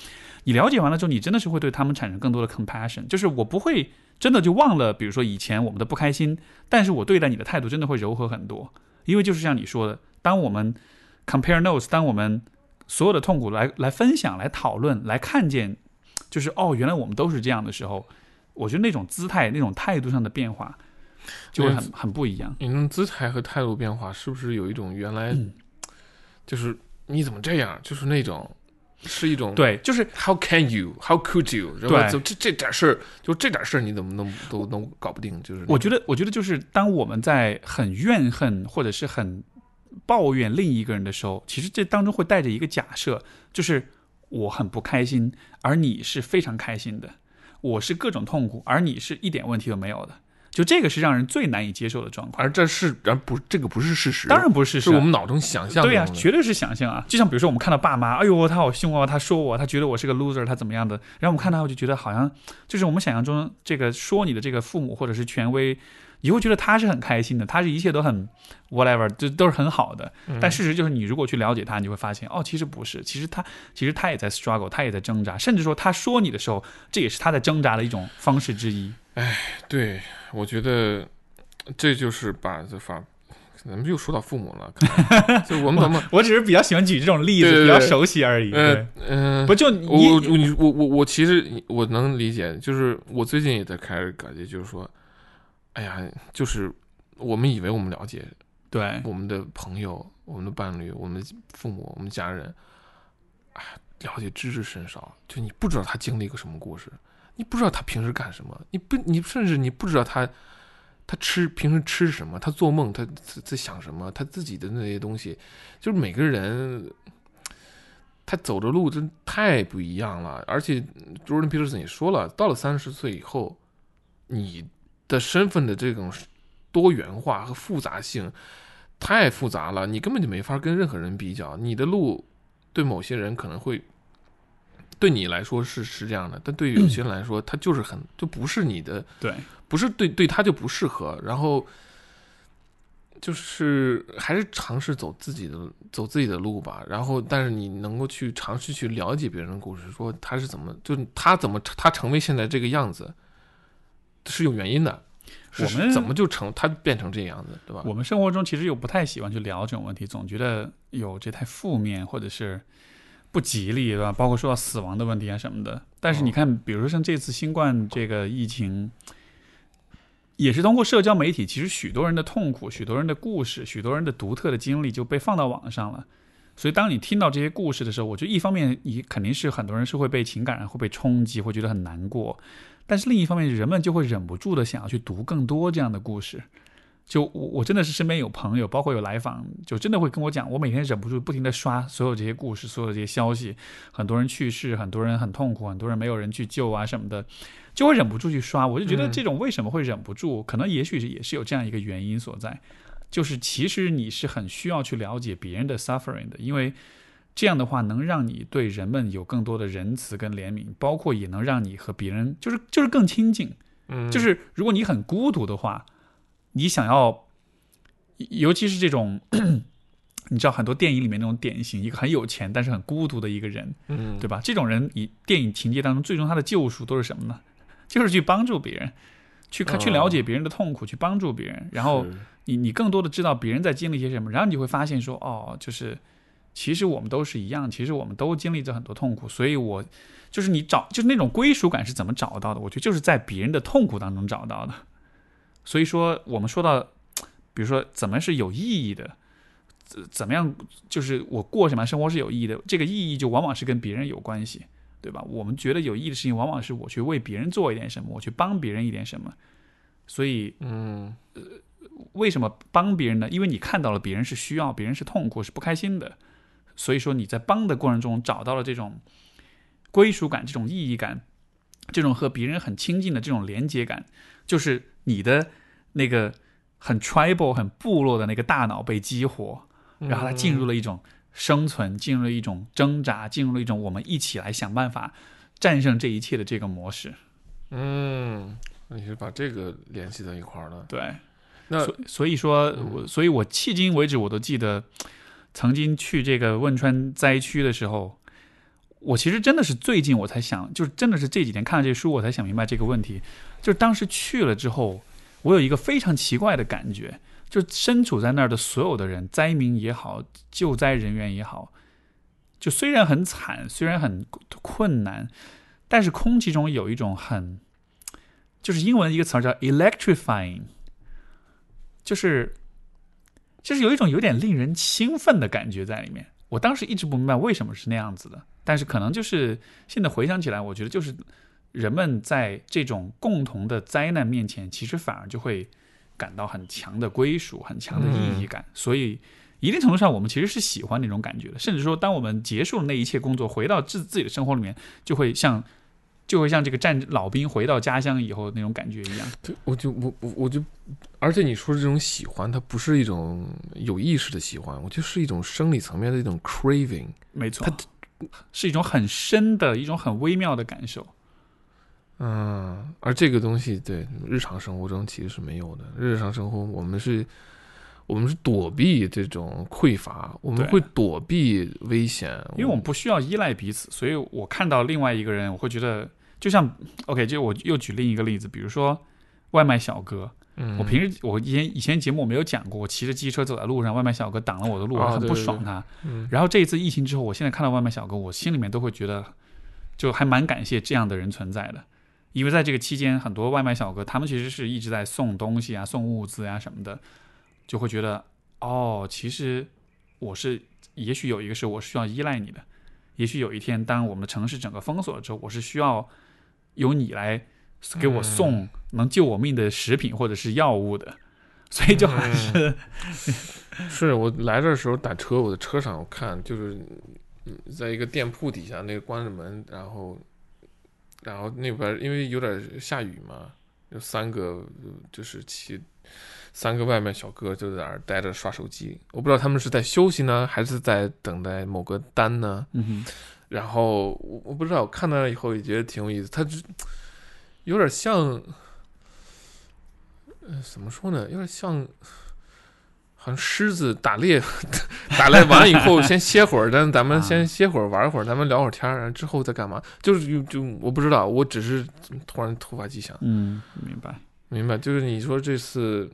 你了解完了之后，你真的是会对他们产生更多的 compassion，就是我不会真的就忘了，比如说以前我们的不开心，但是我对待你的态度真的会柔和很多，因为就是像你说的，当我们 compare notes，当我们所有的痛苦来来分享、来讨论、来看见，就是哦，原来我们都是这样的时候，我觉得那种姿态、那种态度上的变化就会很很不一样。你那姿态和态度变化，是不是有一种原来嗯就是你怎么这样？就是那种是一种对，就是 How can you? How could you? 然后对就这这点事儿，就这点事儿，你怎么能都能搞不定？就是我觉得，我觉得就是当我们在很怨恨或者是很抱怨另一个人的时候，其实这当中会带着一个假设，就是我很不开心，而你是非常开心的；我是各种痛苦，而你是一点问题都没有的。就这个是让人最难以接受的状况。而这是而不这个不是事实，当然不是事实啊，是我们脑中想象对呀、绝对是想象啊！就像比如说，我们看到爸妈，哎呦，他好凶哦，他说我，他觉得我是个 loser，他怎么样的？然后我们看到，我就觉得好像就是我们想象中这个说你的这个父母或者是权威，你会觉得他是很开心的，他是一切都很 whatever，就都是很好的。但事实就是，你如果去了解他，你会发现，哦，其实不是，其实他其实他也在 struggle，他也在挣扎，甚至说他说你的时候，这也是他在挣扎的一种方式之一。哎，对，我觉得这就是把这法。咱们又说到父母了，就我们怎么？我只是比较喜欢举这种例子，比较熟悉而已。嗯嗯，不就我你我我我其实我能理解，就是我最近也在开始感觉，就是说，哎呀，就是我们以为我们了解，对我们的朋友、我们的伴侣、我们的父母、我们家人，哎，了解知之甚少。就你不知道他经历一个什么故事，你不知道他平时干什么，你不你甚至你不知道他。他吃平时吃什么？他做梦，他在想什么？他自己的那些东西，就是每个人，他走的路真太不一样了。而且，Jordan Peterson 也说了，到了三十岁以后，你的身份的这种多元化和复杂性太复杂了，你根本就没法跟任何人比较。你的路对某些人可能会。对你来说是是这样的，但对于有些人来说，他就是很就不是你的，对，不是对对他就不适合。然后就是还是尝试走自己的走自己的路吧。然后，但是你能够去尝试去了解别人的故事，说他是怎么，就他怎么他成为现在这个样子，是有原因的。我们怎么就成他变成这样子，对吧？我们生活中其实又不太喜欢去聊这种问题，总觉得有这太负面，或者是。不吉利，对吧？包括说到死亡的问题啊什么的。但是你看，比如说像这次新冠这个疫情，也是通过社交媒体，其实许多人的痛苦、许多人的故事、许多人的独特的经历就被放到网上了。所以，当你听到这些故事的时候，我觉得一方面你肯定是很多人是会被情感会被冲击，会觉得很难过。但是另一方面，人们就会忍不住的想要去读更多这样的故事。就我我真的是身边有朋友，包括有来访，就真的会跟我讲，我每天忍不住不停的刷所有这些故事，所有这些消息，很多人去世，很多人很痛苦，很多人没有人去救啊什么的，就会忍不住去刷。我就觉得这种为什么会忍不住，可能也许是也是有这样一个原因所在，就是其实你是很需要去了解别人的 suffering 的，因为这样的话能让你对人们有更多的仁慈跟怜悯，包括也能让你和别人就是就是更亲近。嗯，就是如果你很孤独的话。你想要，尤其是这种，你知道很多电影里面那种典型，一个很有钱但是很孤独的一个人，嗯，对吧？这种人以电影情节当中，最终他的救赎都是什么呢？就是去帮助别人，去看去了解别人的痛苦，去帮助别人。然后你你更多的知道别人在经历些什么，然后你就会发现说，哦，就是其实我们都是一样，其实我们都经历着很多痛苦。所以我就是你找就是那种归属感是怎么找到的？我觉得就是在别人的痛苦当中找到的。所以说，我们说到，比如说怎么是有意义的，怎怎么样，就是我过什么生活是有意义的，这个意义就往往是跟别人有关系，对吧？我们觉得有意义的事情，往往是我去为别人做一点什么，我去帮别人一点什么。所以，嗯，呃，为什么帮别人呢？因为你看到了别人是需要，别人是痛苦，是不开心的。所以说你在帮的过程中找到了这种归属感、这种意义感、这种和别人很亲近的这种连接感，就是你的。那个很 tribal、很部落的那个大脑被激活，然后它进入了一种生存，进入了一种挣扎，进入了一种我们一起来想办法战胜这一切的这个模式。嗯，你是把这个联系在一块儿了？对。那所以说，我所以我迄今为止我都记得，曾经去这个汶川灾区的时候，我其实真的是最近我才想，就是真的是这几天看了这书，我才想明白这个问题。就当时去了之后。我有一个非常奇怪的感觉，就身处在那儿的所有的人，灾民也好，救灾人员也好，就虽然很惨，虽然很困难，但是空气中有一种很，就是英文一个词儿叫 electrifying，就是就是有一种有点令人兴奋的感觉在里面。我当时一直不明白为什么是那样子的，但是可能就是现在回想起来，我觉得就是。人们在这种共同的灾难面前，其实反而就会感到很强的归属、很强的意义感。所以，一定程度上，我们其实是喜欢那种感觉的。甚至说，当我们结束了那一切工作，回到自自己的生活里面，就会像，就会像这个战老兵回到家乡以后那种感觉一样。对，我就我我我就，而且你说的这种喜欢，它不是一种有意识的喜欢，我觉得是一种生理层面的一种 craving。没错，它是一种很深的一种很微妙的感受。嗯，而。这个东西对日常生活中其实是没有的。日常生活我们是，我们是躲避这种匮乏，我们会躲避危险，因为我们不需要依赖彼此，所以我看到另外一个人，我会觉得，就像 OK，就我又举另一个例子，比如说外卖小哥，嗯。我平时我以前以前节目我没有讲过，我骑着机车走在路上，外卖小哥挡了我的路，我很不爽他。嗯。然后这一次疫情之后，我现在看到外卖小哥，我心里面都会觉得，就还蛮感谢这样的人存在的，因为在这个期间，很多外卖小哥他们其实是一直在送东西啊、送物资啊什么的，就会觉得哦，其实我是，也许有一个是我需要依赖你的，也许有一天当我们的城市整个封锁了之后，我是需要由你来给我送能救我命的食品或者是药物的，所以就还是、是我来这的时候打车，我的车上我看就是嗯在一个店铺底下那个关着门，然后然后那边因为有点下雨嘛，有三个呃就是骑三个外卖小哥就在那儿待着刷手机，我不知道他们是在休息呢，还是在等待某个单呢？嗯哼，然后我我不知道，我看到了以后也觉得挺有意思，它就有点像，呃，怎么说呢？有点像，好像狮子打猎，打猎完以后 先歇会儿，但咱们啊先歇会儿，玩会儿，咱们聊会儿天儿，然后之后再干嘛？就是就就我不知道，我只是突然突发奇想，嗯，明白。明白？就是你说这次，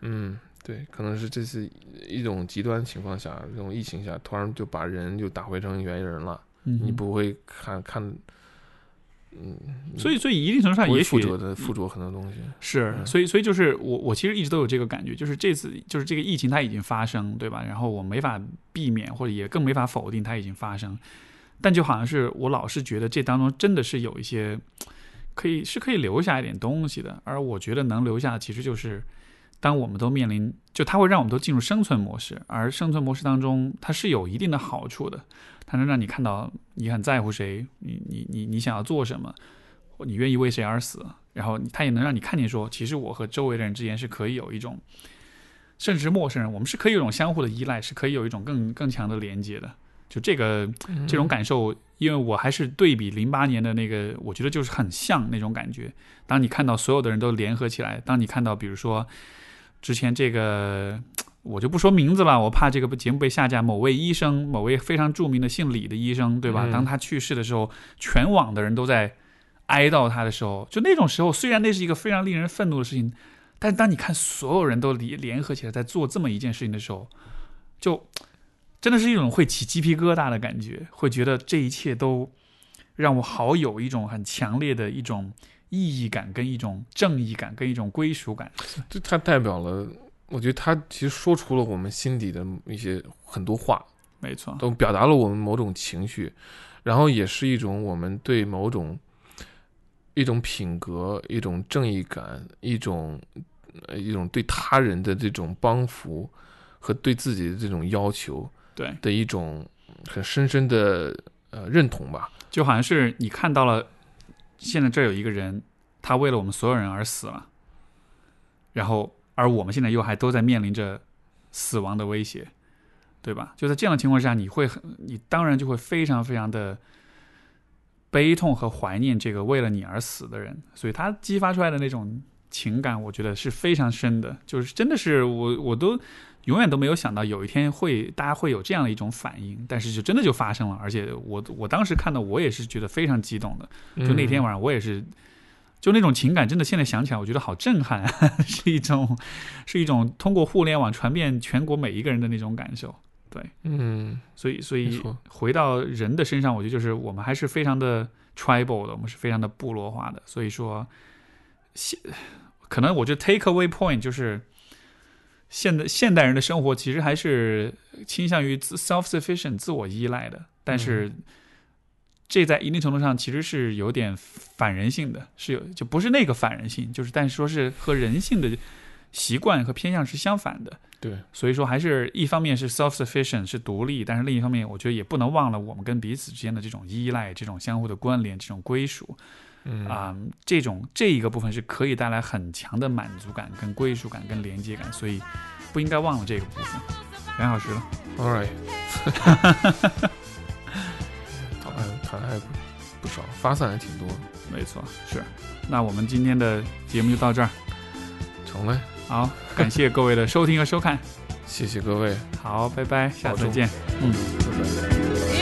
嗯。对，可能是这次一种极端情况下，这种疫情下，突然就把人就打回成原人了。嗯，你不会看看，嗯，所以所以一定程度上也许附着的附着很多东西。是，嗯所以所以就是我我其实一直都有这个感觉，就是这次就是这个疫情它已经发生，对吧？然后我没法避免，或者也更没法否定它已经发生，但就好像是我老是觉得这当中真的是有一些可以是可以留下一点东西的，而我觉得能留下的其实就是。当我们都面临，就它会让我们都进入生存模式，而生存模式当中，它是有一定的好处的，它能让你看到你很在乎谁，你你你你想要做什么，你愿意为谁而死，然后它也能让你看见说，其实我和周围的人之间是可以有一种，甚至是陌生人，我们是可以有一种相互的依赖，是可以有一种更更强的连接的。就这个这种感受，因为我还是对比零八年的那个，我觉得就是很像那种感觉。当你看到所有的人都联合起来，当你看到比如说之前这个。我就不说名字了，我怕这个节目被下架。某位医生，某位非常著名的姓李的医生，对吧？嗯当他去世的时候，全网的人都在哀悼他的时候，就那种时候，虽然那是一个非常令人愤怒的事情，但当你看所有人都联联合起来在做这么一件事情的时候，就真的是一种会起鸡皮疙瘩的感觉，会觉得这一切都让我好有一种很强烈的一种意义感，跟一种正义感，跟一种归属感。就它代表了，我觉得它其实说出了我们心底的一些很多话，没错，都表达了我们某种情绪，然后也是一种我们对某种一种品格、一种正义感、一种呃一种对他人的这种帮扶和对自己的这种要求对，的一种很深深的呃认同吧。就好像是你看到了，现在这有一个人，他为了我们所有人而死了，然后而我们现在又还都在面临着死亡的威胁，对吧？就在这样的情况下，你会很，你当然就会非常非常的悲痛和怀念这个为了你而死的人，所以他激发出来的那种情感，我觉得是非常深的，就是真的是我我都永远都没有想到有一天会大家会有这样的一种反应，但是就真的就发生了，而且我我当时看到我也是觉得非常激动的，就那天晚上我也是。就那种情感，真的现在想起来，我觉得好震撼啊！是一种，是一种通过互联网传遍全国每一个人的那种感受。对，嗯，所以，所以回到人的身上，我觉得就是我们还是非常的 tribal 的，我们是非常的部落化的。所以说，现可能我觉得 take away point 就是现代现代人的生活其实还是倾向于自 self sufficient 自我依赖的，但是这在一定程度上其实是有点反人性的，是有就不是那个反人性，就是但是说是和人性的习惯和偏向是相反的。对，所以说，还是一方面是 self sufficient 是独立，但是另一方面，我觉得也不能忘了我们跟彼此之间的这种依赖、这种相互的关联、这种归属嗯啊、这种这一个部分是可以带来很强的满足感、跟归属感、跟连接感，所以不应该忘了这个部分。两小时了，，All right，谈谈还不不不少，发散还挺多。没错，是。那我们今天的节目就到这儿，成嘞，好，感谢各位的收听和收看，谢谢各位，好，拜拜，下次再见，嗯。拜拜。